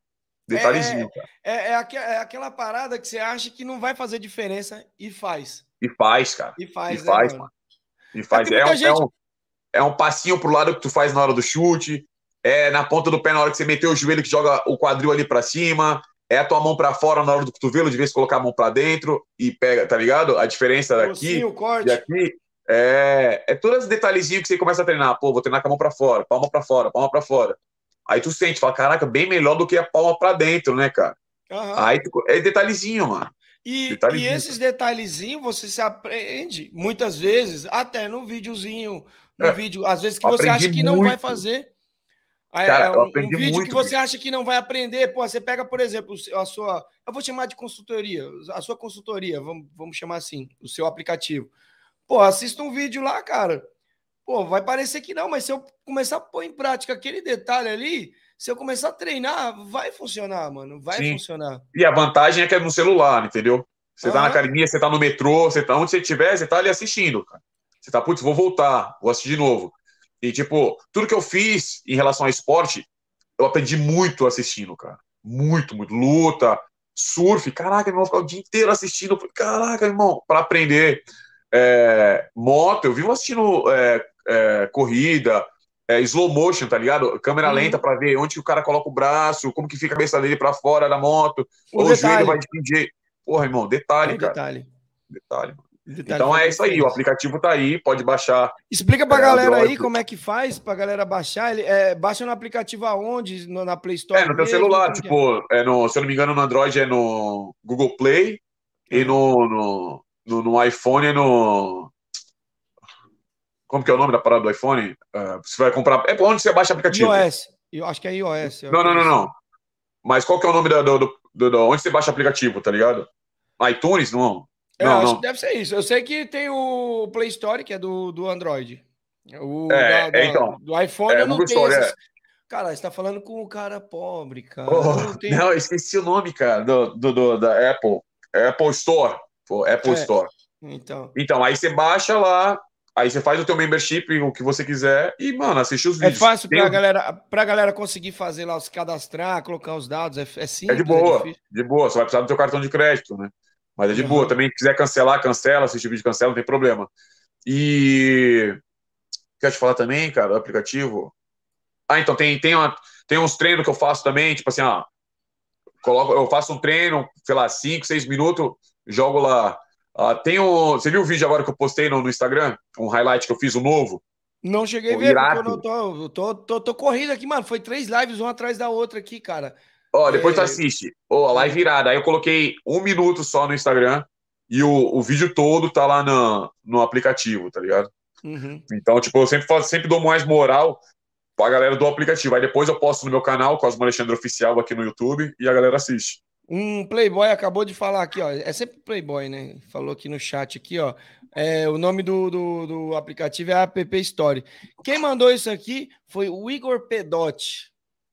Detalhezinho, cara. É, é, aque- é aquela parada que você acha que não vai fazer diferença e faz. E faz, cara. E faz, E né, faz, mano? mano. E faz. tem É, um, é, gente- um, é um passinho pro lado que tu faz na hora do chute. É na ponta do pé na hora que você meteu o joelho que joga o quadril ali pra cima. É a tua mão pra fora na hora do cotovelo, de vez colocar a mão pra dentro e pega, tá ligado? A diferença daqui Docinho, o corte. e aqui é, é todos os detalhezinhos que você começa a treinar. Pô, vou treinar com a mão pra fora, palma pra fora, palma pra fora. Aí tu sente, fala, caraca, bem melhor do que a palma pra dentro, né, cara? Aham. Aí tu- é detalhezinho, mano. E, e esses detalhezinhos você se aprende muitas vezes, até no videozinho, no É. vídeo, às vezes que você acha que não vai muito. fazer. Aí, Cara, é eu um, um aprendi vídeo muito, que você acha que não vai aprender. Pô, você pega, por exemplo, a sua. Eu vou chamar de consultoria, a sua consultoria, vamos, vamos chamar assim, o seu aplicativo. Pô, assista um vídeo lá, cara. Pô, vai parecer que não, mas se eu começar a pôr em prática aquele detalhe ali, se eu começar a treinar, vai funcionar, mano. Vai Sim. funcionar. E a vantagem é que é no celular, entendeu? Você tá na academia, você tá no metrô, você tá onde você estiver, você tá ali assistindo, cara. Você tá, putz, vou voltar, vou assistir de novo. E, tipo, tudo que eu fiz em relação ao esporte, eu aprendi muito assistindo, cara. Muito, muito. Luta, surf, caraca, meu irmão, ficar o dia inteiro assistindo. Caraca, irmão, para aprender. É, moto, eu vivo assistindo é, é, corrida, é, slow motion, tá ligado? Câmera Uhum. lenta para ver onde que o cara coloca o braço, como que fica a cabeça dele para fora da moto, O ou o joelho vai jeito. Porra, irmão, detalhe, É um cara. detalhe. Detalhe. mano. Então é isso aí, o aplicativo tá aí, pode baixar. Explica pra É, galera aí como é que faz pra galera baixar. Ele, é, baixa no aplicativo aonde? No- na Play Store? É, no teu mesmo? celular, é? tipo, é no, se eu não me engano, no Android é no Google Play e no, no, no, no iPhone é no. Como que é o nome da parada do iPhone? É, você vai comprar. É onde você baixa o aplicativo? iOS. Eu acho que é iOS. Não, não, não, não. Mas qual que é o nome da, do, do, do- do- onde você baixa o aplicativo, tá ligado? iTunes? Não. Eu Não, acho não. que deve ser isso. Eu sei que tem o Play Store, que é do, do Android. O É, da- da- é, então. do iPhone É, eu não Google tenho Store, esses- Cara, você tá falando com o cara pobre, cara. Oh, não tenho- não, eu esqueci o nome, cara, do, do, do- da Apple. Apple Store. Apple É. Store. Então. Então, aí você baixa lá, aí você faz o teu membership, o que você quiser, e, mano, assiste os É vídeos. fácil Tem pra um- galera, pra galera conseguir fazer lá, se cadastrar, colocar os dados. É, é É simples. de boa, difícil. de boa. Você vai precisar do teu cartão de crédito, né? Mas é de Uhum. boa. Também, se quiser cancelar, cancela. Assistir vídeo, cancela, não tem problema. E... Quer te falar também, cara, do aplicativo? Ah, então tem, tem, uma, tem uns treinos que eu faço também, tipo assim, ó. Coloco, eu faço um treino, sei lá, 5, 6 minutos, jogo lá. Ah, tem o, você viu o vídeo agora que eu postei no, no Instagram? Um highlight que eu fiz, o novo? Não cheguei a Pô, ver, eu não tô, eu tô, tô, tô corrido aqui, mano. Foi três lives, uma atrás da outra aqui, cara. Ó, depois tu É. assiste. Ó, a live virada. Aí eu coloquei um minuto só no Instagram e o, o vídeo todo tá lá no, no aplicativo, tá ligado? Uhum. Então, tipo, eu sempre, faço, sempre dou mais moral pra galera do aplicativo. Aí depois eu posto no meu canal, Cosmo Alexandre Oficial, aqui no YouTube, e a galera assiste. Um Playboy acabou de falar aqui, ó. É sempre Playboy, né? Falou aqui no chat aqui, ó. É, o nome do, do, do aplicativo é App Story. Quem mandou isso aqui foi o Igor Pedotti.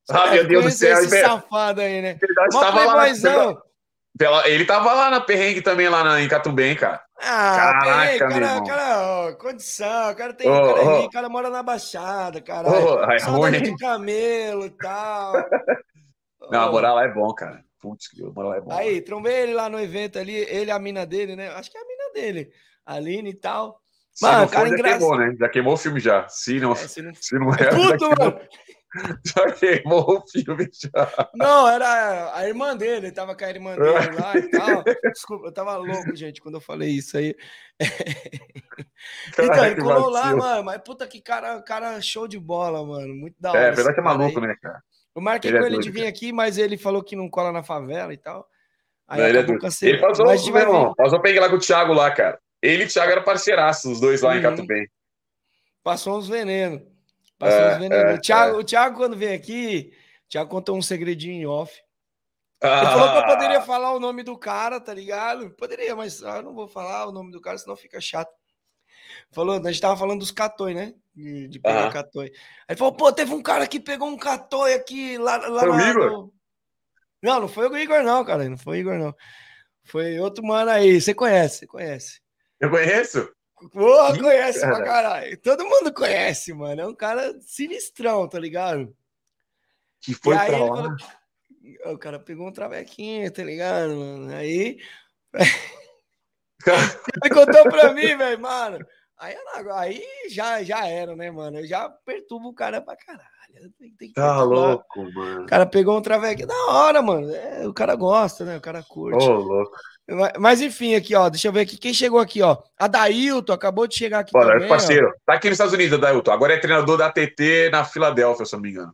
Ah, É, meu Deus do céu. Esse Ele- safado aí, né? ele Mó tava lá. Pela- ele tava lá na perrengue também, lá na, em Catumbem, cara. Ah, Caraca, peraí, meu cara, irmão. cara, ó, condição, o cara tem, Ô, o cara é ô. rico, o cara mora na Baixada, caralho. Ô, é ruim. de camelo e tal. Não, Ô. morar lá é bom, cara. Putz, que morar lá é bom. Aí, trombei ele lá no evento ali, ele e a mina dele, né? Acho que é a mina dele, a Aline e tal. Se Mano, não cara já engraçado. queimou, né? Já queimou o filme já. Se não, É, se não- se não é, já, Puto, mano. já queimou o filme já. Não, era a irmã dele, ele tava com a irmã dele lá e tal. Desculpa, eu tava louco, gente, quando eu falei isso aí. Então, ele colou lá, mano, mas puta que cara, cara show de bola, mano. Muito da É, hora. apesar esse que é maluco, aí. né, cara? Eu marquei Ele é com ele doido, de vir aqui, mas ele falou que não cola na favela e tal. Aí Não, ele é. Ele passou, Mas meu irmão, passou peguei lá com o Thiago lá, cara. Ele e o Thiago eram parceiraços, os dois lá em Uhum. Catubem. Passou uns venenos. Passou É, é, o, Thiago, é. o Thiago, quando vem aqui, o Thiago contou um segredinho em off. Ele Ah, falou que eu poderia falar o nome do cara, tá ligado? Poderia, mas ah, eu não vou falar o nome do cara, senão fica chato. Falou, a gente tava falando dos catoi, né? De, de pegar Aham. catoi. Aí ele falou, pô, teve um cara que pegou um catoi aqui lá, lá Foi o na- Igor? no- Não, não foi o Igor, não, cara. Não foi o Igor, não. Foi outro mano aí. Você conhece, você conhece. Eu conheço? Porra, conhece pra cara. caralho. Todo mundo conhece, mano. É um cara sinistrão, tá ligado? Que foi e aí pra lá. falou, o cara pegou um travequinho, tá ligado, mano? Aí ele contou pra mim, velho, mano. Aí, aí já, já era, né, mano? Eu já perturbo o cara pra caralho. Tem, Tá perturbar. louco, mano. O cara pegou um travequinho da hora, mano. É, o cara gosta, né? O cara curte. Ô, louco. Mas, enfim, aqui, ó. Deixa eu ver aqui. Quem chegou aqui, ó? A Dailton acabou de chegar aqui Bora, também. ó. parceiro. Tá aqui nos Estados Unidos, Adailton. Agora é treinador da TT na Filadélfia, se eu não me engano.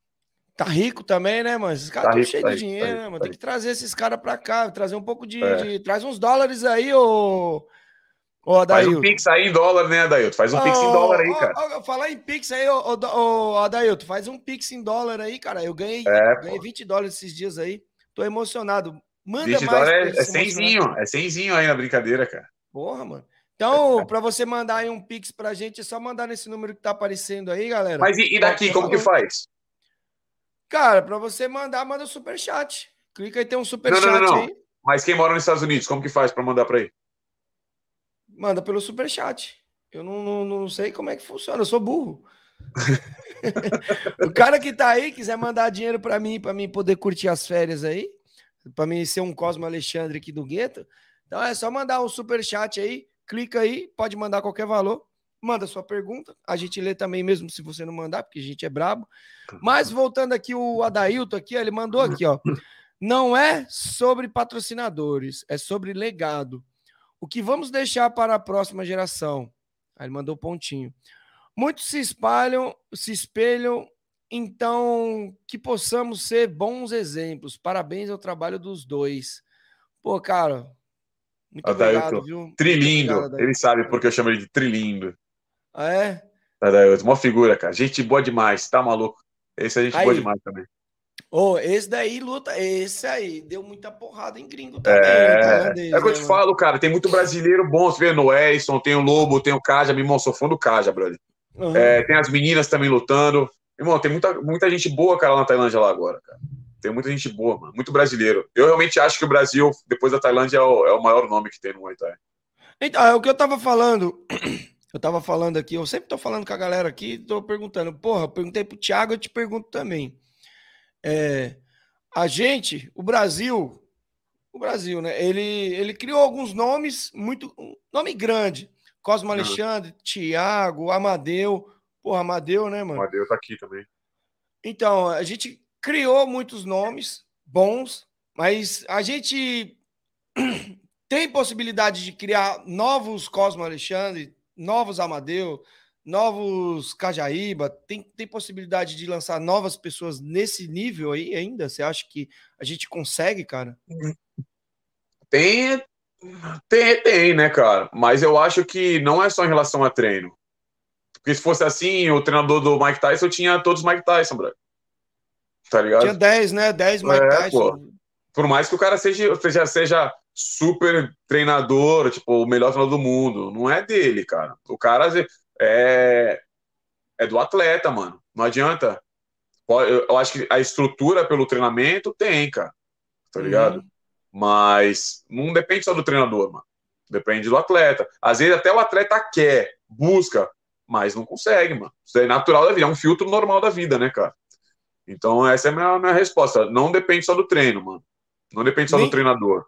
Tá rico também, né, mano? Esses caras Tá estão rico, cheios tá de rico, dinheiro, tá né, rico, mano? tá Tem que trazer esses caras pra cá, trazer um pouco de, É. de- Traz uns dólares aí, ô. Ô, Faz Adailton. um pix aí em dólar, né, Adailton? Faz um pix em dólar aí, cara. ô, falar em Pix aí, ô, ô, ô, Adailton, faz um Pix em dólar aí, cara. Eu ganhei, É, ganhei 20 dólares esses dias aí. Tô emocionado. Manda 20 mais. dólares é, é cenzinho. É cenzinho aí na brincadeira, cara. Porra, mano. Então, pra você mandar aí um Pix pra gente, é só mandar nesse número que tá aparecendo aí, galera. Mas e, e daqui, como que faz? Cara, pra você mandar, manda o superchat. Clica aí, tem um Não, superchat não, não, não. aí. Mas quem mora nos Estados Unidos, como que faz pra mandar pra aí? Manda pelo superchat. Eu não, não, não sei como é que funciona, eu sou burro. o cara que tá aí quiser mandar dinheiro pra mim, pra mim poder curtir as férias aí, pra mim ser um Cosmo Alexandre aqui do gueto. Então é só mandar um superchat aí, clica aí, pode mandar qualquer valor, manda sua pergunta, a gente lê também mesmo se você não mandar, porque a gente é brabo. Mas voltando aqui o Adailton aqui, ó, ele mandou aqui, ó. Não é sobre patrocinadores, é sobre legado. O que vamos deixar para a próxima geração? Aí ele mandou pontinho. Muitos se espalham, se espelham, então que possamos ser bons exemplos. Parabéns ao trabalho dos dois. Pô, cara, muito obrigado, Adailton, viu? Muito Trilindo. obrigado. Ele sabe porque eu chamo ele de Trilindo. Ah, é? Adailton, uma figura, cara. Gente boa demais, tá maluco? Esse é gente boa Aí. demais também. Ô, esse daí luta, esse aí deu muita porrada em gringo também. né, É, é o que eu né, te mano? falo, cara. Tem muito brasileiro bom. Você vê no Edson, tem o Lobo, tem o Kaja. Meu irmão, sou fã do Kaja, brother. Uhum. É, tem as meninas também lutando. Irmão, tem muita, muita gente boa, cara, na Tailândia lá agora, cara. Tem muita gente boa, mano. Muito brasileiro. Eu realmente acho que o Brasil, depois da Tailândia, é o, é o maior nome que tem no Muay Thai. Então, é o que eu tava falando. Eu tava falando aqui, eu sempre tô falando com a galera aqui, tô perguntando. Porra, eu perguntei pro Thiago, eu te pergunto também. É, a gente, o Brasil, o Brasil, né? Ele, ele criou alguns nomes muito. Um nome grande. Cosmo Alexandre, Thiago, Amadeu. Porra, Amadeu, né, mano? Amadeu tá aqui também. Então, a gente criou muitos nomes bons, mas a gente tem possibilidade de criar novos Cosmo Alexandre, novos Amadeu, novos Cajaíba, tem, tem possibilidade de lançar novas pessoas nesse nível aí ainda? Você acha que a gente consegue, cara? Tem, tem, tem, né, cara? Mas eu acho que não é só em relação a treino. Porque se fosse assim, o treinador do Mike Tyson tinha todos os Mike Tyson, bro. Tá ligado? Tinha 10, né? 10 Mike É, Tyson. pô. Por mais que o cara seja, seja, seja super treinador, tipo, o melhor treinador do mundo, não é dele, cara. O cara é, é do atleta, mano. Não adianta. Eu eu acho que a estrutura pelo treinamento tem, cara. Tá ligado? Uhum. Mas não depende só do treinador, mano. Depende do atleta. Às vezes até o atleta quer, busca, mas não consegue, mano. Isso é natural da vida, é um filtro normal da vida, né, cara? Então essa é a minha, minha resposta. Não depende só do treino, mano. Não depende só Nem- do treinador.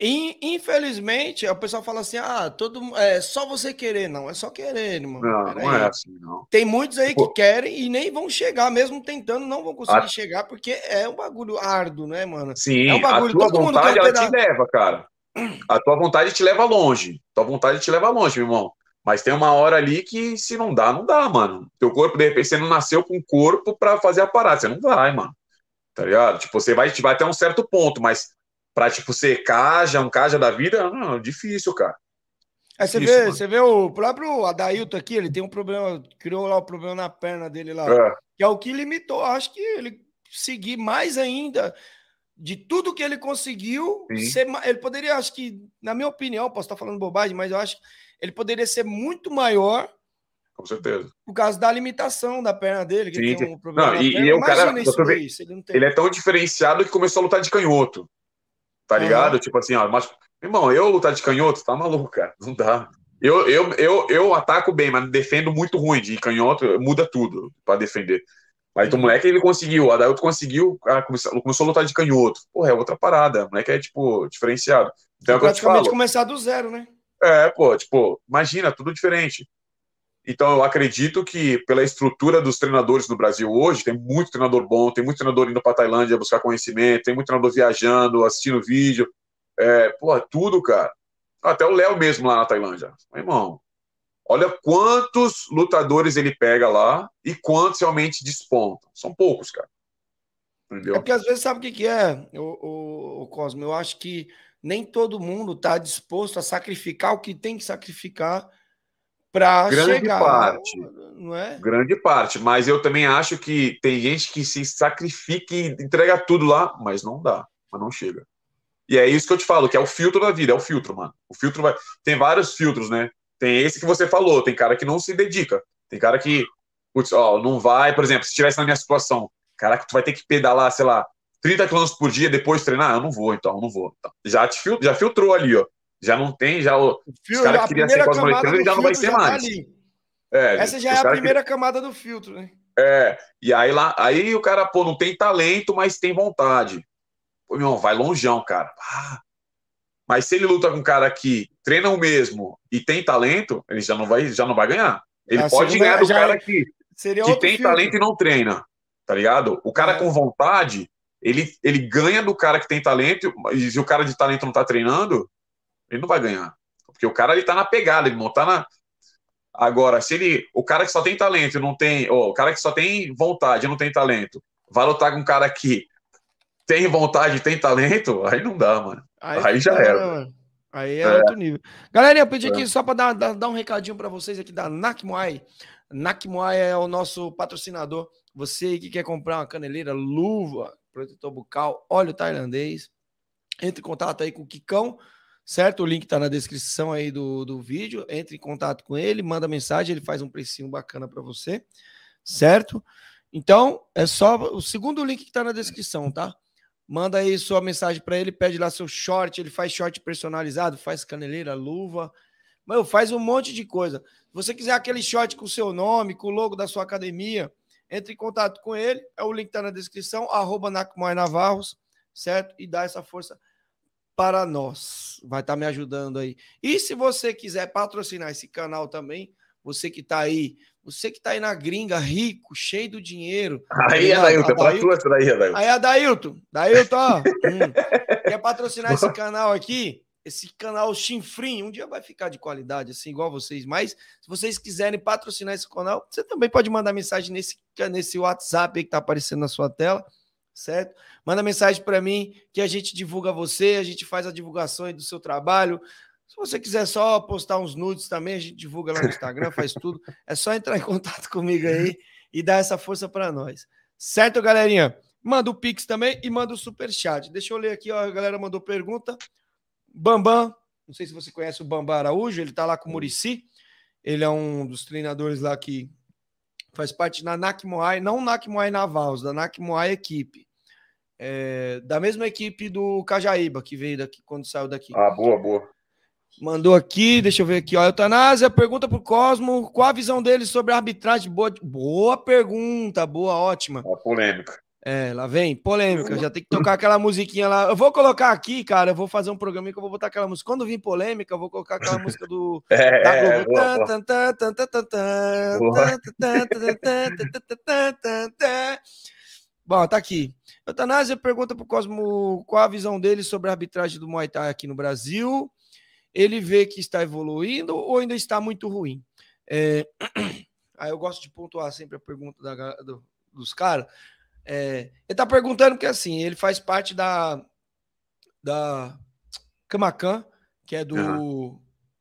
In- Infelizmente, o pessoal fala assim: ah, todo, é só você querer. Não, é só querer, irmão. Não, não é assim, não. Tem muitos aí Pô. que querem e nem vão chegar, mesmo tentando, não vão conseguir A- chegar, porque é um bagulho árduo, né, mano? Sim, é um bagulho, a tua todo mundo vontade te leva, cara. A tua vontade te leva longe. Tua vontade te leva longe, meu irmão. Mas tem uma hora ali que se não dá, não dá, mano. Teu corpo, de repente, você não nasceu com um corpo pra fazer a parada. Você não vai, mano. Tá ligado? Tipo, você vai, vai até um certo ponto, mas pra, tipo, ser caja, um caja da vida, não, é difícil, cara. Aí você Isso, vê, mano. você vê o próprio Adailton aqui, ele tem um problema, criou lá o problema na perna dele lá, É. que é o que limitou. Acho que ele seguir mais ainda de tudo que ele conseguiu, ser ele poderia, acho que, na minha opinião, posso estar falando bobagem, mas eu acho que ele poderia ser muito maior Com certeza. por causa da limitação da perna dele, que Sim, tem um problema Não, e- e o cara- isso você vê- se ele. Ele é tão diferenciado que começou a lutar de canhoto. Tá Aham. ligado? Tipo assim, ó, mas, irmão, eu lutar de canhoto, tá maluco, cara. Não dá. Eu, eu, eu, eu ataco bem, mas defendo muito ruim. De canhoto, muda tudo pra defender. Uhum. o moleque, ele conseguiu. O Adailton conseguiu, o cara começou, começou a lutar de canhoto. Porra, é outra parada. O moleque é, tipo, diferenciado. Então é praticamente falo. começar do zero, né? É, pô, tipo, imagina, tudo diferente. Então, eu acredito que, pela estrutura dos treinadores no Brasil hoje, tem muito treinador bom, tem muito treinador indo para Tailândia buscar conhecimento, tem muito treinador viajando, assistindo vídeo. É, tudo, cara. Até o Léo mesmo lá na Tailândia. Meu irmão, olha quantos lutadores ele pega lá e quantos realmente despontam. São poucos, cara. É Entendeu? porque às vezes sabe o que, que é, o, o, o Cosmo? Eu acho que nem todo mundo está disposto a sacrificar o que tem que sacrificar para Grande chegar. parte. Não é? Grande parte, mas eu também acho que tem gente que se sacrifica e entrega tudo lá, mas não dá, mas não chega. E é isso que eu te falo, que é o filtro da vida, é o filtro, mano. O filtro vai. Tem vários filtros, né? Tem esse que você falou, tem cara que não se dedica. Tem cara que, putz, ó, não vai, por exemplo, se estivesse na minha situação, cara que tu vai ter que pedalar, sei lá, 30 km por dia depois treinar, eu não vou, então, eu não vou. Então, já te fil- já filtrou ali, ó. Já não tem, já o- os Fio- caras a que queriam primeira ser do já não vai ser tá mais. ali. É, Essa já os é a caras que- primeira camada do filtro, né? é, e aí lá, aí o cara, pô, não tem talento, mas tem vontade. Pô, meu irmão, vai longeão, cara. Ah. Mas se ele luta com um cara que treina o mesmo e tem talento, ele já não vai, já não vai ganhar. Ele Ah, pode ganhar do cara é- que, que tem filtro. talento e não treina, tá ligado? O cara É. com vontade, ele, ele ganha do cara que tem talento, e se o cara de talento não tá treinando, ele não vai ganhar. Porque o cara ele tá na pegada, ele não tá na. Agora, se ele. O cara que só tem talento e não tem. Ou o cara que só tem vontade e não tem talento, vai lutar com um cara que tem vontade e tem talento, aí não dá, mano. Aí já fica, era. mano? Aí é, É. outro nível. Galera, eu pedi É. aqui só para dar, dar, dar um recadinho para vocês aqui da Nakmuai. Nakmuai é o nosso patrocinador. Você que quer comprar uma caneleira, luva, protetor bucal, óleo tailandês, entre em contato aí com o Kikão, certo? O link tá na descrição aí do, do vídeo. Entre em contato com ele, manda mensagem, ele faz um precinho bacana para você, certo? Então, é só o segundo link que está na descrição, tá? Manda aí sua mensagem para ele, pede lá seu short, ele faz short personalizado, faz caneleira, luva, meu, faz um monte de coisa. Se você quiser aquele short com o seu nome, com o logo da sua academia, entre em contato com ele, é o link está na descrição, arroba Navarros, certo? E dá essa força para nós. Vai estar tá me ajudando aí. E se você quiser patrocinar esse canal também, você que está aí, você que está aí na gringa, rico, cheio do dinheiro. Aí, tá Adailton, para tu essa daí, Adailton. Aí, Adailton, Adailton, ó, hum, quer patrocinar esse canal aqui? Esse canal chinfrim, um dia vai ficar de qualidade, assim, igual vocês. Mas se vocês quiserem patrocinar esse canal, você também pode mandar mensagem nesse, nesse WhatsApp aí que está aparecendo na sua tela certo? Manda mensagem para mim que a gente divulga você, a gente faz a divulgação do seu trabalho. Se você quiser só postar uns nudes também, a gente divulga lá no Instagram, faz tudo. É só entrar em contato comigo aí e dar essa força para nós. Certo, galerinha? Manda o Pix também e manda o super chat. Deixa eu ler aqui, ó, a galera mandou pergunta. Bambam, não sei se você conhece o Bambam Araújo, ele tá lá com o Murici. Ele é um dos treinadores lá que faz parte da NAC Moai, não NAC Moai Navals, da NAC Moai equipe. É, da mesma equipe do Cajaíba, que veio daqui quando saiu daqui. Ah, boa, boa. Mandou aqui, deixa eu ver aqui, ó. Eutanásia, pergunta pro Cosmo, qual a visão dele sobre a arbitragem? Boa, boa pergunta, boa, ótima. Uma polêmica. É, lá vem, polêmica, já tem que tocar aquela musiquinha lá. Eu vou colocar aqui, cara, eu vou fazer um programa que eu vou botar aquela música. Quando vir polêmica, eu vou colocar aquela música do. É, Bom, tá aqui. Eutanásia pergunta pro Cosmo qual a visão dele sobre a arbitragem do Muay Thai aqui no Brasil. Ele vê que está evoluindo ou ainda está muito ruim? É... Aí ah, eu gosto de pontuar sempre a pergunta da, do, dos caras, é, ele tá perguntando que assim, ele faz parte da da Camacan, que é do Aham.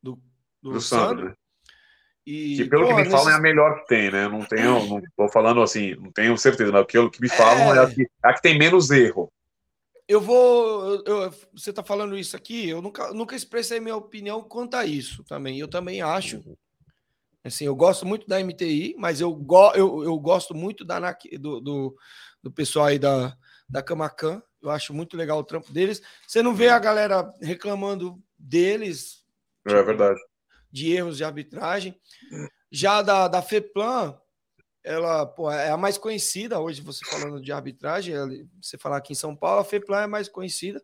do, do, Do Sandro. Né? E, Que pelo que porra, me falam é a melhor que tem, né? Não tenho, não tô falando assim, não tenho certeza, mas pelo que me falam é, É. a, que, a que tem menos erro. eu vou. eu- você tá falando isso aqui, eu nunca, nunca expressei minha opinião quanto a isso também. Eu também acho. Assim, eu gosto muito da MTI, mas eu, go, eu, eu gosto muito da, do, do, do pessoal aí da, da Camacan. Eu acho muito legal o trampo deles. Você não vê a galera reclamando deles, É verdade. de erros de arbitragem. Já da, da FEPLAN, ela pô, é a mais conhecida hoje, você falando de arbitragem, ela- você falar aqui em São Paulo, a FEPLAN é mais conhecida,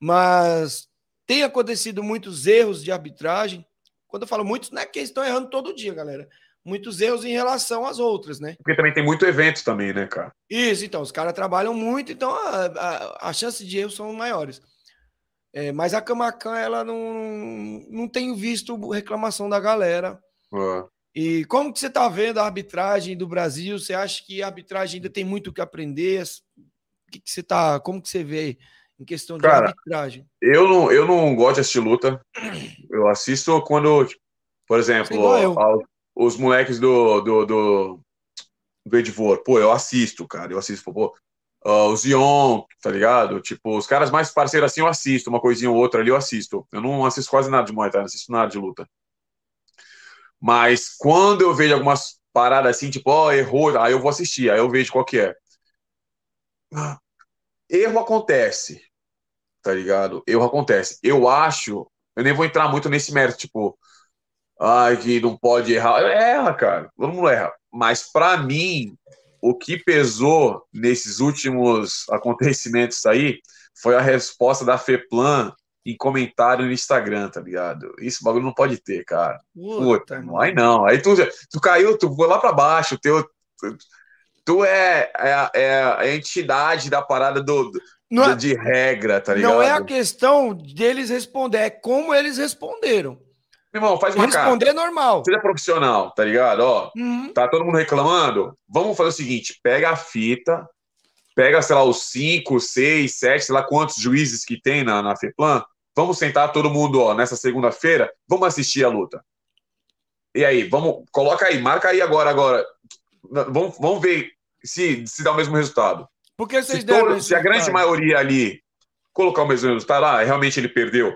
mas tem acontecido muitos erros de arbitragem. Quando eu falo muitos, não é que eles estão errando todo dia, galera. Muitos erros em relação às outras, né? Porque também tem muito evento também, né, cara? Isso, então, os caras trabalham muito, então a, a, a chance de erro são maiores. É, mas a Camacan, ela não, não tenho visto reclamação da galera. Ah. E como que você está vendo a arbitragem do Brasil? Você acha que a arbitragem ainda tem muito o que aprender? O que, que você tá, como que você vê em questão de Cara, arbitragem? Eu não, eu não gosto de assistir luta. Eu assisto quando, por exemplo, ao- os moleques do, do, do, do Edvor. Pô, eu assisto, cara. Eu assisto, pô. ah, o Zion, tá ligado? Tipo, os caras mais parceiros assim eu assisto. Uma coisinha ou outra ali eu assisto. Eu não assisto quase nada de Muay Thai, não assisto nada de luta. Mas quando eu vejo algumas paradas assim, tipo, ó, errou, aí eu vou assistir, aí eu vejo qual que é. Erro acontece, tá ligado? Erro acontece. Eu acho, eu nem vou entrar muito nesse mérito, tipo, ai, que não pode errar. Erra, cara, todo mundo erra. Mas pra mim, o que pesou nesses últimos acontecimentos aí foi a resposta da FEPLAN em comentário no Instagram, tá ligado? Isso bagulho não pode ter, cara. Puta, não, aí não. Aí tu, tu caiu, tu foi lá pra baixo, teu, tu, tu é, é, a- é a entidade da parada do, do- Não é- de regra, tá ligado? Não é a questão deles responder, é como eles responderam. Meu irmão, faz uma Responder carta. normal. Seja profissional, tá ligado? Ó, Uhum. tá todo mundo reclamando? Vamos fazer o seguinte: pega a fita, pega, sei lá, os cinco, seis, sete, sei lá quantos juízes que tem na, na FEPLAN. Vamos sentar todo mundo, ó, nessa segunda-feira, vamos assistir a luta. E aí, vamos, coloca aí, marca aí agora, agora. Vamos, vamos ver se, se dá o mesmo resultado. Por que vocês Se, todo- se a grande maioria ali colocar o mesmo resultado, ah, realmente ele perdeu,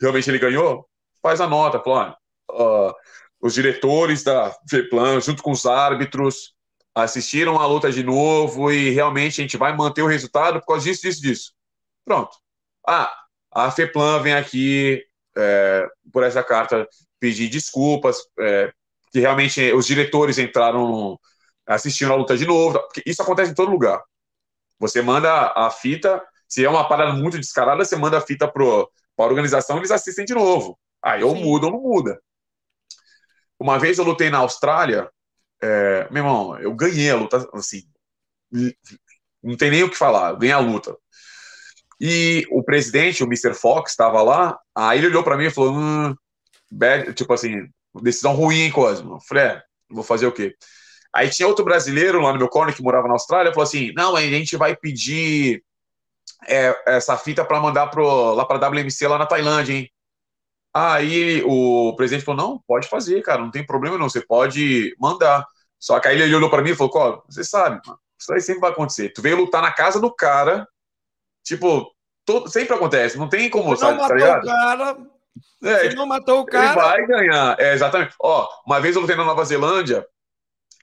realmente ele ganhou, faz a nota, fala, ó, ah, os diretores da FEPLAN, junto com os árbitros, assistiram a luta de novo e realmente a gente vai manter o resultado por causa disso, disso, disso. Pronto. Ah, a FEPLAN vem aqui é, por essa carta pedir desculpas, é, que realmente os diretores entraram assistindo a luta de novo, porque isso acontece em todo lugar. Você manda a fita, se é uma parada muito descarada, você manda a fita para a organização, eles assistem de novo. Aí ou muda ou não muda. Uma vez eu lutei na Austrália, é, meu irmão, eu ganhei a luta, assim, não tem nem o que falar, eu ganhei a luta. E o presidente, o Mr. Fox, estava lá, aí ele olhou para mim e falou, hum, bad, tipo assim, decisão ruim, hein, Cosmo? Eu falei, é, vou fazer o quê? Aí tinha outro brasileiro lá no meu corner que morava na Austrália, falou assim, não, a gente vai pedir é, essa fita para mandar pro, lá para WMC lá na Tailândia, hein? Aí o presidente falou: não, pode fazer, cara, não tem problema não, você pode mandar. Só que aí ele olhou para mim e falou: Ó, você sabe, mano, isso aí sempre vai acontecer. Tu veio lutar na casa do cara, tipo, todo, sempre acontece, não tem como, você sabe, não tá matou o cara, é, você não matou o cara. Vai ganhar, é, exatamente. Ó, uma vez eu lutei na Nova Zelândia,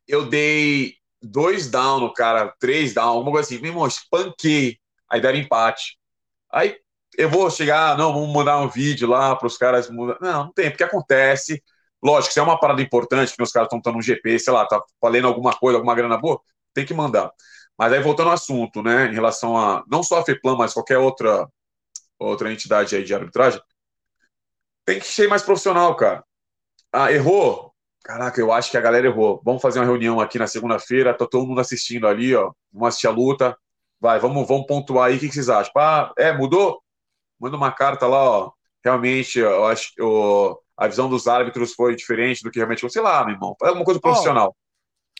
eu dei dois down no cara, três down, alguma coisa assim, meu irmão, espanquei, aí deram empate. Aí eu vou chegar, não, vamos mandar um vídeo lá para os caras. Não, não tem, porque acontece. Lógico, se é uma parada importante, que os caras estão dando um GP, sei lá, tá valendo alguma coisa, alguma grana boa, tem que mandar. Mas aí voltando ao assunto, né, em relação a não só a FEPLAN, mas qualquer outra outra entidade aí de arbitragem, tem que ser mais profissional, cara. Ah, errou? Caraca, eu acho que a galera errou. Vamos fazer uma reunião aqui na segunda-feira, tá todo mundo assistindo ali, ó. Vamos assistir a luta. Vai, vamos, vamos pontuar aí. O que, que vocês acham? Ah, é, mudou? Manda uma carta lá, ó. Realmente, eu acho que a visão dos árbitros foi diferente do que realmente. Sei lá, meu irmão. É alguma coisa profissional.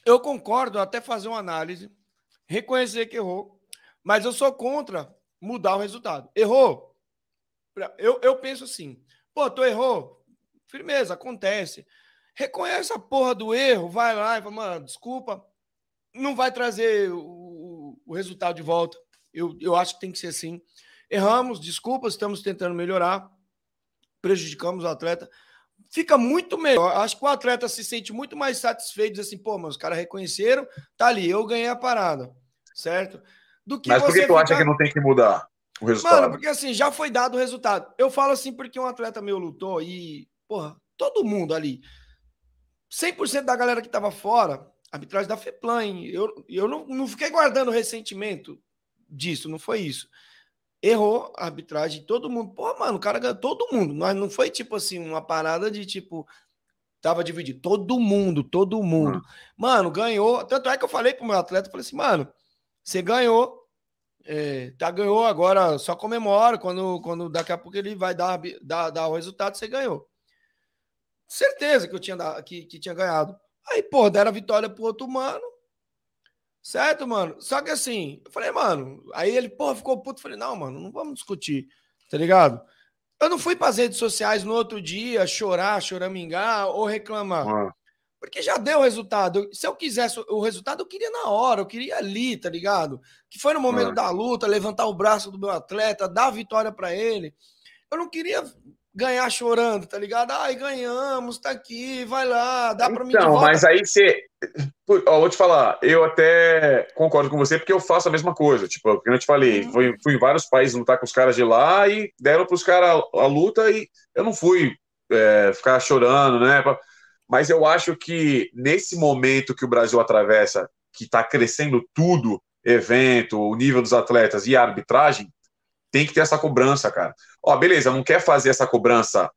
eu concordo até fazer uma análise, reconhecer que errou, mas eu sou contra mudar o resultado. Errou? Eu, eu penso assim, pô, tu errou? Firmeza, acontece. Reconhece a porra do erro, vai lá e fala, mano, desculpa, não vai trazer o, o resultado de volta. Eu, eu acho que tem que ser assim. Erramos, desculpas, estamos tentando melhorar, prejudicamos o atleta. Fica muito melhor. Acho que o atleta se sente muito mais satisfeito, diz assim, pô, mas os caras reconheceram, tá ali, eu ganhei a parada, certo? Do que Mas por que tu ficar... acha que não tem que mudar o resultado? Mano, porque assim, já foi dado o resultado. Eu falo assim porque um atleta meu lutou e, porra, todo mundo ali, 100% da galera que tava fora, arbitragem da FEPLAN, eu, eu não, não fiquei guardando ressentimento disso, não foi isso errou a arbitragem, todo mundo. Pô, mano, o cara ganhou todo mundo. Mas não foi tipo assim, uma parada de tipo. Tava dividido. Todo mundo, todo mundo. Hum. Mano, ganhou. Tanto é que eu falei pro meu atleta, falei assim, mano, você ganhou. É, tá, ganhou agora, só comemora. Quando, quando daqui a pouco ele vai dar, dar, dar o resultado, você ganhou. Certeza que eu tinha, que, que tinha ganhado. Aí, pô, deram a vitória pro outro mano. Certo, mano? Só que assim, eu falei, mano, aí ele, pô, ficou puto. Eu falei, não, mano, não vamos discutir, tá ligado? Eu não fui para as redes sociais no outro dia chorar, choramingar ou reclamar. Ah. Porque já deu o resultado. Se eu quisesse o resultado, eu queria na hora, eu queria ali, tá ligado? Que foi no momento ah. da luta, levantar o braço do meu atleta, dar a vitória para ele. Eu não queria ganhar chorando, tá ligado? Ai, ganhamos, tá aqui, vai lá, dá para mim. Então, mas aí você. Ó, vou te falar, eu até concordo com você porque eu faço a mesma coisa. Tipo, como eu te falei, uhum. fui, fui em vários países lutar com os caras de lá e deram pros caras a, a, luta e eu não fui é, ficar chorando, né? Mas eu acho que nesse momento que o Brasil atravessa, que tá crescendo tudo, evento, o nível dos atletas e a arbitragem, tem que ter essa cobrança, cara. Ó, beleza, não quer fazer essa cobrança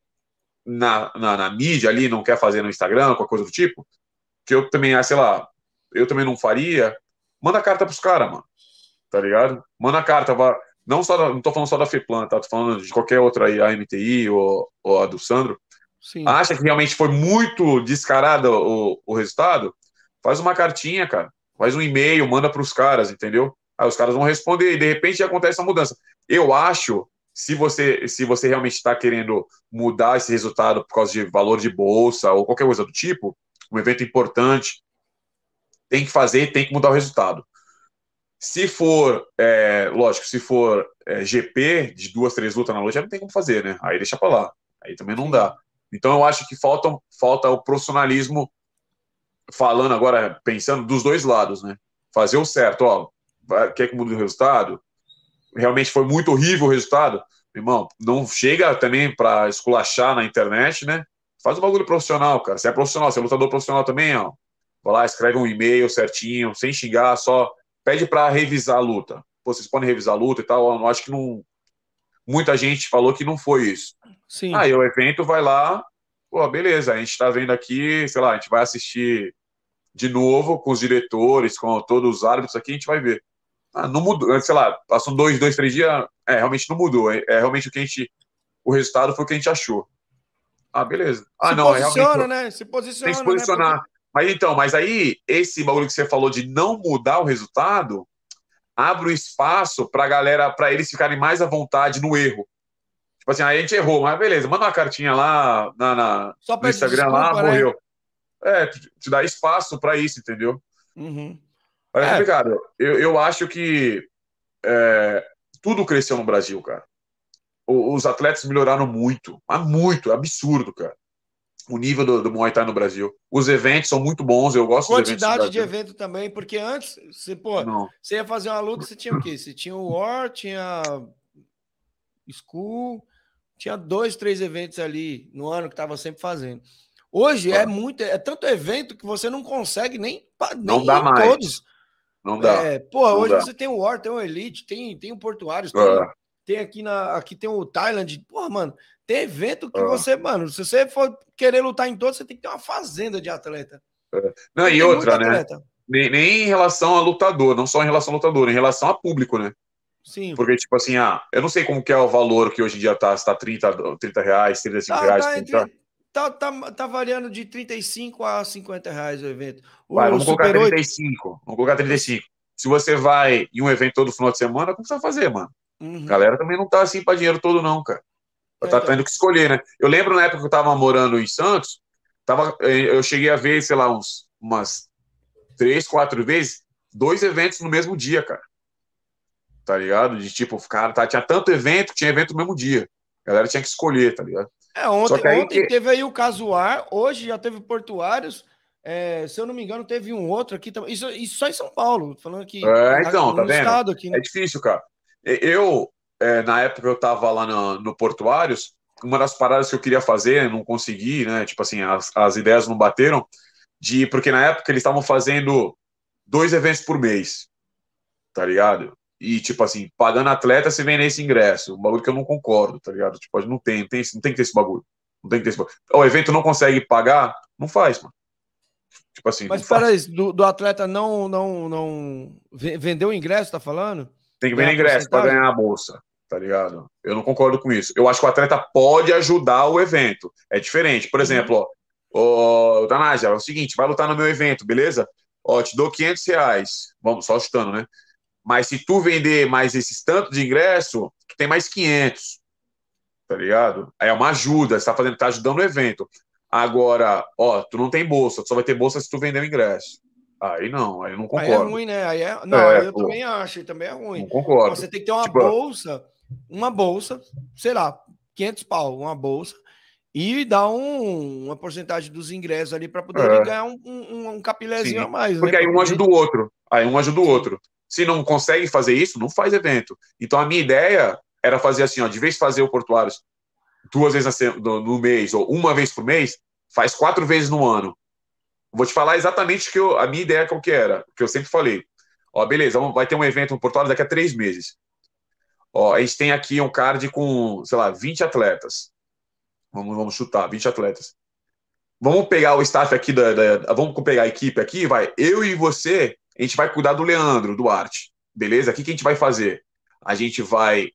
na, na, na mídia ali, não quer fazer no Instagram, qualquer coisa do tipo, que eu também, ah, sei lá, eu também não faria, manda carta pros caras, mano. Tá ligado? Manda carta, vá. Não, só, não tô falando só da FEPLAN, tá? Tô falando de qualquer outra aí, a MTI ou, ou a do Sandro. Sim. Acha que realmente foi muito descarado o, o resultado? Faz uma cartinha, cara. Faz um e-mail, manda pros caras, entendeu? Aí os caras vão responder e de repente acontece a mudança. Eu acho, se você, se você realmente está querendo mudar esse resultado por causa de valor de bolsa ou qualquer coisa do tipo, um evento importante, tem que fazer, tem que mudar o resultado. Se for, é, lógico, se for é, GP de duas, três lutas na noite, não tem como fazer, né? Aí deixa para lá. Aí também não dá. Então eu acho que falta, falta o profissionalismo falando agora, pensando dos dois lados, né? Fazer o certo, ó, quer que mude o resultado? Realmente foi muito horrível o resultado. Irmão, não chega também pra esculachar na internet, né? Faz um bagulho profissional, cara. Você é profissional, você é lutador profissional também, ó. Vai lá, escreve um e-mail certinho, sem xingar, só pede pra revisar a luta. Pô, vocês podem revisar a luta e tal. Eu acho que não. Muita gente falou que não foi isso. Sim. Aí o evento vai lá, pô, beleza, a gente tá vendo aqui, sei lá, a gente vai assistir de novo com os diretores, com todos os árbitros aqui, a gente vai ver. Ah, não mudou, sei lá, passam dois, dois, três dias, é, realmente não mudou, é, é realmente o que a gente, o resultado foi o que a gente achou. Ah, beleza. Ah, se não, é realmente... né? Se posiciona, Tem que se né? posicionar. Mas então, mas aí, esse bagulho que você falou de não mudar o resultado, abre o espaço pra galera, pra eles ficarem mais à vontade no erro. Tipo assim, aí a gente errou, mas beleza, manda uma cartinha lá na, na- Só no Instagram lá, desculpa, né? morreu. É, te, te dá espaço pra isso, entendeu? Uhum. Mas é É. complicado. Eu, eu acho que é, tudo cresceu no Brasil, cara. O- os atletas melhoraram muito, mas muito, absurdo, cara. O nível do, do Muay Thai no Brasil. Os eventos são muito bons, eu gosto Quantidade de evento também, porque antes, você, pô, Não. você ia fazer uma luta, você tinha o quê? Você tinha o War, tinha School, tinha dois, três eventos ali no ano que tava sempre fazendo. Hoje é muito, é tanto evento que você não consegue nem, nem Não dá mais. todos. Não dá. É, pô, Não hoje dá. você tem o War, tem o Elite, tem, tem o Portuários, tem, É. tem aqui na aqui tem o Thailand. Porra, mano, tem evento que É. você, mano, se você for querer lutar em todos, você tem que ter uma fazenda de atleta. Não, Tem e outra, né? atleta. Nem, nem em relação a lutador, não só em relação a lutador, em relação a público, né? Sim. Porque, tipo assim, ah, eu não sei como que é o valor que hoje em dia tá, se tá 30, 30 reais, 35 Tá, reais. tá, 30. entre- tá, tá, tá variando de 35 a 50 reais o evento. O Vai, vamos colocar Super 8, 35. Vamos colocar 35. Se você vai em um evento todo final de semana, como você vai fazer, mano? Uhum. A galera também não tá assim pra dinheiro todo, não, cara. É, Tá então. tendo que escolher, né? Eu lembro na época que eu tava morando em Santos, tava, eh, eu cheguei a ver, sei lá, uns, umas três, quatro vezes, dois eventos no mesmo dia, cara. Tá ligado? De tipo, cara, tá, tinha tanto evento, tinha evento no mesmo dia. A galera tinha que escolher, tá ligado? É, ontem, aí ontem que- teve aí o Casuar, hoje já teve Portuários. é, se eu não me engano, teve um outro aqui também. Isso, isso só em São Paulo, falando que. É, então, tá vendo? aqui, né? É difícil, cara. Eu, é, na época eu tava lá no, no Portuários, uma das paradas que eu queria fazer, não consegui, né? Tipo assim, as, as ideias não bateram, de porque na época eles estavam fazendo dois eventos por mês, tá ligado? E, tipo assim, pagando atleta se vender esse ingresso. Um bagulho que eu não concordo, tá ligado? Tipo, não tem, não tem, não tem que ter esse bagulho. Não tem que ter esse bagulho. O evento não consegue pagar, não faz, mano. Tipo assim, Mas peraí, do, do atleta não, não, não ve- vendeu o ingresso, tá falando? Tem que vender ingresso para ganhar a bolsa, tá ligado? Eu não concordo com isso. Eu acho que o atleta pode ajudar o evento. É diferente. Uhum. Por exemplo, ó, ô, Danásia, é o seguinte, vai lutar no meu evento, beleza? Ó, te dou 500 reais. Vamos, só chutando, né? Mas se tu vender mais esses tantos de ingresso, tu tem mais 500. Tá ligado? Aí é uma ajuda, você tá, fazendo, tá ajudando o evento. Agora, ó, tu não tem bolsa, tu só vai ter bolsa se tu vender o ingresso. Aí não, aí eu não Aí é concordo. ruim, né? Aí é... Não, É, aí eu pô. também acho, também é ruim. Não concordo. Você tem que ter uma Tipo, bolsa, uma bolsa, sei lá, 500 pau, uma bolsa, e dar um- uma porcentagem dos ingressos ali para poder É. ganhar um, um, um capilézinho Sim, a mais. Porque né? aí um ajuda o outro. Aí um ajuda o outro. Se não consegue fazer isso, não faz evento. Então a minha ideia era fazer assim, ó, de vez fazer o Portuários duas vezes no, mês ou uma vez por mês, faz quatro vezes no ano. Vou te falar exatamente que eu, a minha ideia qual que era, que eu sempre falei. Ó, beleza, vai ter um evento no Portuário daqui a três meses. Ó, a gente tem aqui um card com, sei lá, 20 atletas. Vamos, vamos chutar, 20 atletas. Vamos pegar o staff aqui da, da- Vamos pegar a equipe aqui, vai. Eu e você, a gente vai cuidar do Leandro Duarte. Beleza? O que, que a gente vai fazer? A gente vai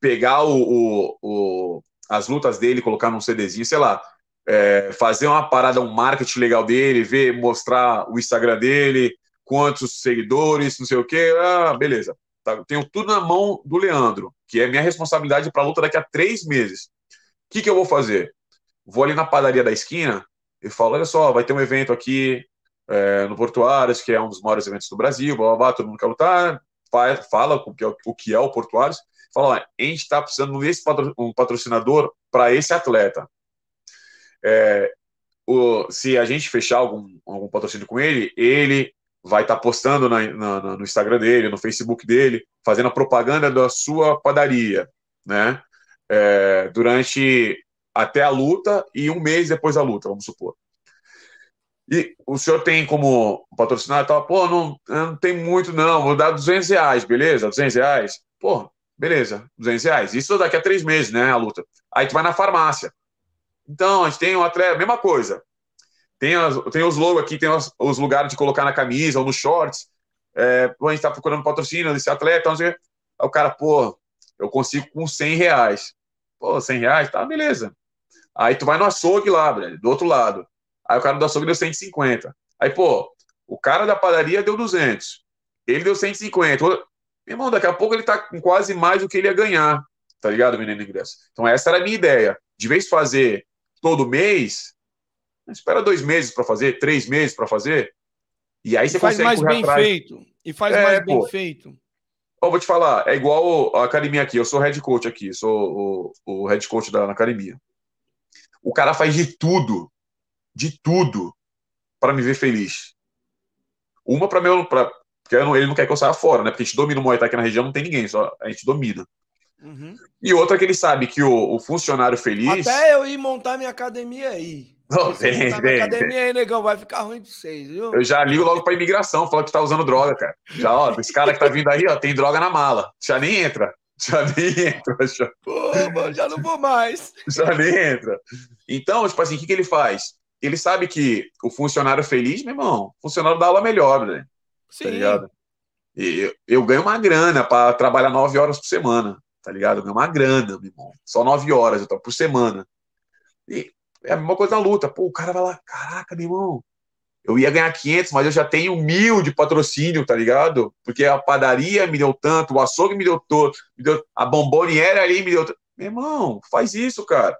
pegar o, o- o- as lutas dele, colocar num CDzinho, sei lá. é, fazer uma parada, um marketing legal dele, ver, mostrar o Instagram dele, quantos seguidores, não sei o quê. Ah, beleza. Tá, tenho tudo na mão do Leandro, que é minha responsabilidade para a luta daqui a três meses. O que, que eu vou fazer? Vou ali na padaria da esquina e falo: olha só, vai ter um evento aqui é, no Portuários, que é um dos maiores eventos do Brasil, blá, blá, blá, todo mundo quer lutar. Fa- Fala o que é o, que é o Portuários. Fala: a gente está precisando desse patro, um patrocinador para esse atleta. É, o, se a gente fechar algum, algum patrocínio com ele, ele vai estar postando na, na, no Instagram dele, no Facebook dele, fazendo a propaganda da sua padaria, né? É, durante até a luta e um mês depois da luta, vamos supor. E o senhor tem como patrocinar tal, pô, não, não tem muito não, vou dar 200 reais, beleza? 200 reais? Pô, beleza, 200 reais. Isso daqui a três meses, né, a luta. Aí tu vai na farmácia. Então, a gente tem um atleta, mesma coisa. Tem, as, tem os logos aqui, tem os, os, lugares de colocar na camisa ou nos shorts. É, a gente tá procurando patrocínio desse atleta, não sei. Aí o cara, pô, eu consigo com 100 reais. Pô, 100 reais? Tá, beleza. Aí tu vai no açougue lá, do outro lado. Aí o cara do açougue deu 150. Aí, pô, o cara da padaria deu 200. Ele deu 150. Meu irmão, daqui a pouco ele tá com quase mais do que ele ia ganhar. Tá ligado, menino ingresso? Então, essa era a minha ideia. De vez fazer todo mês, espera dois meses para fazer, três meses para fazer. E aí você faz consegue mais bem atrás. feito. E faz É, mais bem pô. feito. Eu vou te falar, é igual a academia aqui. Eu sou head coach aqui, sou o, o head coach da academia. O cara faz de tudo, de tudo, para me ver feliz. Uma para meu, pra, porque não- ele não quer que eu saia fora, né? Porque a gente domina o Muay Thai aqui na região, não tem ninguém, só a gente domina. Uhum. E outra que ele sabe que o, o funcionário feliz. Até eu ir montar minha academia aí. Não, montar minha academia aí, negão, vai ficar ruim pra vocês, viu? Eu já ligo logo pra imigração, fala que tá usando droga, cara. Já, ó, esse cara que tá vindo aí, ó, tem droga na mala. Já nem entra. Já nem entra. Já, Pô, mano, já não vou mais. já nem entra. Então, tipo assim, o que, que ele faz? Ele sabe que o funcionário feliz, meu irmão, o funcionário dá aula melhor, né? Sim. Tá ligado? E eu, eu ganho uma grana pra trabalhar nove horas por semana, tá ligado? Eu ganho uma grana, meu irmão. Só nove horas eu tô, por semana. E é a mesma coisa na luta. Pô, o cara vai lá, caraca, meu irmão, eu ia ganhar 500, mas eu já tenho mil de patrocínio, tá ligado? Porque a padaria me deu tanto, o açougue me deu todo, me deu, a bomboniera ali me deu tanto. Meu irmão, faz isso, cara.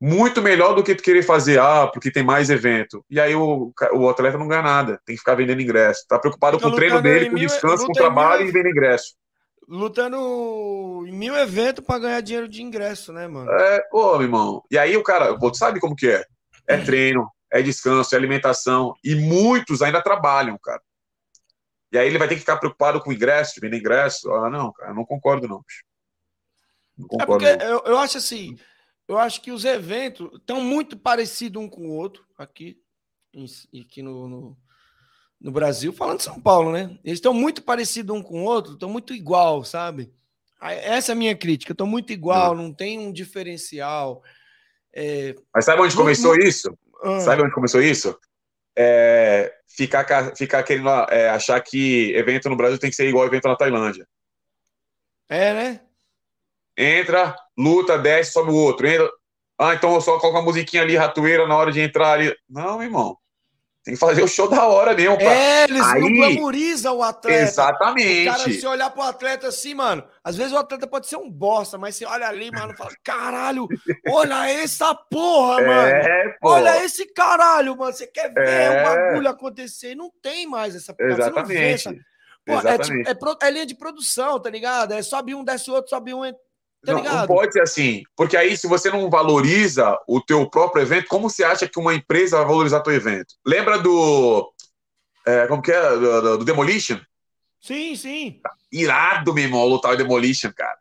Muito melhor do que tu querer fazer, ah, porque tem mais evento. E aí o, o atleta não ganha nada, tem que ficar vendendo ingresso. Tá preocupado Fica com o treino dele, com mil- descanso, com o luta em mil trabalho e vendo ingresso. Lutando em mil eventos pra ganhar dinheiro de ingresso, né, mano? É, pô, meu irmão. E aí o cara, pô, tu sabe como que é? É treino, é descanso, é alimentação. E muitos ainda trabalham, cara. E aí ele vai ter que ficar preocupado com ingresso, vender ingresso. Ah, não, cara, eu não concordo, não. bicho. Não É concordo. porque não. eu, eu acho assim, eu acho que os eventos estão muito parecidos um com o outro aqui, em- aqui no, no, no Brasil, falando de São Paulo, né? Eles estão muito parecidos um com o outro, estão muito igual, sabe? Essa é a minha crítica, estão muito igual, não tem um diferencial. É, Mas sabe onde começou mu- isso? ah, Sabe onde começou isso? É, ficar, ca- ficar querendo é, achar que evento no Brasil tem que ser igual evento na Tailândia. É, né? Entra, luta, desce, sobe o outro. Entra. Ah, então eu só coloco uma musiquinha ali, ratoeira, na hora de entrar ali. Não, irmão. Tem que fazer o show da hora mesmo. pra- É, eles não Aí- glamorizam o atleta. O Exatamente. cara, se olhar pro atleta assim, mano, às vezes o atleta pode ser um bosta, mas você olha ali, mano, fala: caralho, olha essa porra, mano. É, pô. Olha esse caralho, mano. Você quer ver É. o bagulho acontecer? Não tem mais essa porra. Você não vê Exatamente. essa- Pô, é, Exatamente. tipo, é, é linha de produção, tá ligado? É sobe um, desce outro, sobe um. Tá não, não pode ser assim, porque aí se você não valoriza o teu próprio evento, como você acha que uma empresa vai valorizar teu evento? Lembra do é, como que é do, do- Demolition? Sim, sim. Irado, meu irmão, lutar o Demolition, cara.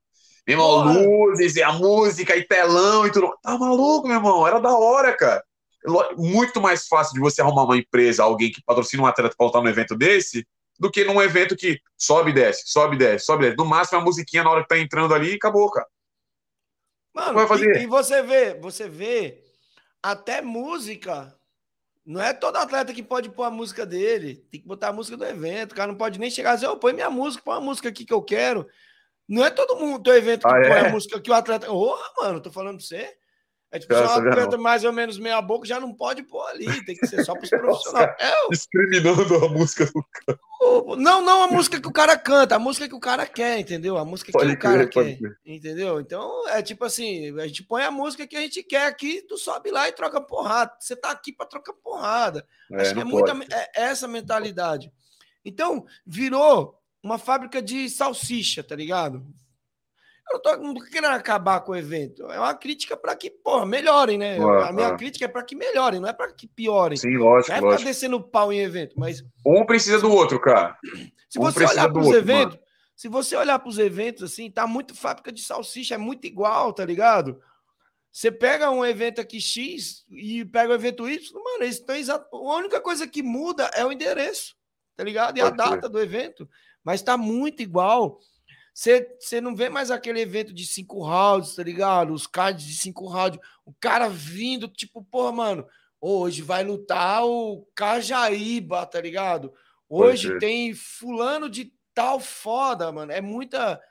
Meu irmão, Porra. luzes e a música e telão e tudo. Tá maluco, meu irmão? Era da hora, cara. Muito mais fácil de você arrumar uma empresa, alguém que patrocina um atleta pra lutar num evento desse, do que num evento que sobe e desce, sobe e desce, sobe e desce. No máximo a musiquinha na hora que tá entrando ali e acabou, cara. Mano, vai fazer? E, e você vê, você vê, até música. Não é todo atleta que pode pôr a música dele. Tem que botar a música do evento. O cara não pode nem chegar e dizer, ô, põe minha música, põe a música aqui que eu quero. Não é todo mundo do evento que Ah, põe é? a música que o atleta. Ô, mano, tô falando pra você. É tipo, se é Cara, um atleta mais ou menos meia boca, já não pode pôr ali. Tem que ser só pros profissionais. É, o- Discriminando a música do o- não, não a música que o cara canta, a música que o cara quer, entendeu? A música Pode que o cara quer. Entendeu? Então, é tipo assim, a gente põe a música que a gente quer aqui, tu sobe lá e troca porrada. Você tá aqui para trocar porrada. É, Acho que é, muita, pode. é essa mentalidade. Então, virou uma fábrica de salsicha, tá ligado? Eu tô, não tô querendo acabar com o evento. É uma crítica para que, porra, melhorem, né? A minha crítica é para que melhorem, não é para que piorem. Sim, lógico, não é lógico. descendo pau em evento, mas Um precisa do outro, cara. se Um você olhar para os eventos, se você olhar para os eventos assim, tá muito fábrica de salsicha, é muito igual, tá ligado? Você pega um evento aqui X e pega o evento Y, mano, eles estão exato. A única coisa que muda é o endereço, tá ligado? E a Pode ser. data do evento, mas tá muito igual. Você não vê mais aquele evento de cinco rounds, tá ligado? Os cards de cinco rounds, o cara vindo, tipo, porra, mano, hoje vai lutar o Cajaíba, tá ligado? Pode Hoje ser. tem fulano de tal foda, mano. É muita.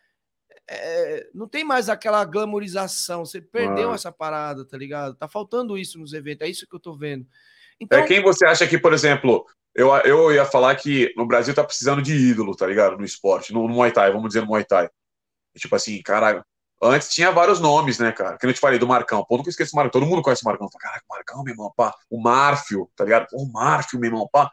é, não tem mais aquela glamorização. Você perdeu Ah. essa parada, tá ligado? Tá faltando isso nos eventos. É isso que eu tô vendo. Então, É quem você acha que, por exemplo, eu, eu ia falar que no Brasil tá precisando de ídolo, tá ligado? No esporte, no, no Muay Thai, vamos dizer no Muay Thai. Tipo assim, cara, antes tinha vários nomes, né, cara? Que eu te falei do Marcão. Pô, nunca esqueço o Marcão. Todo mundo conhece o Marcão. Fala, Caraca, Marcão, meu irmão, pá. O Márfio, tá ligado? O Márfio, meu irmão, pá.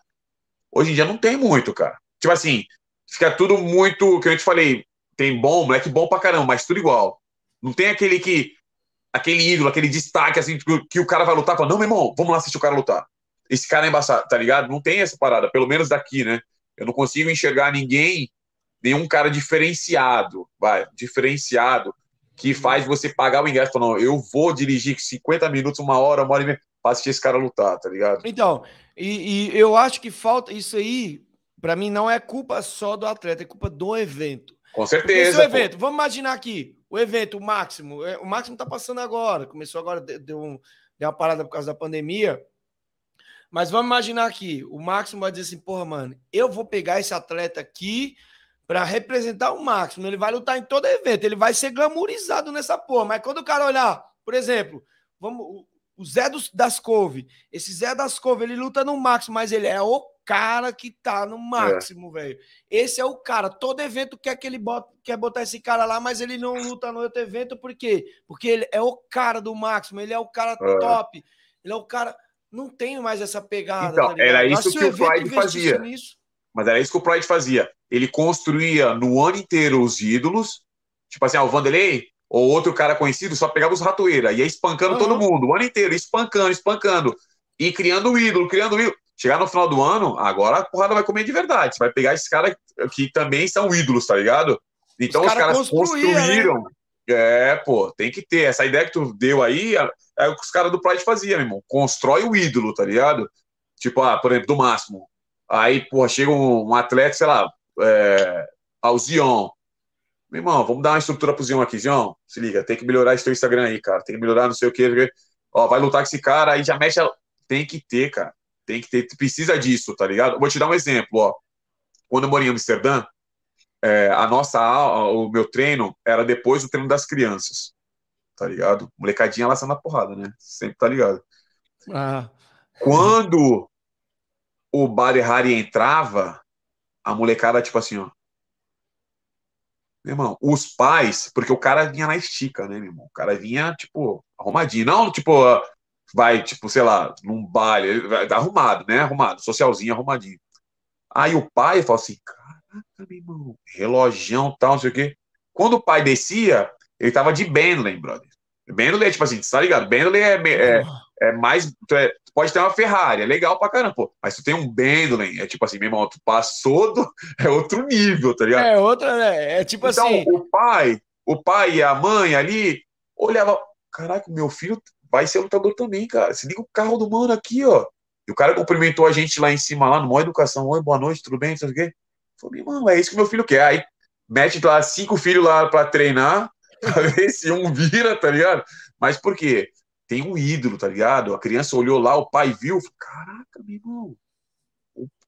Hoje em dia não tem muito, cara. Tipo assim, fica tudo muito. Que eu te falei, tem bom, moleque bom pra caramba, mas tudo igual. Não tem aquele que. Aquele ídolo, aquele destaque, assim, que, que o cara vai lutar e fala, não, meu irmão, vamos lá assistir o cara lutar. Esse cara é embaçado, tá ligado? Não tem essa parada, pelo menos daqui, né? Eu não consigo enxergar ninguém, nenhum cara diferenciado, vai, diferenciado, que faz você pagar o ingresso. Não, eu vou dirigir 50 minutos, uma hora, uma hora e meia, pra assistir esse cara lutar, tá ligado? Então, e, e eu acho que falta isso aí, pra mim, não é culpa só do atleta, é culpa do evento. Com certeza. pô. evento, vamos imaginar aqui, o evento, o máximo, é, o máximo tá passando agora, começou agora, de- deu, um- deu uma parada por causa da pandemia. Mas vamos imaginar aqui, o máximo vai dizer assim, porra, mano, eu vou pegar esse atleta aqui pra representar o máximo. Ele vai lutar em todo evento, ele vai ser glamourizado nessa porra. Mas quando o cara olhar, por exemplo, vamos, o- Zé dos, das Couve, esse Zé das Couve, ele luta no máximo, mas ele é o cara que tá no máximo, velho. Esse é o cara. Todo evento quer que ele bota, quer botar esse cara lá, mas ele não luta no outro evento, por quê? Porque ele é o cara do máximo, ele é o cara É. top, ele é o cara. Não tem mais essa pegada. Então, tá era isso se que o investisse fazia. nisso- Mas era isso que o Pride fazia. Ele construía no ano inteiro os ídolos, tipo assim, ah, o Vanderlei, ou outro cara conhecido, só pegava os ratoeira, ia espancando Aham. todo mundo, o ano inteiro, espancando, espancando, e criando o ídolo, criando o ídolo. Chegar no final do ano, agora a porrada vai comer de verdade. Você vai pegar esses caras que também são ídolos, tá ligado? Então os, Os cara caras né? É, pô, tem que ter. Essa ideia que tu deu aí é é o que os caras do Pride faziam, meu irmão. Constrói o ídolo, tá ligado? Tipo, ah, por exemplo, do Máximo. Aí, porra, chega um, um atleta, sei lá, é, ao Zion. Meu irmão, vamos dar uma estrutura pro Zion aqui, Zion. Se liga, tem que melhorar esse teu Instagram aí, cara. Tem que melhorar não sei o que. Ó, vai lutar com esse cara, aí já mexe. a- Tem que ter, cara. Tem que ter. Precisa disso, tá ligado? Vou te dar um exemplo, ó. Quando eu morei em Amsterdã, é, a nossa aula, o meu treino era depois do treino das crianças. Tá ligado? Molecadinha laçando a porrada, né? Sempre tá ligado. Ah, Quando o Bari Hari entrava, a molecada, tipo assim, ó. Meu irmão, os pais, porque o cara vinha na estica, né, meu irmão? O cara vinha, tipo, arrumadinho. Não, tipo, vai, tipo, sei lá, num baile, arrumado, né? Arrumado, socialzinho, arrumadinho. Aí o pai fala assim: caraca, meu irmão, relojão tal, não sei o quê. Quando o pai descia, ele tava de Bentley, brother. Bentley é tipo assim, tá ligado? Bentley é, é, é mais. tu é- tu pode ter uma Ferrari, é legal pra caramba, pô. Mas tu tem um Bentley, é tipo assim, meu irmão, tu passou do. É outro nível, tá ligado? É outra, né? É tipo então, assim. o pai, o pai e a mãe ali olhava, caraca, meu filho vai ser lutador também, cara. Se liga o carro do mano aqui, ó. E o cara cumprimentou a gente lá em cima, lá no Mó Educação. Oi, boa noite, tudo bem? Não sei o quê. Falei, irmão, é isso que meu filho quer. Aí mete lá cinco filhos lá pra treinar, pra ver se um vira, tá ligado? Mas por quê? Tem um ídolo, tá ligado? A criança olhou lá, o pai viu, falou, caraca, meu irmão.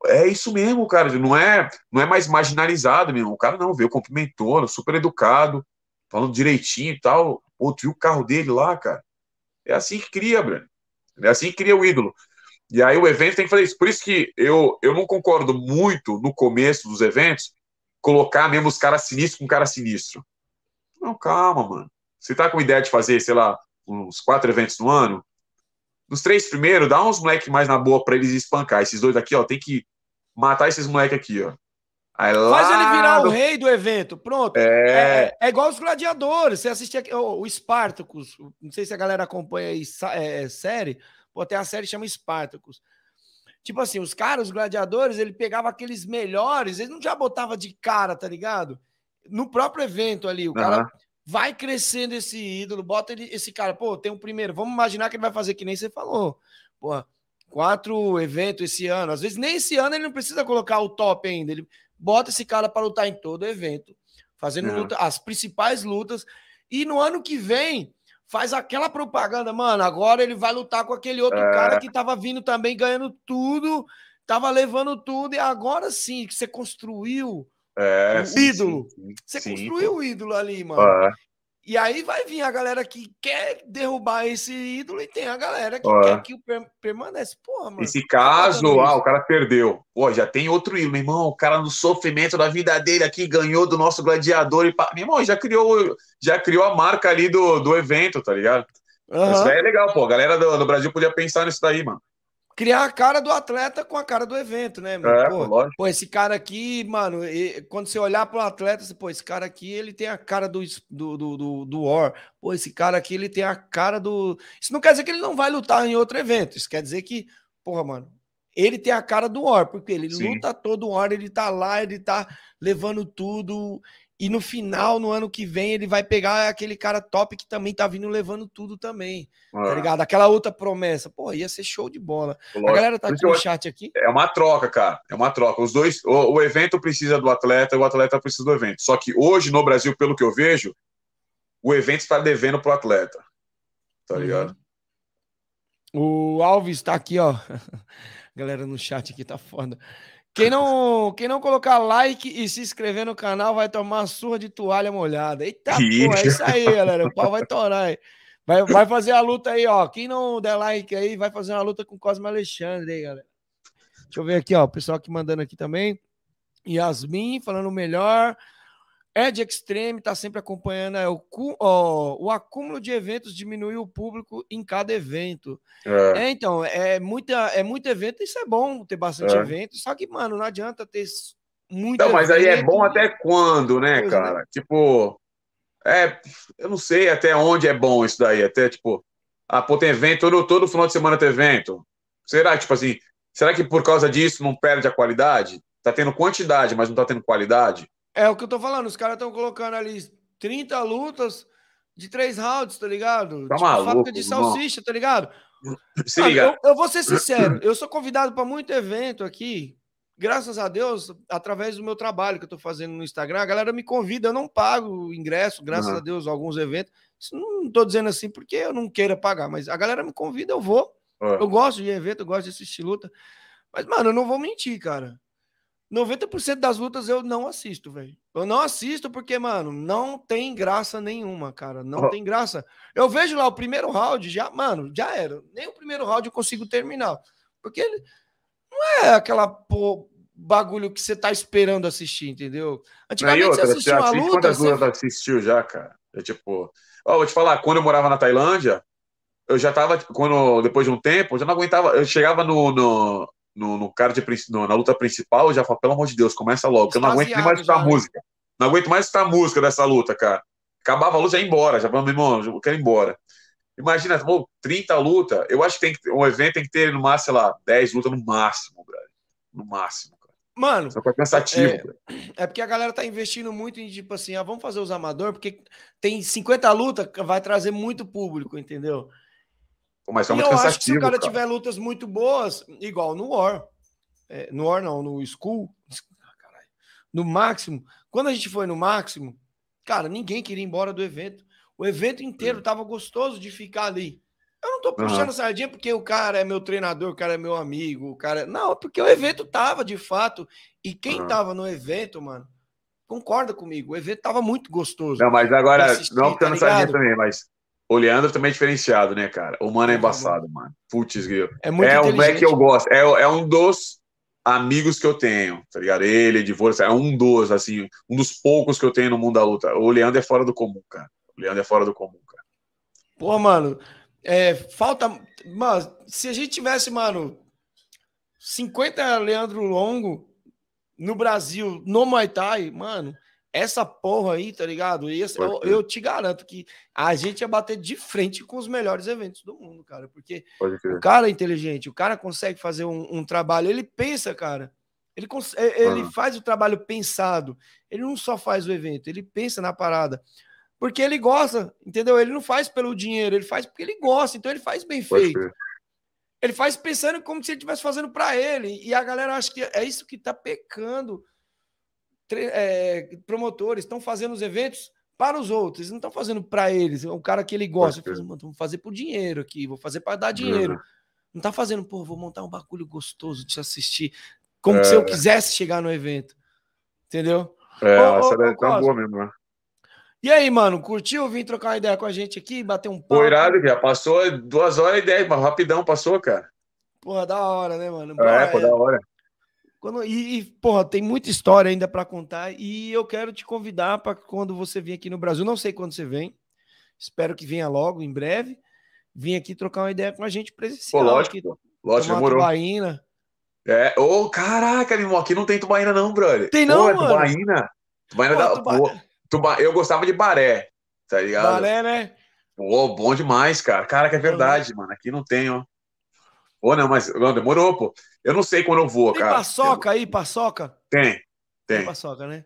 É isso mesmo, cara. Não é, não é mais marginalizado, meu irmão. O cara não veio, cumprimentou, super educado, falando direitinho e tal. Tu viu o carro dele lá, cara? É assim que cria, Breno. É assim que cria o ídolo. E aí o evento tem que fazer isso. Por isso que eu, eu não concordo muito no começo dos eventos colocar mesmo os caras sinistros com cara sinistro. Não, calma, mano. Você tá com ideia de fazer, sei lá, uns quatro eventos no ano? Nos três primeiros, dá uns moleques mais na boa pra eles espancar. Esses dois aqui, ó, tem que matar esses moleques aqui, ó. Aí Faz lá ele virar o rei do evento. Pronto. É. É, é igual os gladiadores. Você assistia aqui, o, o Spartacus. Não sei se a galera acompanha aí é, é, série. Pô, tem a série chama Spartacus. Tipo assim, os caras, os gladiadores, ele pegava aqueles melhores, ele não já botava de cara, tá ligado? No próprio evento ali, o cara Aham. vai crescendo esse ídolo, bota ele, esse cara, pô, tem um primeiro, vamos imaginar que ele vai fazer que nem você falou. Pô, quatro eventos esse ano. Às vezes nem esse ano ele não precisa colocar o top ainda. Ele bota esse cara para lutar em todo evento, fazendo Aham. luta, as principais lutas. E no ano que vem, faz aquela propaganda, mano. Agora ele vai lutar com aquele outro É. cara que tava vindo também ganhando tudo, tava levando tudo, e agora sim que você construiu É, o sim, ídolo. sim, sim. Você construiu o ídolo ali, mano. É. E aí vai vir a galera que quer derrubar esse ídolo e tem a galera que É. quer que o per permanece. Porra, mano. Esse caso, ah, o cara perdeu. Pô, já tem outro ídolo, meu irmão. O cara no sofrimento da vida dele aqui ganhou do nosso gladiador e pá. Meu irmão, já criou, já criou a marca ali do, do evento, tá ligado? Aham. Isso é legal, pô. A galera do, do Brasil podia pensar nisso daí, mano. Criar a cara do atleta com a cara do evento, né, mano? É, Pô, pô, lógico. Pô, esse cara aqui, mano, e- quando você olhar para o atleta, você, pô, esse cara aqui, ele tem a cara do, do, do, do, do War. Pô, esse cara aqui, ele tem a cara do. Isso não quer dizer que ele não vai lutar em outro evento. Isso quer dizer que, porra, mano, ele tem a cara do War, porque ele Sim. luta todo hora, ele tá lá, ele tá levando tudo. E no final, no ano que vem, ele vai pegar aquele cara top que também tá vindo levando tudo também. Tá Ah, ligado? Aquela outra promessa. Pô, ia ser show de bola. lógico. A galera tá aqui no chat aqui. É uma troca, cara. É uma troca. Os dois, o, o evento precisa do atleta e o atleta precisa do evento. Só que hoje no Brasil, pelo que eu vejo, o evento está devendo pro atleta. Tá Uhum. ligado? O Alves tá aqui, ó. Galera no chat aqui tá foda. Quem não, quem não colocar like e se inscrever no canal vai tomar surra de toalha molhada. Eita, porra, é isso aí, galera. O pau vai torar aí. Vai, vai fazer a luta aí, ó. Quem não der like aí, vai fazer uma luta com o Cosme Alexandre aí, galera. Deixa eu ver aqui, ó. O pessoal aqui mandando aqui também. Yasmin falando melhor. Ed Extreme tá sempre acompanhando. É, o, ó, o acúmulo de eventos diminuiu o público em cada evento. É. É, então, é, muita, é muito evento, isso é bom ter bastante É. evento, só que, mano, não adianta ter muito Então, mas aí é bom até quando, né, Coisa, cara? Tipo, é, eu não sei até onde é bom isso daí. Até, tipo, ah, pô, tem evento, todo, todo final de semana tem evento. Será que, tipo assim, será que por causa disso não perde a qualidade? Tá tendo quantidade, mas não tá tendo qualidade? É o que eu tô falando, os caras estão colocando ali 30 lutas de três rounds, tá ligado? Tá tipo, maluco, fábrica de irmão. salsicha, tá ligado? Se Mano, liga. Eu, eu vou ser sincero, eu sou convidado para muito evento aqui, graças a Deus, através do meu trabalho que eu tô fazendo no Instagram, a galera me convida, eu não pago ingresso, graças Aham. a Deus, alguns eventos. Isso não tô dizendo assim porque eu não queira pagar, mas a galera me convida, eu vou. É. Eu gosto de evento, eu gosto de assistir luta. Mas, mano, eu não vou mentir, cara. 90% das lutas eu não assisto, velho. Eu não assisto porque, mano, não tem graça nenhuma, cara. Não Ó. tem graça. Eu vejo lá o primeiro round, já, mano, já era. Nem o primeiro round eu consigo terminar. Porque ele não é aquela pô, bagulho que você tá esperando assistir, entendeu? Antigamente outra, você uma luta. quantas você- lutas assistiu já, cara? É tipo, ó, vou te falar, quando eu morava na Tailândia, eu já tava, quando, depois de um tempo, eu já não aguentava, eu chegava no, no, no, no card, no- na luta principal, eu já falo, pelo amor de Deus, começa logo, porque eu não aguento nem mais escutar né? música. Não aguento mais escutar música dessa luta, cara. Acabava a luta, já ia embora, já falando, meu irmão, eu quero ir embora. Imagina, pô, 30 lutas, eu acho que tem que, um evento tem que ter, no máximo, sei lá, 10 lutas no máximo, velho. No máximo, cara. Mano, Só que é cansativo, É. É porque a galera tá investindo muito em tipo assim, ah, vamos fazer os amadores, porque tem 50 lutas, vai trazer muito público, entendeu? Mas é e muito eu acho que se o cara cara. tiver lutas muito boas, igual no War, é, no War não, no School, ah, no Máximo, quando a gente foi no Máximo, cara, ninguém queria ir embora do evento. O evento inteiro tava gostoso de ficar ali. Eu não tô puxando Aham. sardinha porque o cara é meu treinador, o cara é meu amigo, o cara. Não, é porque o evento tava de fato. E quem Aham. tava no evento, mano, concorda comigo. O evento tava muito gostoso. Não, mas agora, assistir, não tá puxando sardinha ligado? também, mas o Leandro também é diferenciado, né, cara? O mano é embaçado, mano. Putz, grilo. É muito É o moleque que eu gosto. É, é um dos amigos que eu tenho, tá ligado? Ele, de Força, é um dos, assim, um dos poucos que eu tenho no mundo da luta. O Leandro é fora do comum, cara. O Leandro é fora do comum, cara. Pô, mano, é, falta. Mano, se a gente tivesse, mano, 50 Leandro Longo, no Brasil, no Muay Thai, mano, essa porra aí, tá ligado? E esse- eu, eu te garanto que a gente ia bater de frente com os melhores eventos do mundo, cara. Porque o cara é inteligente, o cara consegue fazer um, um trabalho, ele pensa, cara. Ele, ele Aham. faz o trabalho pensado. Ele não só faz o evento, ele pensa na parada. Porque ele gosta, entendeu? Ele não faz pelo dinheiro, ele faz porque ele gosta, então ele faz bem Pode feito. crer. Ele faz pensando como se ele estivesse fazendo para ele. E a galera acha que é isso que tá pecando. É, promotores estão fazendo os eventos para os outros, eles não estão fazendo para eles. O cara que ele gosta, "Mano, vou fazer por dinheiro aqui, vou fazer para dar dinheiro. Uhum. Não tá fazendo, pô, vou montar um bagulho gostoso de assistir, como É. se eu quisesse chegar no evento. Entendeu? É, Ô, essa ô, daí ô, tá boa mesmo, né? E aí, mano, curtiu vir trocar uma ideia com a gente aqui, bater um papo? Pô, irado, já passou duas horas e dez, mas rapidão passou, cara. Porra, da hora, né, mano? É, pô, da hora. Quando, e, e, porra, tem muita história ainda para contar e eu quero te convidar para quando você vir aqui no Brasil, não sei quando você vem, espero que venha logo, em breve, vir aqui trocar uma ideia com a gente Pô, presencial. lógico, aqui, pô. Lógico, tomar uma demorou. tubaína. É, ô, caraca, meu irmão, aqui não tem tubaína não, brother. Tem não, Pô, é mano? Tubaína. Tubaína Pô, da... tuba- pô, tuba... Eu gostava de baré, tá ligado? Balé, né? Pô, bom demais, cara. Cara, que é verdade, mano. Aqui não tem, ó. Pô, não, mas não, demorou, pô. Eu não sei quando eu vou, Tem cara. paçoca aí, paçoca? Tem, Tem tem. paçoca, né?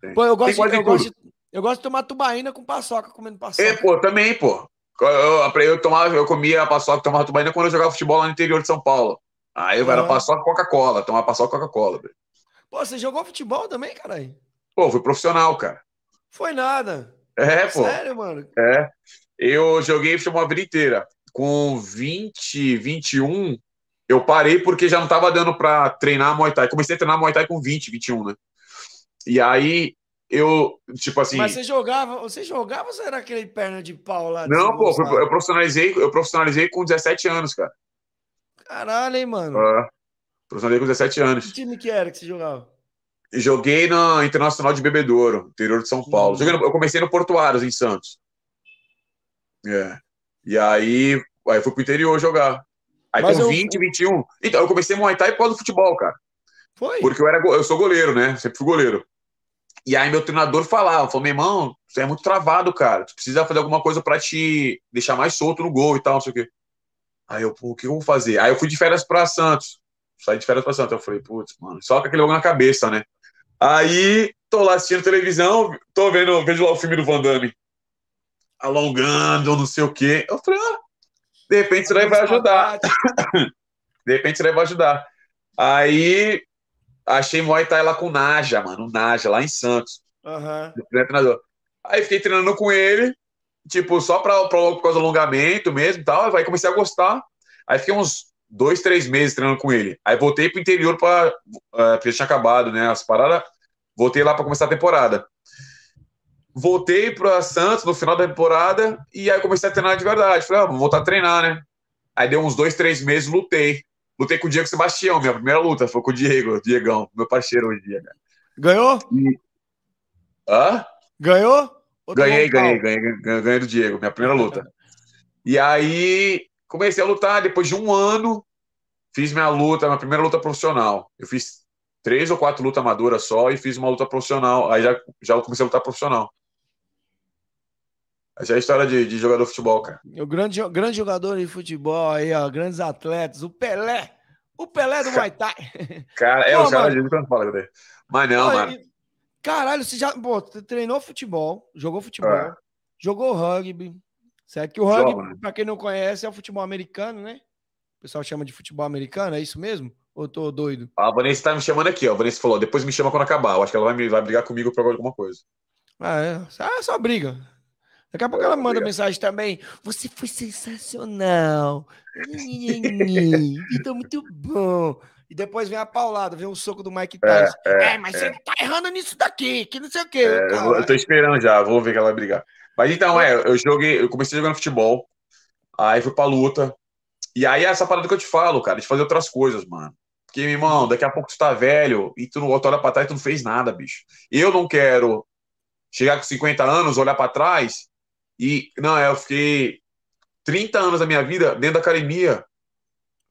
Tem. Pô, eu gosto, Tem de, eu, gosto de, eu gosto de tomar tubaína com paçoca, comendo paçoca. É, pô, também, pô. Eu, eu, eu tomava, eu comia paçoca, tomava tubaína quando eu jogava futebol lá no interior de São Paulo. Aí eu era Aham. paçoca e Coca-Cola, tomava paçoca e Coca-Cola. Pô, você jogou futebol também, caralho? Pô, fui profissional, cara. Foi nada. É, pô. Sério, mano? É. Eu joguei futebol a vida inteira. Com 20, 21, eu parei porque já não tava dando pra treinar Muay Thai. Comecei a treinar Muay Thai com 20, 21, né? E aí eu, tipo assim. Mas você jogava, você jogava ou você era aquele perna de pau lá? Não, pô, eu profissionalizei, eu profissionalizei com 17 anos, cara. Caralho, hein, mano? É. Profissionalizei com 17 Que anos. time que era que você jogava? Joguei na Internacional de Bebedouro, interior de São Paulo. Hum. No- eu comecei no Portuários, em Santos. É. E aí, aí fui pro interior jogar. Aí Mas com eu- 20, 21. Então, eu comecei Muay Thai por causa do futebol, cara. Foi? Porque eu, era, eu sou goleiro, né? Sempre fui goleiro. E aí meu treinador falava, falou, meu irmão, você é muito travado, cara. Tu precisa fazer alguma coisa pra te deixar mais solto no gol e tal, não sei o quê. Aí eu, pô, o que eu vou fazer? Aí eu fui de férias pra Santos. Saí de férias pra Santos. Eu falei, putz, mano, só com aquele logo na cabeça, né? Aí, tô lá assistindo televisão, tô vendo, vejo lá o filme do Van Damme. Alongando, não sei o quê. Eu falei, ah, de repente isso daí vai ajudar. De repente isso daí vai ajudar. Aí, achei Muay Thai lá com o Naja, mano, o Naja, lá em Santos. Primeiro treinador. Aí fiquei treinando com ele, tipo, só pra, pra, por causa do alongamento mesmo e tal. Aí comecei a gostar. Aí fiquei uns dois, três meses treinando com ele. Aí voltei pro interior pra. Uh, porque tinha acabado, né? As paradas. Voltei lá pra começar a temporada. Voltei pra Santos no final da temporada e aí comecei a treinar de verdade. Falei, ah, vou voltar a treinar, né? Aí deu uns dois, três meses, lutei. Lutei com o Diego Sebastião, minha primeira luta. Foi com o Diego, o Diegão, meu parceiro hoje em dia. cara. Ganhou? Hã? Ganhou? Ou Ganhei, ganhei, ganhei, ganhei, ganhei do Diego, minha primeira luta. E aí comecei a lutar, depois de um ano, fiz minha luta, minha primeira luta profissional. Eu fiz três ou quatro lutas amadoras só e fiz uma luta profissional. Aí já, já comecei a lutar profissional. Essa é a história de, de jogador de futebol, cara. O grande, grande jogador de futebol aí, ó, grandes atletas, o Pelé. O Pelé do Muay Thai. Cara, é, Pô, os caras dizem eu não falo dele. Mas não, Pô, mano. Caralho, você já pô, você treinou futebol, jogou futebol, É. jogou rugby. Certo? Que o rugby, Joga, né? pra quem não conhece, é o futebol americano, né? O pessoal chama de futebol americano, é isso mesmo? Ou eu tô doido? A Vanessa tá me chamando aqui, ó. A Vanessa falou, depois me chama quando acabar. Eu acho que ela vai, me, vai brigar comigo por alguma coisa. Ah, é. Ah, só briga. Daqui a pouco É, ela manda obrigado. mensagem também. Você foi sensacional. Vida muito bom. E depois vem a paulada, vem o soco do Mike Tyson. É, mas você tá errando nisso daqui, que não sei o quê. É, eu, eu tô esperando já, vou ver que ela vai brigar. Mas então, é, eu joguei, eu comecei jogando futebol, aí fui pra luta. E aí, essa parada que eu te falo, cara, de fazer outras coisas, mano. Porque, meu irmão, daqui a pouco tu tá velho e tu não tu olha pra trás e tu não fez nada, bicho. Eu não quero chegar com 50 anos, olhar pra trás e. Não, é, eu fiquei 30 anos da minha vida dentro da academia,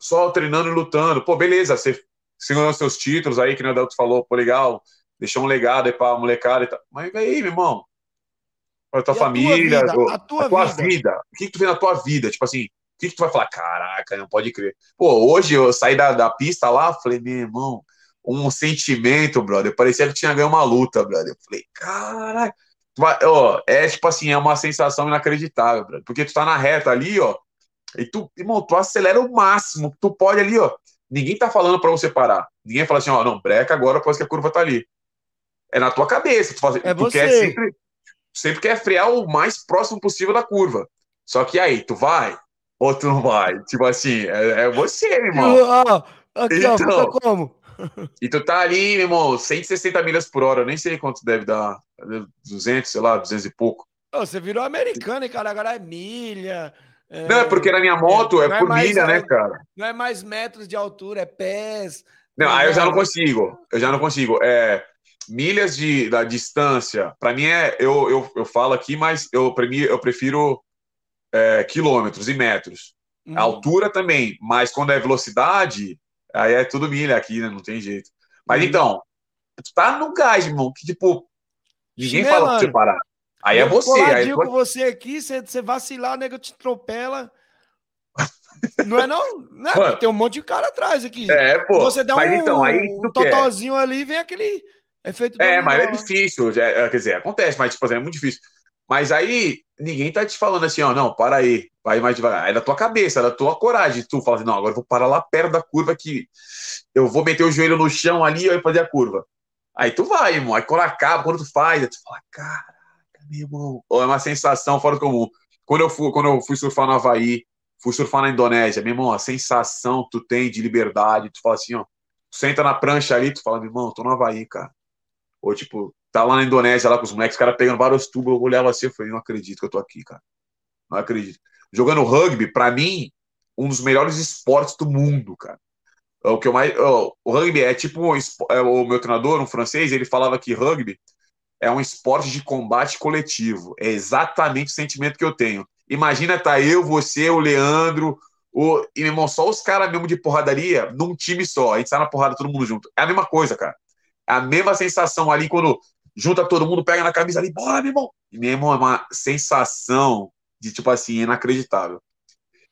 só treinando e lutando. Pô, beleza, você segurando seus títulos aí, que o Adalto falou, pô, legal, deixou um legado aí pra molecada e tal. Mas aí, meu irmão, pra tua E a tua família, vida? o- A tua vida? vida. O que, que tu vê na tua vida? Tipo assim, o que, que tu vai falar? Caraca, não pode crer. Pô, hoje eu saí da, da pista lá, falei, meu irmão, um sentimento, brother. Parecia que tinha ganho uma luta, brother. Eu falei, caraca. Vai- Ó, é tipo assim, é uma sensação inacreditável, brother. Porque tu tá na reta ali, ó, e tu, irmão, tu acelera o máximo que tu pode ali, ó. Ninguém tá falando pra você parar. Ninguém fala assim, ó, não, breca agora, depois que a curva tá ali. É na tua cabeça. Tu, faz, É tu quer sempre, sempre quer frear o mais próximo possível da curva. Só que aí, tu vai ou tu não vai? Tipo assim, é, é você, irmão. Ó, aqui, ó, Então. fica como? E tu tá ali, meu irmão, 160 milhas por hora. Eu nem sei quanto deve dar. 200, sei lá, 200 e pouco. Ô, você virou americano, hein, cara? Agora é milha. é- Não, é porque na minha moto é não por mais- milha, né, cara? Não é mais metros de altura, é pés. Não, aí eu já não Não. consigo. Eu já não consigo. É, milhas de, da distância, para mim é. Eu, eu, eu falo aqui, mas eu, pra mim, eu prefiro é, quilômetros e metros. Hum. A altura também, mas quando é velocidade, aí é tudo milha aqui, né? Não tem jeito. Mas Uhum. então, tu tá no gás, irmão, que tipo, ninguém fala pra você parar. Aí é Eu você. Aí coladinho tu- com você aqui, você, você vacilar, nego te atropela. Não é não? não é, tem um monte de cara atrás aqui. É, pô. você dá mas um, então, aí um quer. totozinho ali, vem aquele efeito É, dominó. mas é difícil. é, quer dizer, acontece, mas tipo, assim, é muito difícil. Mas aí ninguém tá te falando assim, ó, não, para aí, vai mais devagar. É da tua cabeça, é da tua coragem. Tu fala assim, não, agora eu vou parar lá perto da curva que eu vou meter o joelho no chão ali e fazer a curva. Aí tu vai, irmão. Aí quando acaba, quando tu faz, tu fala, caraca, meu irmão. É uma sensação fora do comum. Quando eu fui, quando eu fui surfar no Havaí, fui surfar na Indonésia, meu irmão, a sensação que tu tem de liberdade, tu fala assim, ó, tu senta na prancha ali, tu fala, meu irmão, tô no Havaí, cara. Ou tipo, tá lá na Indonésia, lá com os moleques, os caras pegando vários tubos, eu olhava assim, eu falei, não acredito que eu tô aqui, cara. Não acredito. Jogando rugby, pra mim, um dos melhores esportes do mundo, cara. O que eu mais. O rugby é tipo. é, O meu treinador, um francês, ele falava que rugby é um esporte de combate coletivo. É exatamente o sentimento que eu tenho. Imagina tá eu, você, o Leandro, o. E, meu irmão, só os caras mesmo de porradaria num time só. A gente sai na porrada todo mundo junto. É a mesma coisa, cara. É a mesma sensação ali quando junta todo mundo, pega na camisa ali, bora, meu irmão. E, meu irmão, é uma sensação de, tipo assim, inacreditável.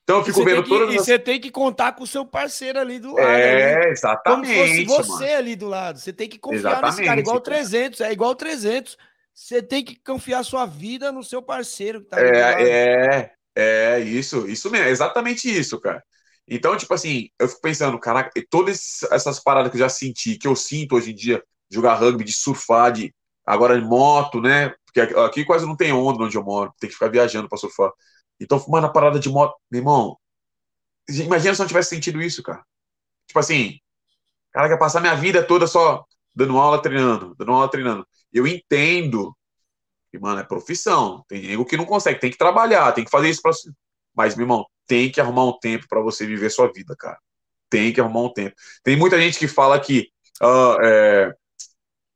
Então eu fico vendo que- todas E as. você tem que contar com o seu parceiro ali do lado. ali. É, Como se exatamente. fosse você mano. ali do lado. Você tem que confiar nesse cara, Exatamente, igual o cara. 300. É igual o 300. Você tem que confiar sua vida no seu parceiro que tá ali do lado. É, é, é, isso, isso mesmo, é exatamente isso, cara. Então, tipo assim, eu fico pensando, caraca, todas essas paradas que eu já senti, que eu sinto hoje em dia, de jogar rugby, de surfar, de agora de moto, né? Porque aqui- quase não tem onda onde eu moro, tem que ficar viajando pra surfar. Então, mano, a parada de moto, meu irmão, imagina se eu não tivesse sentido isso, cara. Tipo assim, cara, quer passar minha vida toda só dando aula, treinando, dando aula, treinando. Eu entendo que, mano, é profissão. Tem nego que não consegue, tem que trabalhar, tem que fazer isso pra. Mas, meu irmão, tem que arrumar um tempo pra você viver sua vida, cara. Tem que arrumar um tempo. Tem muita gente que fala que ah, é,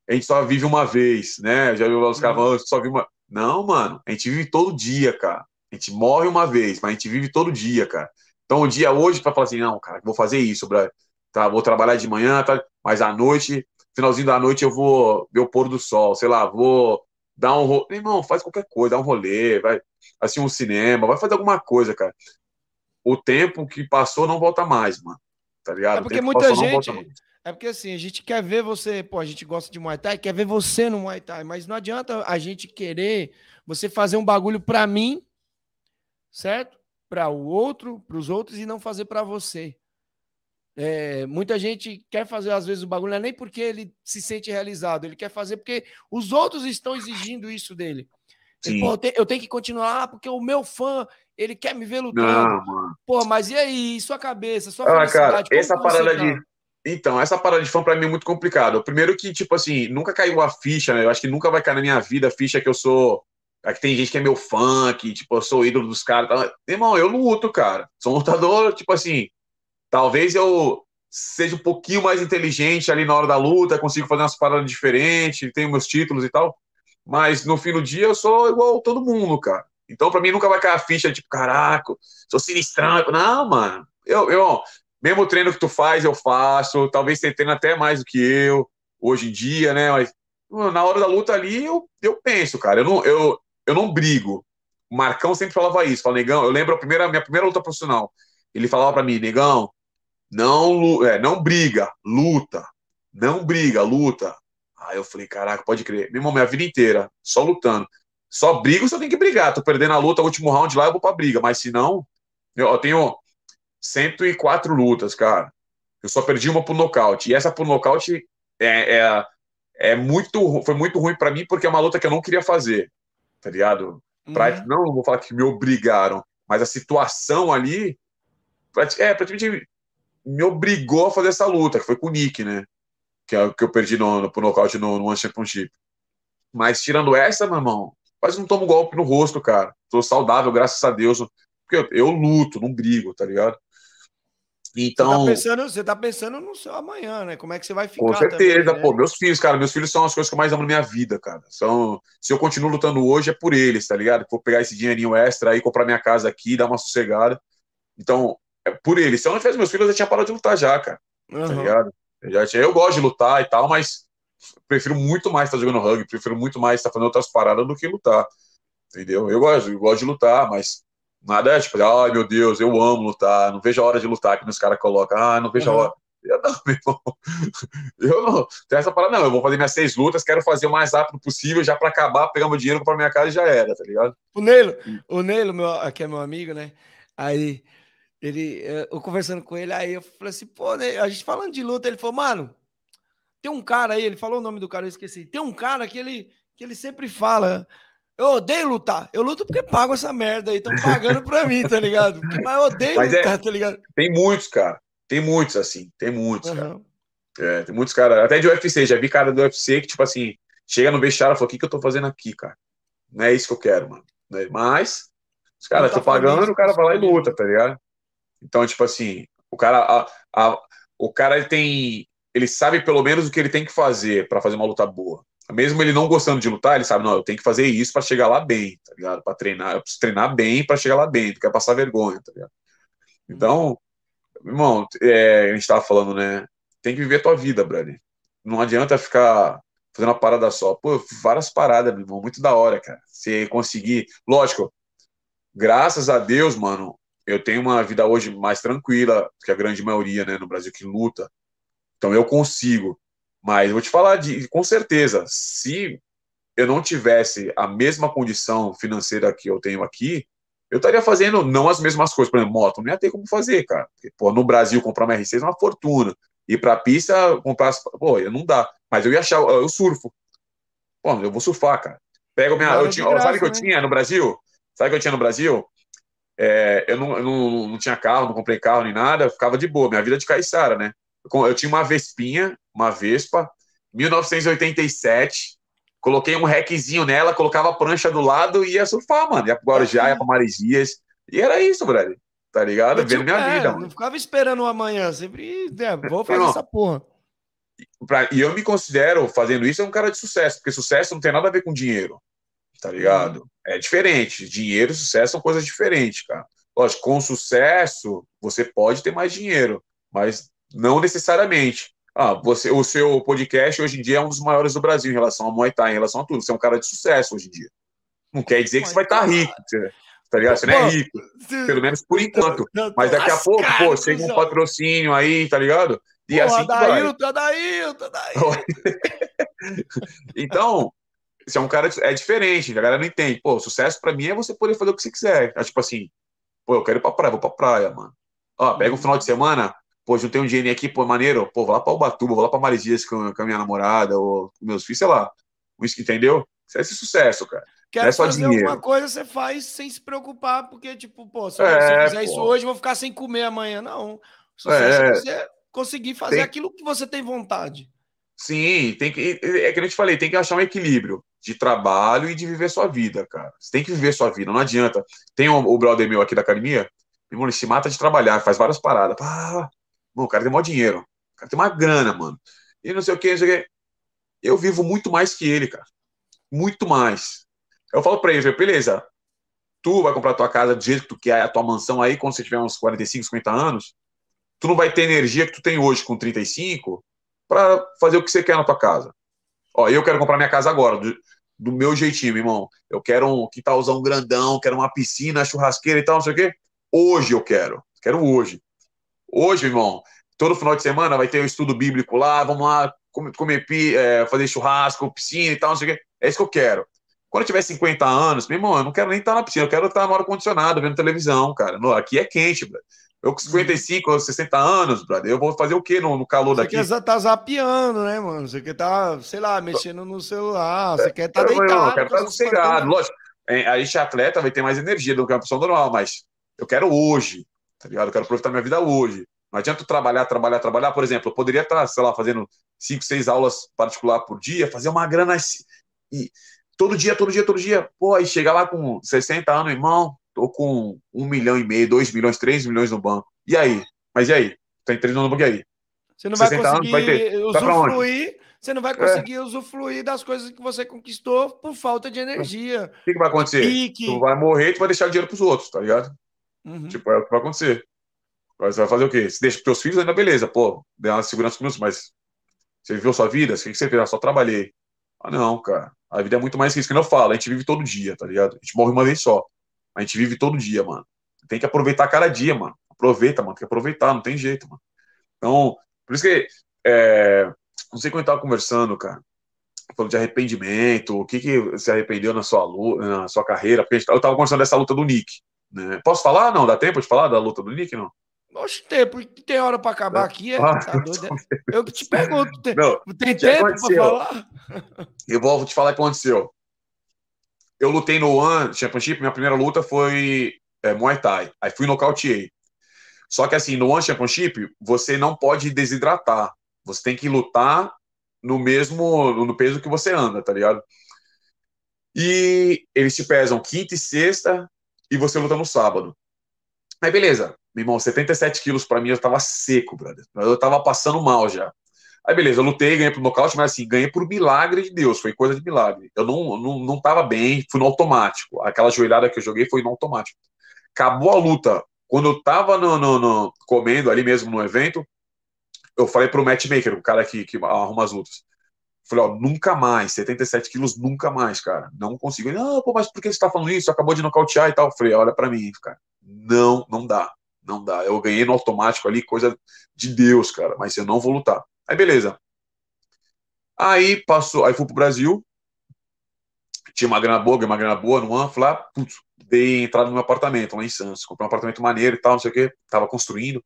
a gente só vive uma vez, né? Já viu os caras falando, só vive uma. Não, mano, a gente vive todo dia, cara. A gente morre uma vez, mas a gente vive todo dia, cara. Então, o dia hoje, pra falar assim, não, cara, vou fazer isso, brother. Tá, vou trabalhar de manhã, tá, mas à noite, finalzinho da noite, eu vou ver o pôr do sol, sei lá, vou dar um rolê. Irmão, faz qualquer coisa, dá um rolê, vai assim um cinema, vai fazer alguma coisa, cara. O tempo que passou não volta mais, mano. Tá ligado? É O porque muita passou não gente. É porque assim, a gente quer ver você, pô, a gente gosta de Muay Thai, quer ver você no Muay Thai, mas não adianta a gente querer você fazer um bagulho pra mim, certo? Para o outro, para os outros e não fazer pra você. É, muita gente quer fazer às vezes o bagulho não é nem porque ele se sente realizado, ele quer fazer porque os outros estão exigindo isso dele. Ele, pô, eu, te- eu tenho que continuar porque o meu fã, ele quer me ver lutando. Não, mano. Pô, mas e aí, sua cabeça, sua Ah, cara, essa parada tá? de. Então, essa parada de fã pra mim é muito complicado. Primeiro que, tipo assim, nunca caiu a ficha, né? Eu acho que nunca vai cair na minha vida a ficha que eu sou. Aqui tem gente que é meu fã, que, tipo, eu sou ídolo dos caras. Tá? Irmão, eu luto, cara. Sou um lutador, tipo assim. Talvez eu seja um pouquinho mais inteligente ali na hora da luta, consigo fazer umas paradas diferentes, tenho meus títulos e tal. Mas no fim do dia eu sou igual todo mundo, cara. Então, pra mim, nunca vai cair a ficha, tipo, caraca, sou sinistrão. Não, mano. Eu, eu, mesmo treino que tu faz, eu faço. Talvez você treine até mais do que eu, hoje em dia, né? Mas na hora da luta ali, eu, eu penso, cara. Eu não, eu, eu não brigo. O Marcão sempre falava isso. Fala, negão, eu lembro a primeira, minha primeira luta profissional. Ele falava para mim, negão, não, é, não briga, luta. Não briga, luta. Aí eu falei, caraca, pode crer. Meu irmão, minha vida inteira, só lutando. Só brigo se eu tenho que brigar. Tô perdendo a luta, último round lá, eu vou pra briga. Mas se não, eu, eu tenho 104 lutas, cara. Eu só perdi uma por nocaute. E essa por nocaute é, é, é muito, foi muito ruim para mim, porque é uma luta que eu não queria fazer. Tá ligado? Pra, Uhum. Não, não vou falar que me obrigaram, mas a situação ali é, praticamente me obrigou a fazer essa luta, que foi com o Nick, né? Que, é, que eu perdi no, no, por nocaute no, no One Championship. Mas tirando essa, meu irmão, quase não tomo golpe no rosto, cara. Tô saudável, graças a Deus. Porque eu, eu luto, não brigo, tá ligado? Você Então. tá, pensando, você tá pensando no seu amanhã, né? Como é que você vai ficar Com certeza, também, né? pô. Meus filhos, cara, meus filhos são as coisas que eu mais amo na minha vida, cara. São, se eu continuo lutando hoje, é por eles, tá ligado? Vou pegar esse dinheirinho extra aí, comprar minha casa aqui, dar uma sossegada. Então, é por eles. Se eu não tivesse meus filhos, eu já tinha parado de lutar já, cara. Tá Aham. ligado? Eu, já tinha, eu gosto de lutar e tal, mas prefiro muito mais estar jogando rugby, prefiro muito mais estar fazendo outras paradas do que lutar. Entendeu? Eu gosto, eu gosto de lutar, mas nada é tipo, ai meu Deus, eu amo lutar, não vejo a hora de lutar, que os caras colocam, ah, não vejo a Aham. hora. Eu não, meu irmão. Eu não. Tem essa parada, não. Eu vou fazer minhas seis lutas, quero fazer o mais rápido possível, já pra acabar, pegar meu dinheiro, comprar minha casa e já era, tá ligado? O Neilo, o Neilo, meu, que é meu amigo, né? Aí ele, eh, eu conversando com ele, aí eu falei assim, pô, né, a gente falando de luta, ele falou, mano, tem um cara aí, ele falou o nome do cara, eu esqueci. Tem um cara que ele, que ele sempre fala, eu odeio lutar, eu luto porque pago essa merda aí, estão pagando pra mim, tá ligado? Mas eu odeio Mas é- lutar, tá ligado? Tem muitos, cara. Tem muitos, assim. Tem muitos, cara. Aham. É, tem muitos caras, até de UFC, já vi cara do UFC que, tipo assim, chega no vestiário e fala: o que, que eu tô fazendo aqui, cara? Não é isso que eu quero, mano. Né? Mas, os caras Não tá estão pagando, o cara vai lá e luta, tá ligado? Então, tipo assim, o cara, a- a- o cara ele tem, ele sabe pelo menos o que ele tem que fazer pra fazer uma luta boa. Mesmo ele não gostando de lutar, ele sabe, não, eu tenho que fazer isso pra chegar lá bem, tá ligado? Pra treinar, eu preciso treinar bem pra chegar lá bem, não quero passar vergonha, tá ligado? Então, irmão, é, a gente tava falando, né? Tem que viver a tua vida, brother. Não adianta ficar fazendo uma parada só. Pô, várias paradas, meu irmão, muito da hora, cara. Você conseguir. Lógico, graças a Deus, mano, eu tenho uma vida hoje mais tranquila que a grande maioria, né, no Brasil que luta. Então eu consigo. Mas vou te falar de, com certeza, se eu não tivesse a mesma condição financeira que eu tenho aqui, eu estaria fazendo não as mesmas coisas. Por exemplo, moto, não ia ter como fazer, cara. Porque, pô, no Brasil, comprar uma R6 é uma fortuna. Ir pra pista, comprar. as- Pô, não dá. Mas eu ia achar. Eu surfo. Pô, eu vou surfar, cara. Pega minha. Eu tinha, ó, sabe o que eu graça, né? tinha no Brasil? Sabe o que eu tinha no Brasil? É, eu não, eu não, não tinha carro, não comprei carro nem nada, ficava de boa. Minha vida de caiçara, né? Eu, eu tinha uma Vespinha, uma Vespa, 1987. Coloquei um requezinho nela, colocava a prancha do lado e ia surfar, mano. Ia pro Guarujá, ia pra Maresias. E era isso, brother. Tá ligado? Vendo o minha pé, vida, Não mano. ficava esperando o amanhã, sempre, né, vou fazer Não. essa porra. Pra- e eu me considero, fazendo isso, um cara de sucesso, porque sucesso não tem nada a ver com dinheiro, tá ligado? É diferente. Dinheiro e sucesso são coisas diferentes, cara. Lógico, com sucesso, você pode ter mais dinheiro, mas não necessariamente. Ah, você, o seu podcast hoje em dia é um dos maiores do Brasil em relação ao Muay Thai, em relação a tudo. Você é um cara de sucesso hoje em dia. Não quer dizer que você vai estar rico, você- tá ligado? Você não é Pô, rico, pelo menos por enquanto. Mas daqui a pouco, pô, chega um patrocínio aí, tá ligado? E Porra, assim. Adailton, Adailton, Adailton. Então, se é um cara é diferente, a galera não entende. Pô, sucesso pra mim é você poder fazer o que você quiser. É tipo assim, pô, eu quero ir pra praia, vou pra praia, mano. Ó, pega um final de semana, pô, juntei um dinheirinho aqui, pô, maneiro, pô, vou lá pra Ubatuba, vou lá pra Maresias com, com a minha namorada, ou com meus filhos, sei lá. Isso, entendeu? Isso é esse sucesso, cara. Quer é só fazer dinheiro. alguma coisa, você faz sem se preocupar, porque, tipo, pô, se, É, eu fizer pô. isso hoje, eu vou ficar sem comer amanhã. Não. Sucesso É. é você conseguir fazer Tem- aquilo que você tem vontade. Sim, tem que. É que eu te falei, tem que achar um equilíbrio de trabalho e de viver sua vida, cara. Você tem que viver sua vida, não adianta. Tem o, o brother meu aqui da academia, meu irmão, ele se mata de trabalhar, faz várias paradas. Ah, mano, o cara tem maior dinheiro, o cara tem uma grana, mano. E não sei o que, não sei o que. Eu vivo muito mais que ele, cara. Muito mais. Eu falo pra ele, beleza, tu vai comprar tua casa do jeito que tu quer, a tua mansão aí, quando você tiver uns 45, 50 anos, tu não vai ter energia que tu tem hoje com 35 para fazer o que você quer na tua casa. Ó, eu quero comprar minha casa agora, do, do meu jeitinho, meu irmão. Eu quero um quintalzão grandão, quero uma piscina, churrasqueira e tal, não sei o quê. Hoje eu quero. Quero hoje. Hoje, meu irmão, todo final de semana vai ter um estudo bíblico lá, vamos lá comer, é, fazer churrasco, piscina e tal, não sei o quê. É isso que eu quero. Quando eu tiver 50 anos, meu irmão, eu não quero nem estar na piscina, eu quero estar no ar-condicionado, vendo televisão, cara. No, aqui é quente, brother. Eu com 55 ou 60 anos, brother, eu vou fazer o quê no, no calor Você daqui? quer tá zapeando, né, mano? Você quer tá, sei lá, mexendo no celular, você quer estar tá deitado. eu quero essas sossegado. Lógico, é, a gente é atleta, vai ter mais energia do que uma pessoa normal, mas eu quero hoje, tá ligado? Eu quero aproveitar minha vida hoje. Não adianta trabalhar, trabalhar, trabalhar. Por exemplo, eu poderia estar, sei lá, fazendo 5, 6 aulas particular por dia, fazer uma grana e todo dia, todo dia, todo dia. Pô, aí chegar lá com 60 anos, irmão, tô com 1 milhão e meio, 2 milhões, 3 milhões no banco. E aí? Mas e aí? 3 milhões no banco e aí? Você não vai 60 anos, conseguir vai ter. Usufruir, você não vai conseguir usufruir das coisas que você conquistou por falta de energia. O que, que vai acontecer? Pique. Tu vai morrer e tu vai deixar dinheiro pros outros, tá ligado? Uhum. Tipo, é o que vai acontecer. Mas vai fazer o quê? Se deixa pros teus filhos, ainda beleza, pô, dá uma segurança meus, mas você viveu sua vida? O que você fez? Ah, só trabalhei. Ah, não, cara. A vida é muito mais que isso que eu falo. A gente vive todo dia, tá ligado? A gente morre uma vez só. A gente vive todo dia, mano. Tem que aproveitar cada dia, mano. Aproveita, mano. Tem que aproveitar, não tem jeito, mano. Então, por isso que. É, não sei quando eu tava conversando, cara. Falando de arrependimento, o que que você arrependeu na sua, lu- na sua carreira, porque eu tava conversando dessa luta do Nick. Né? Posso falar? Não, dá tempo de falar da luta do Nick? Não. Oxe, tem, porque tem hora pra acabar aqui, é? Ah, Tá doido, é? Eu que te pergunto, tem, Não, tem tempo aconteceu? falar? Eu vou te falar o que aconteceu. Eu lutei no One Championship, minha primeira luta foi é, Muay Thai. Aí fui nocauteei. Só que assim, no One Championship, você não pode desidratar. Você tem que lutar no mesmo no peso que você anda, tá ligado? E eles te pesam quinta e sexta e você luta no sábado. Aí beleza, meu irmão, 77 quilos pra mim eu tava seco, brother. Eu tava passando mal já. Aí beleza, eu lutei, ganhei pro nocaute, mas assim, ganhei por milagre de Deus, foi coisa de milagre. Eu não, não, não tava bem, fui no automático. Aquela joelhada que eu joguei foi no automático. Acabou a luta. Quando eu tava no, no- no- comendo ali mesmo no evento, eu falei pro matchmaker, o cara que, que arruma as lutas. Falei, ó, nunca mais, 77 quilos, nunca mais, cara. Não consigo. Ele, Não, pô, mas por que você tá falando isso? Acabou de nocautear e tal. Falei, olha pra mim, cara. Não, não dá. Não dá. Eu ganhei no automático ali, coisa de Deus, cara. Mas eu não vou lutar. Aí, beleza. Aí passou, aí fui pro Brasil. Tinha uma grana boa, ganhei uma grana boa no ano, lá, putz, dei entrada no meu apartamento lá em Santos. Comprei um apartamento maneiro e tal, não sei o que, tava construindo.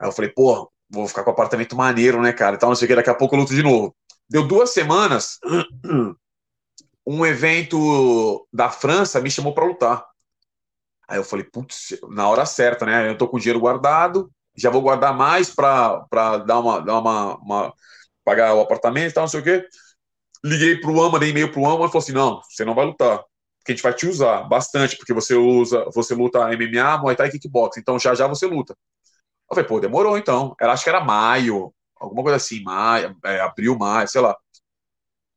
Aí eu falei, pô, vou ficar com um apartamento maneiro, né, cara? E tal, não sei o que, daqui a pouco eu luto de novo. Deu duas semanas, um evento da França me chamou pra lutar. Aí eu falei, putz, na hora certa, né? Eu tô com dinheiro guardado, já vou guardar mais pra dar uma, dar uma, uma- pagar o apartamento e tal, não sei o quê. Liguei pro AMA, dei e-mail pro AMA e falou assim: não, você não vai lutar. Porque a gente vai te usar bastante, porque você usa, você luta MMA, Muay Thai e Kickbox, então já já você luta. Eu falei, pô, demorou então. Era, acho que era maio, alguma coisa assim, maio, é, abril, maio, sei lá.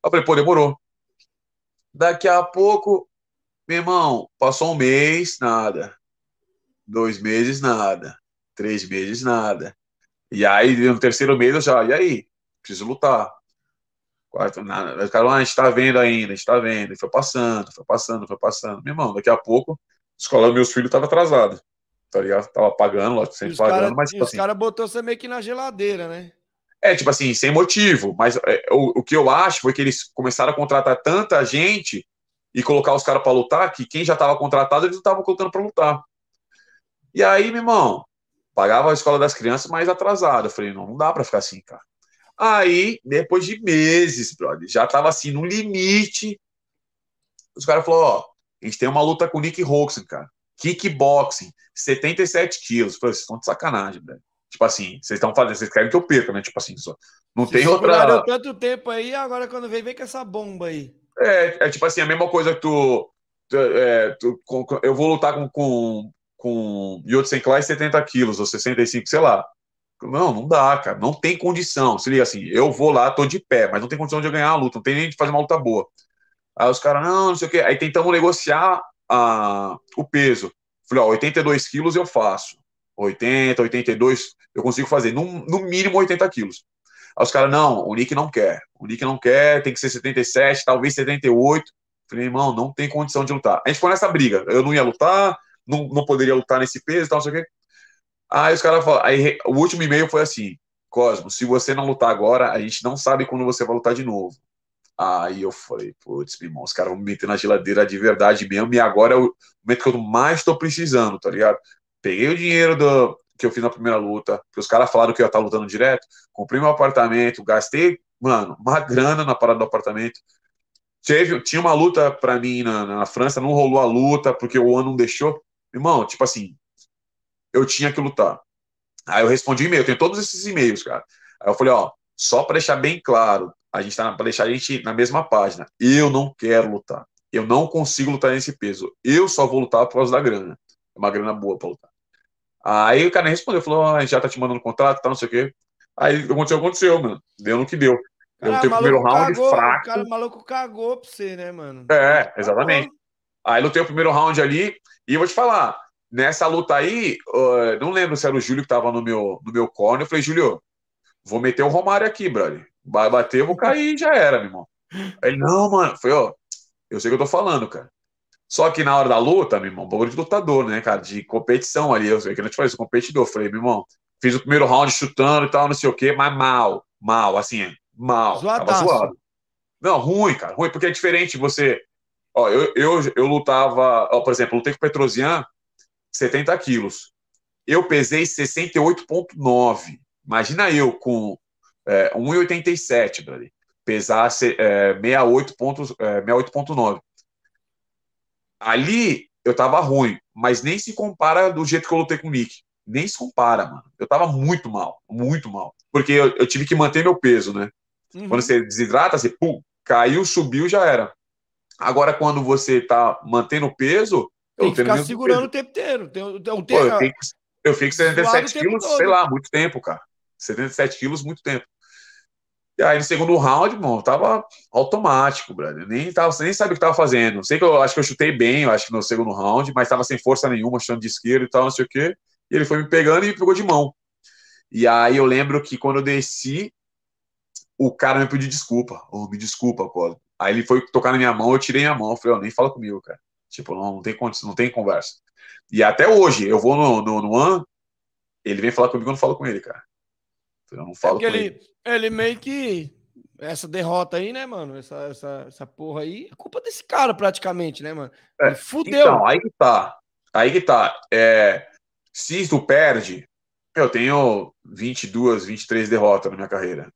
Eu falei, pô, demorou. Daqui a pouco, meu irmão, passou um mês, nada. Dois meses, nada. Três meses, nada. E aí, no terceiro mês, eu já, e aí? Preciso lutar. Quarto, nada. Os caras, ah, a gente tá vendo ainda, a gente tá vendo. E foi passando, foi passando, foi passando. Meu irmão, daqui a pouco, a escola dos meus filhos tava atrasada. Tá ligado? Tava pagando, lógico, sempre os pagando, caras mas tipo assim. cara botou você meio que na geladeira, né? É, tipo assim, sem motivo. Mas é, o, o que eu acho foi que eles começaram a contratar tanta gente e colocar os caras para lutar que quem já estava contratado, eles não estavam colocando para lutar. E aí, meu irmão, pagava a escola das crianças mais atrasada. Eu falei, não, não dá para ficar assim, cara. Aí, depois de meses, brother, já tava assim, no limite. Os caras falaram, ó, a gente tem uma luta com o Nick Roxon, cara. Kickboxing, 77 quilos. Eu falei, vocês estão de sacanagem, velho. Tipo assim, vocês estão fazendo, vocês querem que eu perca, né? Tipo assim, só, não tem outra. tanto tempo aí, agora quando vem, vem com essa bomba aí. É, é tipo assim, a mesma coisa que tu. tu, é, tu- com- eu vou lutar com, com, com Yotsen sem classe 70 quilos ou 65, sei lá. Não, não dá, cara. Não tem condição. Se liga assim, eu vou lá, tô de pé, mas não tem condição de eu ganhar a luta, não tem nem de fazer uma luta boa. Aí os caras, não, não sei o quê. Aí tentamos negociar a, o peso. Falei, ó, 82 quilos eu faço. 80, 82, eu consigo fazer, no, no mínimo 80 quilos. Aí os caras, não, o Nick não quer. O Nick não quer, tem que ser 77, talvez 78. Falei, irmão, não tem condição de lutar. A gente foi nessa briga. Eu não ia lutar, não, não poderia lutar nesse peso e tal, não sei o quê. Aí os caras falaram, aí o último e-mail foi assim: Cosmo, se você não lutar agora, a gente não sabe quando você vai lutar de novo. Aí eu falei, putz, meu irmão, os caras vão me meter na geladeira de verdade mesmo, e agora é o momento que eu mais tô precisando, tá ligado? Peguei o dinheiro do, que eu fiz na primeira luta, que os caras falaram que eu ia estar lutando direto, comprei meu apartamento, gastei, mano, uma grana na parada do apartamento. Teve, tinha uma luta pra mim na, na França, não rolou a luta, porque o ano não deixou. Irmão, tipo assim, eu tinha que lutar. Aí eu respondi e-mail, tenho todos esses e-mails, cara. Aí eu falei, ó, só para deixar bem claro, a gente tá para deixar a gente na mesma página. Eu não quero lutar. Eu não consigo lutar nesse peso. Eu só vou lutar por causa da grana. É uma grana boa para lutar. Aí o cara respondeu, falou, ah, a gente já tá te mandando contrato, tá, não sei o quê. Aí aconteceu, aconteceu, mano. Deu no que deu. Cara, eu tenho o primeiro round cagou, fraco. O cara maluco cagou pra você, né, mano? É, exatamente. Aí lutei o primeiro round ali, e eu vou te falar, nessa luta aí, uh, não lembro se era o Júlio que tava no meu, no meu corner, eu falei, Júlio, vou meter o Romário aqui, brother. Vai bater, eu vou cair e já era, meu irmão. Ele, não, mano, foi, ó, eu sei o que eu tô falando, cara. Só que na hora da luta, meu irmão, bagulho de lutador, né, cara, de competição ali, eu sei que eu não te falei, sou competidor. Falei, meu irmão, fiz o primeiro round chutando e tal, não sei o quê, mas mal, mal, assim, mal. Zoadaço. zoado. Não, ruim, cara, ruim, porque é diferente você. Ó, eu, eu, eu lutava, ó, por exemplo, eu lutei com o Petrosian, 70 quilos. Eu pesei 68,9. Imagina eu com é, 1,87, brother. Pesar é, 68 pontos- é, 68,9. Ali eu tava ruim, mas nem se compara do jeito que eu lutei com o Nick. Nem se compara, mano. Eu tava muito mal, muito mal. Porque eu, eu tive que manter meu peso, né? Uhum. Quando você desidrata, você pum, caiu, subiu, já era. Agora, quando você tá mantendo o peso, eu Tem que ficar segurando peso. o tempo inteiro. Tem, tem, um Pô, eu tempo, fico, eu fico Suado 77 o tempo quilos, sei lá, muito tempo, cara. 77 quilos, muito tempo. E aí, no segundo round, eu tava automático, brother. Nem, tava, nem sabia o que tava fazendo. Sei que eu acho que eu chutei bem, eu acho que no segundo round, mas tava sem força nenhuma, chutando de esquerda e tal, não sei o quê. E ele foi me pegando e me pegou de mão. E aí eu lembro que quando eu desci, o cara me pediu desculpa. Oh, me desculpa, Cosmo. Aí ele foi tocar na minha mão, eu tirei a mão. Eu falei, ó, nem fala comigo, cara. Tipo, não, não tem condição, não tem conversa. E até hoje, eu vou no, no, no ele vem falar comigo, eu não falo com ele, cara. Eu não É falo porque com ele. ele, ele meio que. Essa derrota aí, né, mano? Essa, essa, essa porra aí. É culpa desse cara, praticamente, né, mano? É, fudeu. Então, aí que tá. Aí que tá. É, se tu perde, eu tenho 22, 23 derrotas na minha carreira.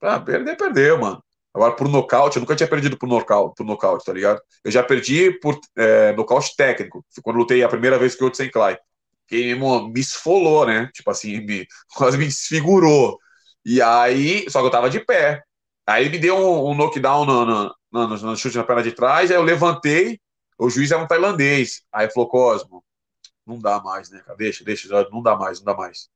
Ah, perder, perdeu, mano. Agora, por nocaute, eu nunca tinha perdido por nocaute, por nocaute tá ligado? Eu já perdi por é, nocaute técnico. Quando lutei a primeira vez que eu sem Clay. Que irmão, me esfolou, né? Tipo assim, me, quase me desfigurou. E aí, só que eu tava de pé. Aí me deu um, um knockdown no, no, no, no, chute na perna de trás, aí eu levantei, o juiz era um tailandês. Aí falou, Cosmo, não dá mais, né, cara? Deixa, deixa, não dá mais, não dá mais.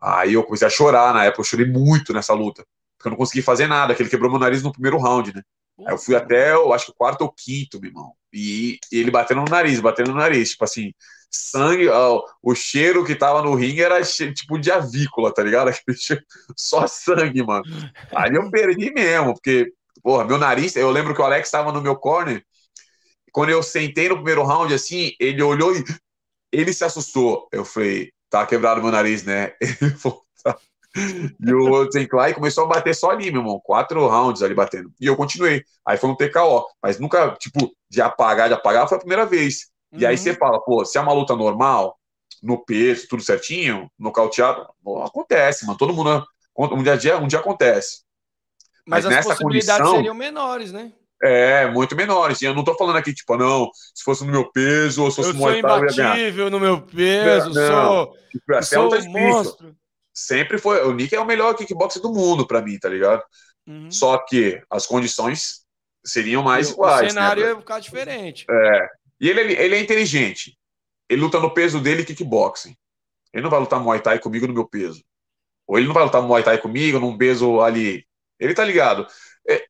Aí eu comecei a chorar na época, eu chorei muito nessa luta, porque eu não consegui fazer nada, que ele quebrou meu nariz no primeiro round, né? Aí eu fui até, eu acho que o quarto ou quinto, meu irmão. E, e ele batendo no nariz, batendo no nariz, tipo assim, sangue, ó, o cheiro que tava no ringue era che- tipo de avícola, tá ligado? Cheiro- Só sangue, mano. Aí eu perdi mesmo, porque, porra, meu nariz, eu lembro que o Alex tava no meu corner, quando eu sentei no primeiro round, assim, ele olhou e ele se assustou. Eu falei, tá quebrado meu nariz, né? Ele falou, tá. E o Zenclay começou a bater só ali, meu irmão. Quatro rounds ali batendo. E eu continuei. Aí foi um TKO. Mas nunca, tipo, de apagar, de apagar, foi a primeira vez. E aí Uhum. você fala, pô, se é uma luta normal, no peso, tudo certinho, nocauteado, não acontece, mano. Todo mundo. Um dia, a dia, um dia acontece. Mas, Mas as nessa possibilidades condição- seriam menores, né? É, muito menores. E eu não tô falando aqui, tipo, não, se fosse no meu peso, ou se fosse Eu sou eu imbatível no meu peso, Não, sou, Tipo, sou um monstro. Sempre foi. O Nick é o melhor kickboxer do mundo pra mim, tá ligado? Uhum. Só que as condições seriam mais o, iguais. o cenário né? ia ficar diferente. É. E ele, ele é inteligente. Ele luta no peso dele kickboxing. Ele não vai lutar Muay Thai comigo no meu peso. Ou ele não vai lutar Muay Thai comigo num peso ali. Ele tá ligado. É,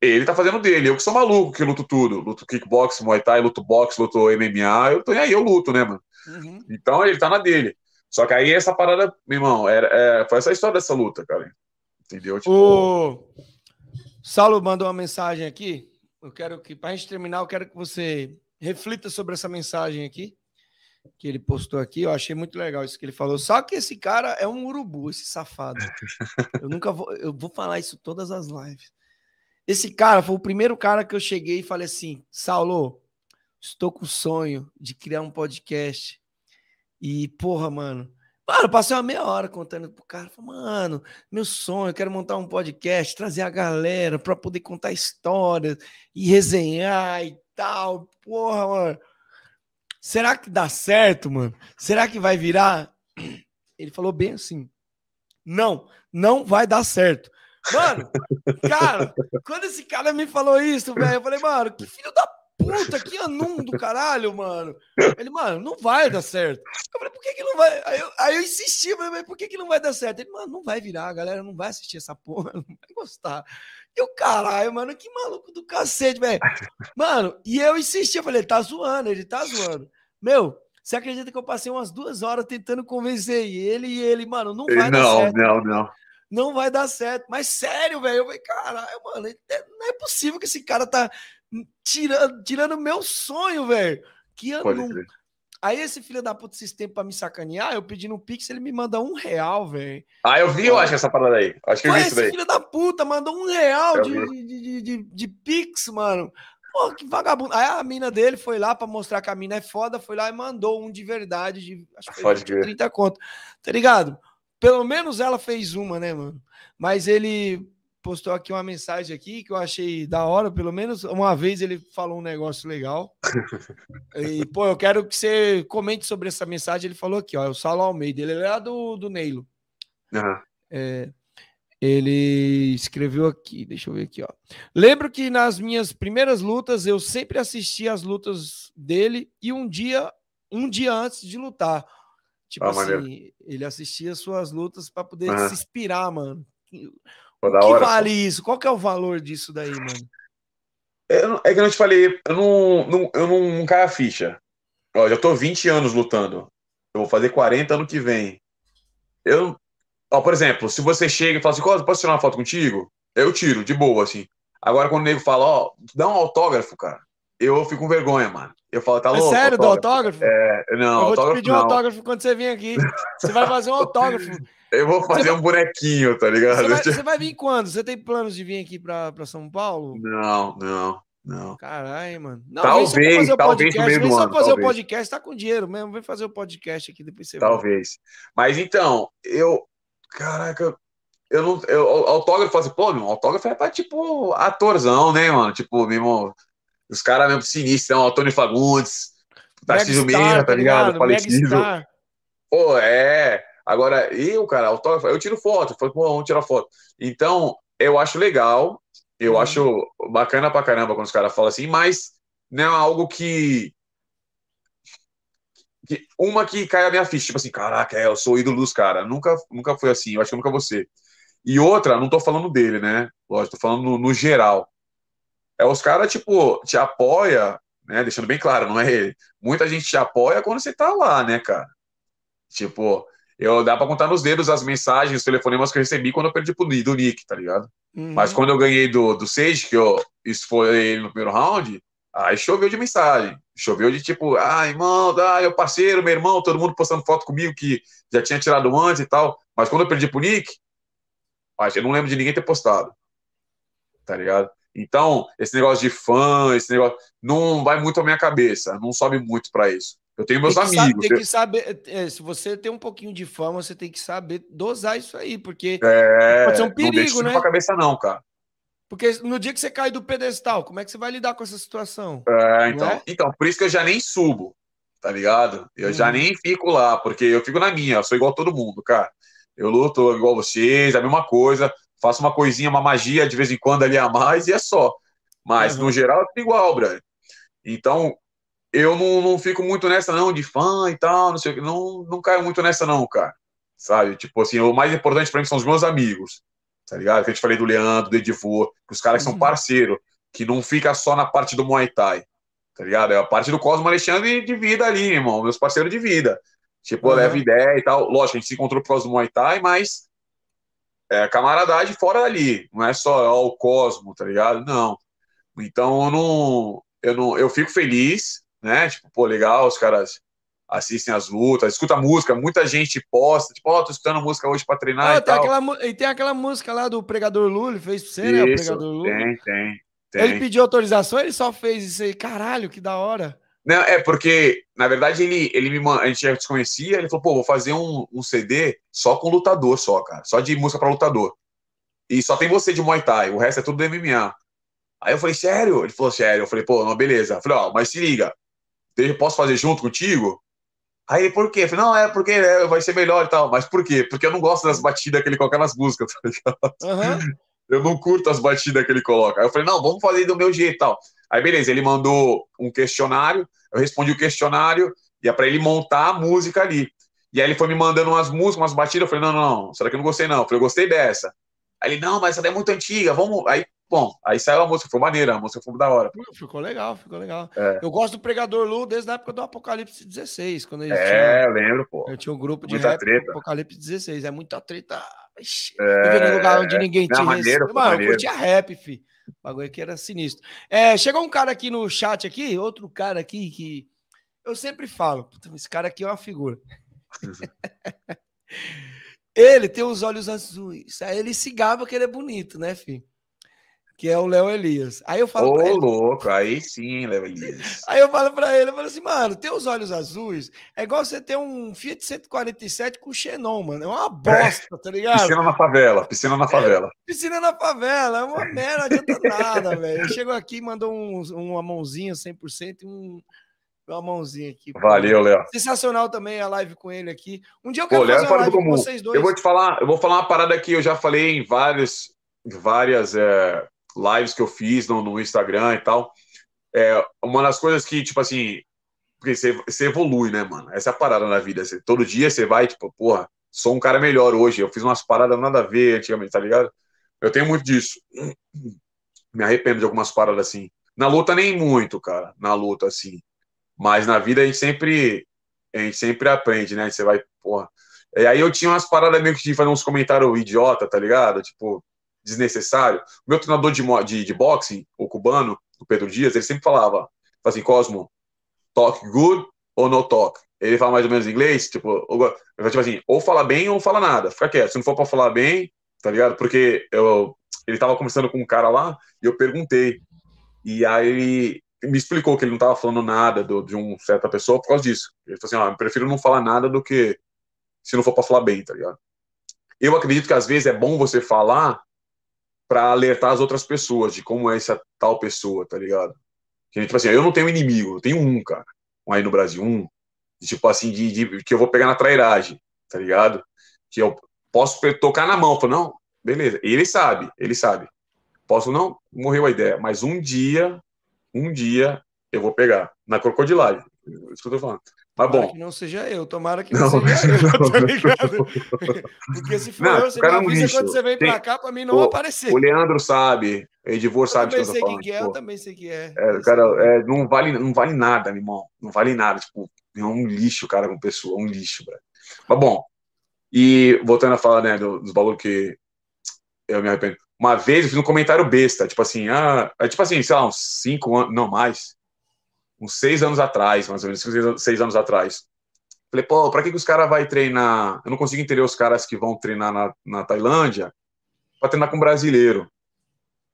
ele tá fazendo dele. Eu que sou maluco que luto tudo. Luto kickboxing, Muay Thai, luto boxe, luto MMA. Eu tô e aí, eu luto, né, mano? Uhum. Então ele tá na dele. Só que aí essa parada, meu irmão, era, é, foi essa história dessa luta, cara. Entendeu? Tipo, O Saulo mandou uma mensagem aqui. Eu quero que, para a gente terminar, eu quero que você reflita sobre essa mensagem aqui que ele postou aqui. Eu achei muito legal isso que ele falou. Só que esse cara é um urubu, esse safado. Eu nunca vou, eu vou falar isso todas as lives. Esse cara foi o primeiro cara que eu cheguei e falei assim: Saulo, estou com o sonho de criar um podcast. E, porra, mano. Mano, eu passei uma meia hora contando pro cara. Falei, mano, meu sonho, eu quero montar um podcast, trazer a galera para poder contar histórias e resenhar e tal. Porra, mano. Será que dá certo, mano? Será que vai virar? Ele falou bem assim: Não, não vai dar certo. Mano, cara, quando esse cara me falou isso, velho, eu falei, mano, que filho da puta, que anum do caralho, mano. Ele, mano, não vai dar certo. Eu falei, por que que não vai? Aí eu, aí eu insisti, mas por que que não vai dar certo? Ele, mano, não vai virar, a galera não vai assistir essa porra, não vai gostar. E o caralho, mano, que maluco do cacete, velho. Mano, e eu insisti, eu falei, tá zoando, ele tá zoando. Meu, você acredita que eu passei umas duas horas tentando convencer ele e ele, mano, não vai dar não, certo. não, não. Não vai dar certo. Mas sério, velho, eu falei, caralho, mano, é- não é possível que esse cara tá tirando, tirando meu sonho, velho. Que eu não... Aí esse filho da puta esse tempo pra me sacanear, eu pedi no Pix, ele me manda um real, velho. Ah, eu vi, eu acho, essa parada aí. Acho que eu vi isso esse daí. filho da puta mandou um real de, de, de, de, Pix, mano. Pô, que vagabundo. Aí a mina dele foi lá pra mostrar que a mina é foda, foi lá e mandou um de verdade, de acho que foi Pode 20 ou crer. 30 conto. Tá ligado? Pelo menos ela fez uma, né, mano? Mas ele postou aqui uma mensagem aqui que eu achei da hora, pelo menos uma vez ele falou um negócio legal. E, pô, eu quero que você comente sobre essa mensagem. Ele falou aqui, ó, é o Saulo Almeida, ele é lá do, do Neilo. Aham. É, ele escreveu aqui, deixa eu ver aqui, ó. Lembro que nas minhas primeiras lutas eu sempre assistia as lutas dele e um dia, um dia antes de lutar. Tipo Ah, assim, maneiro. ele assistia suas lutas para poder Aham. se inspirar, mano. Pô, da que hora, vale isso? Qual que é o valor disso daí, mano? Eu é que eu não te falei, eu não, não, eu não, não caio a ficha. Ó, já tô 20 anos lutando. Eu vou fazer 40 ano que vem. Eu, ó, por exemplo, se você chega e fala assim, "Cosmo, posso tirar uma foto contigo? Eu tiro, de boa, assim. Agora, quando o nego fala, ó, dá um autógrafo, cara, eu fico com vergonha, mano. Eu falo, tá É louco? sério, do autógrafo? É, não, eu vou te autógrafo pedir um não. autógrafo quando você vir aqui. Você vai fazer um autógrafo. Eu vou fazer um bonequinho, tá ligado? Você vai, você vai vir quando? Você tem planos de vir aqui pra, pra São Paulo? Não, não, não. Caralho, mano. Não, Talvez, vem o talvez no meio Vem só ano, fazer o talvez. podcast. Tá com dinheiro mesmo. Vem fazer o podcast aqui, depois você. Talvez. Mas então, eu. Caraca, eu não. Eu, o autógrafo, assim, pô, meu, autógrafo é pra tipo atorzão, né, mano? Tipo, mesmo. Os caras mesmo sinistros, né? O Antônio Fagundes, Tarcísio Meira, tá ligado? Falecido. Megastar. Pô, é. Agora, eu, cara, autógrafo, eu tiro foto. Eu falo, pô, vamos tirar foto. Então, eu acho legal. Eu Uhum. acho bacana pra caramba quando os caras falam assim, mas não é algo que. que- uma que cai a minha ficha, tipo assim, caraca, é, eu sou ídolo dos caras. Nunca, nunca foi assim, eu acho que nunca ser. E outra, não tô falando dele, né? Lógico, tô falando no, no geral. É os caras, tipo, te apoia, né? Deixando bem claro, não é ele. Muita gente te apoia quando você tá lá, né, cara? Tipo, eu dá pra contar nos dedos as mensagens, os telefonemas que eu recebi quando eu perdi pro do Nick, tá ligado? Uhum. Mas quando eu ganhei do, do Sage, que eu, isso foi ele no primeiro round, aí choveu de mensagem. Choveu de tipo, ah, irmão, ah, meu parceiro, meu irmão, todo mundo postando foto comigo que já tinha tirado antes e tal. Mas quando eu perdi pro Nick, que eu não lembro de ninguém ter postado. Tá ligado? Então, esse negócio de fã, esse negócio, não vai muito à minha cabeça, não sobe muito pra isso. Eu tenho meus Tem amigos. tem que saber, é, se você tem um pouquinho de fama, você tem que saber dosar isso aí, porque É, pode ser um não deixa perigo, né? pra cabeça, não, cara. Porque no dia que você cai do pedestal, como é que você vai lidar com essa situação? É, então, Não é? então, por isso que eu já nem subo, tá ligado? Eu já Uhum. nem fico lá, porque eu fico na minha, eu sou igual a todo mundo, cara. Eu luto igual vocês, a mesma coisa, faço uma coisinha, uma magia de vez em quando ali a mais e é só. Mas, Uhum. no geral, é tudo igual, brother. Então, eu não, não fico muito nessa, não, de fã e tal, não sei o que, não, não caio muito nessa, não, cara. Sabe? Tipo assim, o mais importante pra mim são os meus amigos, tá ligado? Que eu te falei do Leandro, do Edivô, que os caras que Uhum. são parceiro, que não fica só na parte do Muay Thai, tá ligado? É a parte do Cosmo Alexandre de vida ali, irmão, meus parceiros de vida. Tipo, Aham. leva ideia e tal. Lógico, a gente se encontrou por causa do Muay Thai, mas é camaradagem fora dali. Não é só ó, o Cosmo, tá ligado? Não. Então eu não, eu não. Eu fico feliz, né? Tipo, pô, legal, os caras assistem as lutas, escuta música, muita gente posta, tipo, ó, tô escutando música hoje pra treinar Ah, e tem tal. aquela, e tem aquela música lá do Pregador Lula, fez pra você, né? O Isso, Pregador Lula. tem, tem, tem. Ele pediu autorização, ele só fez isso aí. Caralho, que da hora. Não, é porque, na verdade, ele, ele me a gente já se conhecia, ele falou, pô, vou fazer um, um CD só com lutador, só, cara. Só de música pra lutador. E só tem você de Muay Thai, o resto é tudo do MMA. Aí eu falei, sério? Ele falou, sério. Eu falei, pô, não, beleza. Eu falei, ó, mas se liga, eu posso fazer junto contigo? Aí ele, por quê? Eu falei, não, é porque é, vai ser melhor e tal. Mas por quê? Porque eu não gosto das batidas que ele coloca nas músicas, tá ligado? Aham. Eu não curto as batidas que ele coloca. Aí eu falei, não, vamos fazer do meu jeito e tal. Aí, beleza, ele mandou um questionário, eu respondi o questionário, e é pra ele montar a música ali. E aí ele foi me mandando umas músicas, umas batidas, eu falei, não, não, não, essa daqui eu não gostei, não. Eu falei, eu gostei dessa. Aí ele, não, mas essa daí é muito antiga, vamos. Aí, bom, aí saiu a música, foi maneira, a música foi da hora. Ficou legal, ficou legal. É. Eu gosto do Pregador Lula desde a época do Apocalipse 16, quando ele É, eu lembro, pô. eu tinha um grupo de Muita rap treta. Apocalipse 16. É muita treta. Ixi, É, lugar onde ninguém não, tinha maneiro, pô, Mano, eu maneiro. curtia rap, fi. O bagulho aqui era sinistro. É, chegou um cara aqui no chat aqui, outro cara aqui que eu sempre falo, "Puta, esse cara aqui é uma figura. ele tem os olhos azuis. Aí ele se gaba que ele é bonito, né, filho? Que é o Léo Elias. Aí eu falo Ô, pra ele, louco, aí sim, Léo Elias. Aí eu falo pra ele, eu falo assim, mano, ter os olhos azuis é igual você ter um Fiat 147 com Xenon, mano. É uma bosta, tá ligado? Piscina na favela, piscina na favela. Piscina na favela, é uma merda, não adianta nada, velho. Chegou aqui e mandou um, uma mãozinha 100% e um, uma mãozinha aqui. pô. Valeu, Léo. Sensacional também a live com ele aqui. Um dia eu Pô, quero Léo é fazer uma live com vocês dois. Eu vou te falar, eu vou falar uma parada que eu já falei em vários, várias é, lives que eu fiz no, no Instagram e tal. É, uma das coisas que, tipo assim, porque você, você evolui, né, mano? Essa é a parada na vida. Você- todo dia você vai, tipo, porra, sou um cara melhor hoje. Eu fiz umas paradas nada a ver antigamente, tá ligado? Eu tenho muito disso. Me arrependo de algumas paradas assim. Na luta, nem muito, cara. Na luta, assim. Mas na vida a gente sempre, a gente sempre aprende, né? Você vai, porra. E aí eu tinha umas paradas meio que de fazer uns comentários idiota, tá ligado? Tipo, desnecessário. O meu treinador de, de, de boxing, o cubano, o Pedro Dias, ele sempre falava, assim, Cosmo, talk good ou no talk? Ele fala mais ou menos inglês, tipo, ou, tipo assim, ou fala bem ou fala nada. Fica quieto. Se não for pra falar bem, tá ligado? Porque eu, ele tava conversando com um cara lá e eu perguntei. E aí ele me explicou que ele não tava falando nada do, de uma certa pessoa por causa disso. Ele falou assim, ó, prefiro não falar nada do que se não for pra falar bem, tá ligado? Eu acredito que às vezes é bom você falar para alertar as outras pessoas de como é essa tal pessoa, tá ligado? Que, tipo assim, eu não tenho inimigo, eu tenho um, cara, um aí no Brasil, um, de, tipo assim, de, de- que eu vou pegar na trairagem, tá ligado? Que eu posso tocar na mão, falar, não, beleza, ele sabe, ele sabe. Posso não, morreu a ideia, mas um dia, um dia eu vou pegar na crocodilagem, isso que eu tô falando. Mas Tomara bom, que não seja eu, tomara que não, Não, seja eu, não, tá ligado? Porque se for Não, eu, você cara me é avisa lixo. quando você vem pra Tem- cá pra mim não o- aparecer. o Leandro sabe, o Edivor Eu sabe o que eu sei falando. que é, eu também sei quem é. É, cara é, não, vale, não vale nada, meu irmão. Não vale nada. Tipo, é um lixo, cara, com pessoa. Um lixo. Mas bom. E voltando a falar, né, do- dos bagulhos que eu me arrependo. Uma vez eu fiz um comentário besta, tipo assim, ah, é tipo assim, sei lá, uns cinco anos, não mais, uns seis anos atrás, mais ou menos, seis, anos- seis anos atrás. Falei, pô, pra que, que os caras vão treinar? Eu não consigo entender os caras que vão treinar na, na Tailândia pra treinar com brasileiro.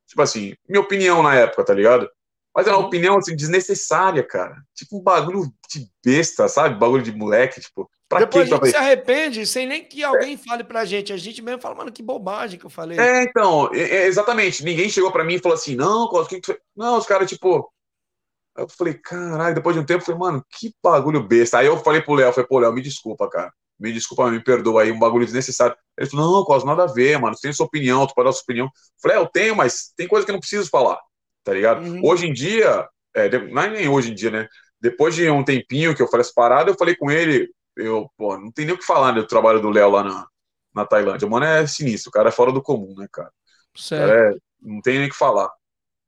Tipo assim, minha opinião na época, tá ligado? Mas é uma opinião assim, desnecessária, cara. Tipo um bagulho de besta, sabe? Bagulho de moleque, tipo. Pra Depois que a gente se arrepende sem nem que alguém fale pra gente. A gente mesmo fala, mano, que bobagem que eu falei. É, então, é, é, exatamente. Ninguém chegou pra mim e falou assim, não, o que que? Não, os caras, tipo. Aí Eu falei, caralho, depois de um tempo, eu falei, mano, que bagulho besta. Aí eu falei pro Léo, falei, pô, Léo, me desculpa, cara. Me desculpa, me perdoa aí, um bagulho desnecessário. Ele falou, não, Cosmo, nada a ver, mano. Tu tem sua opinião, tu pode dar sua opinião. Eu falei, é, eu tenho, mas tem coisa que eu não preciso falar, tá ligado? Hoje em dia, é, não é nem hoje em dia, né? Depois de um tempinho que eu falei essa parada, eu falei com ele, eu, pô, não tem nem o que falar né, do trabalho do Léo lá na, na Tailândia. O mano é sinistro, o cara é fora do comum, né, cara é- não tem nem o que falar.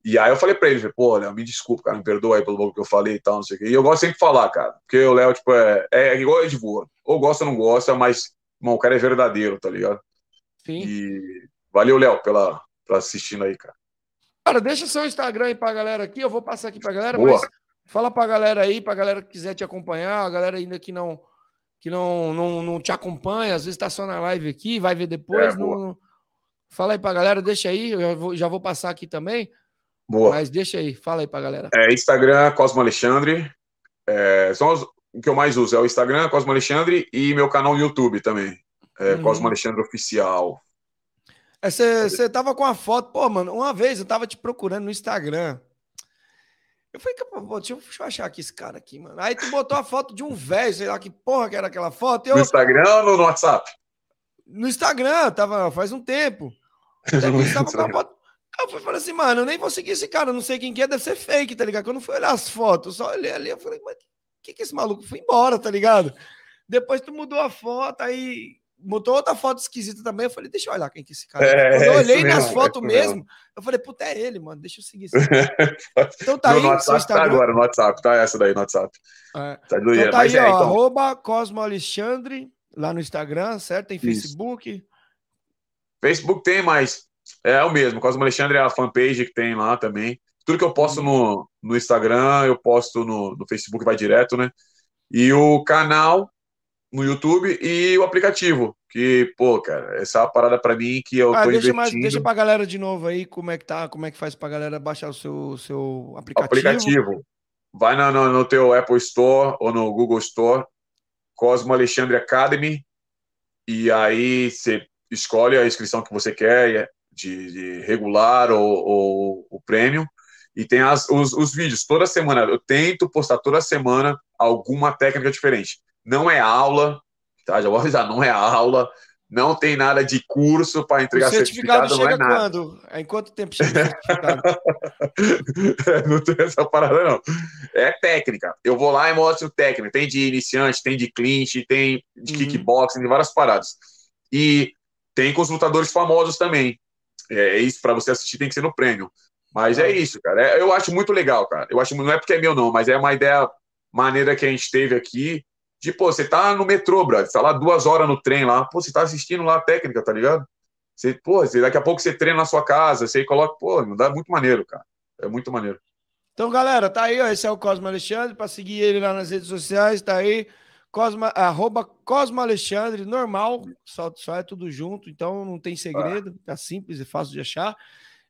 E aí eu falei pra ele, pô, Léo, me desculpa, cara, me perdoa aí pelo bagulho que eu falei e tal, não sei o quê. E eu gosto sempre de falar, cara, porque o Léo, tipo, é, é igual a voa. Ou gosta ou não gosta, mas, irmão, o cara é verdadeiro, tá ligado? Sim. E valeu, Léo, pela, pela assistindo aí, cara. Cara, deixa seu Instagram aí pra galera aqui. Eu vou passar aqui pra galera, Boa. mas fala pra galera aí, pra galera que quiser te acompanhar, a galera ainda que não que não, não, não te acompanha, às vezes tá só na live aqui, vai ver depois. É, não- não- Fala aí pra galera, deixa aí, eu já vou, já vou passar aqui também, Boa. mas deixa aí, fala aí pra galera. É, Instagram, Cosmo Alexandre. É, são os, o que eu mais uso. É o Instagram, Cosmo Alexandre, e meu canal no YouTube também. É, Uhum. Cosmo Alexandre Oficial. É, Você tava com a foto, pô, mano, uma vez eu tava te procurando no Instagram. Eu falei, pô, deixa eu, deixa eu achar aqui esse cara aqui, mano. Aí tu botou a foto de um velho, sei lá que porra que era aquela foto. Eu, No Instagram ou no WhatsApp? no Instagram, tava faz um tempo. Tava com a foto. Aí Eu falei assim, mano, eu nem vou seguir esse cara, não sei quem que é, deve ser fake, tá ligado? Quando eu fui olhar as fotos, só olhei ali, eu falei, mas que que esse maluco foi embora, tá ligado? Depois tu mudou a foto, aí botou outra foto esquisita também, eu falei, deixa eu olhar quem que é esse cara. É, Quando eu é olhei isso nas mesmo, fotos é mesmo. mesmo, eu falei, puta, é ele, mano, deixa eu seguir esse cara. Então tá no aí, seu WhatsApp tá Instagram. agora, no WhatsApp, tá essa daí no WhatsApp. É. Tá doido. Então tá aí, é, ó, então, arroba Cosmo Alexandre, lá no Instagram, certo? Tem Isso. Facebook. Facebook tem, mas é o mesmo. Cosmo Alexandre é a fanpage que tem lá também. Tudo que eu posto no, no Instagram, eu posto no, no Facebook, vai direto, né? E o canal no YouTube e o aplicativo. Que, pô, cara, essa é uma parada pra mim que eu Ah, tô deixa, investindo. mais, deixa pra galera de novo aí como é que tá, como é que faz pra galera baixar o seu, seu aplicativo. aplicativo. Vai no, no, no teu Apple Store ou no Google Store, Cosmo Alexandre Academy, e aí você escolhe a inscrição que você quer, de, de regular ou, ou o prêmio, e tem as, os, os vídeos toda semana. Eu tento postar toda semana alguma técnica diferente. Não é aula, tá? Já vou avisar, não é aula, não tem nada de curso para O entregar certificado, certificado, não é nada. quando? Em quanto tempo chega o certificado? não tem essa parada, não. É técnica. Eu vou lá e mostro técnica. Tem de iniciante, tem de clinch, tem de Uhum. kickboxing, tem várias paradas. E tem com os lutadores famosos também. É isso, para você assistir tem que ser no prêmio. Mas é isso, cara. É- eu acho muito legal, cara. Eu acho, não é porque é meu, não, mas é uma ideia maneira que a gente teve aqui. De, pô, você tá no metrô, brother. Você tá lá duas horas no trem lá. Pô, você tá assistindo lá a técnica, tá ligado? Você, pô, você, daqui a pouco você treina na sua casa, você coloca, pô, dá muito maneiro, cara. É muito maneiro. Então, galera, tá aí, ó. Esse é o Cosmo Alexandre. Para seguir ele lá nas redes sociais, tá aí. Cosma, arroba Cosmo Alexandre, normal, só, só é tudo junto, então não tem segredo, tá simples e fácil de achar.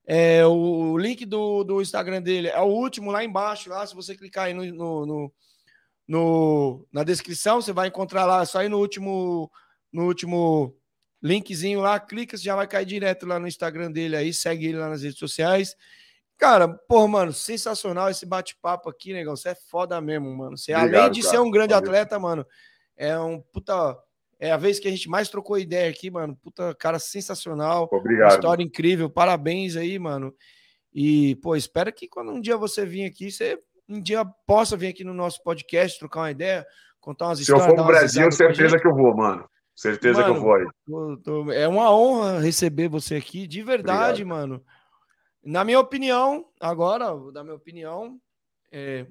É, o, o link do, do Instagram dele é o último lá embaixo, lá, se você clicar aí no, no, no- no- na descrição, você vai encontrar lá, só aí no último, no último linkzinho lá, clica, você já vai cair direto lá no Instagram dele aí, segue ele lá nas redes sociais. Cara, pô, mano, sensacional esse bate-papo aqui, negão. Você é foda mesmo, mano. Você, além Obrigado, de cara. ser um grande Valeu. atleta, mano, é um puta. É a vez que a gente mais trocou ideia aqui, mano. Puta, cara sensacional. Obrigado. História incrível. Parabéns aí, mano. E, pô, espero que quando um dia você vir aqui, você um dia possa vir aqui no nosso podcast, trocar uma ideia, contar umas Se eu histórias. for dar pro umas Brasil, certeza que eu vou, mano. Certeza que eu Mano, vou aí. Tô- tô- É uma honra receber você aqui, de verdade, mano. Na minha opinião, agora, vou dar minha opinião, é,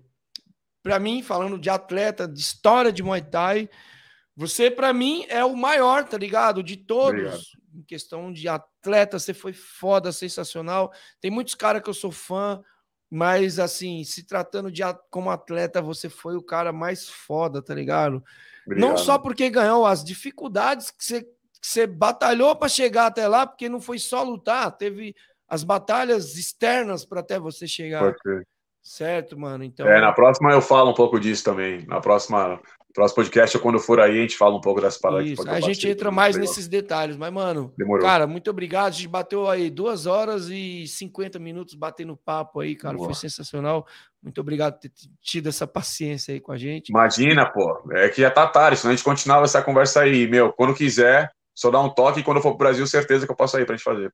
para mim, falando de atleta, de história de Muay Thai, você, para mim, é o maior, tá ligado? De todos. Obrigado. Em questão de atleta, você foi foda, sensacional. Tem muitos caras que eu sou fã, mas, assim, se tratando de como atleta, você foi o cara mais foda, tá ligado? Não Obrigado. só porque ganhou as dificuldades que você, que você batalhou para chegar até lá, porque não foi só lutar, teve as batalhas externas para até você chegar. Certo, mano? Então, É, na próxima eu falo um pouco disso também. Na próxima, próximo podcast, quando eu for aí, a gente fala um pouco das paradas. isso. A gente entra tudo mais nesses detalhes, mas, mano, Demorou. cara, muito obrigado. A gente bateu aí duas horas e 50 minutos batendo papo aí, cara. Foi Boa. sensacional. Muito obrigado por ter tido essa paciência aí com a gente. Imagina, pô. É que já tá tarde, senão a gente continuava essa conversa aí. Meu, quando quiser, só dá um toque e quando eu for pro Brasil, certeza que eu posso aí pra gente fazer.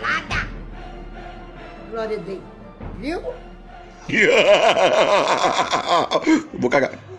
Calada. Glória a Deus. Viu? Vou cagar.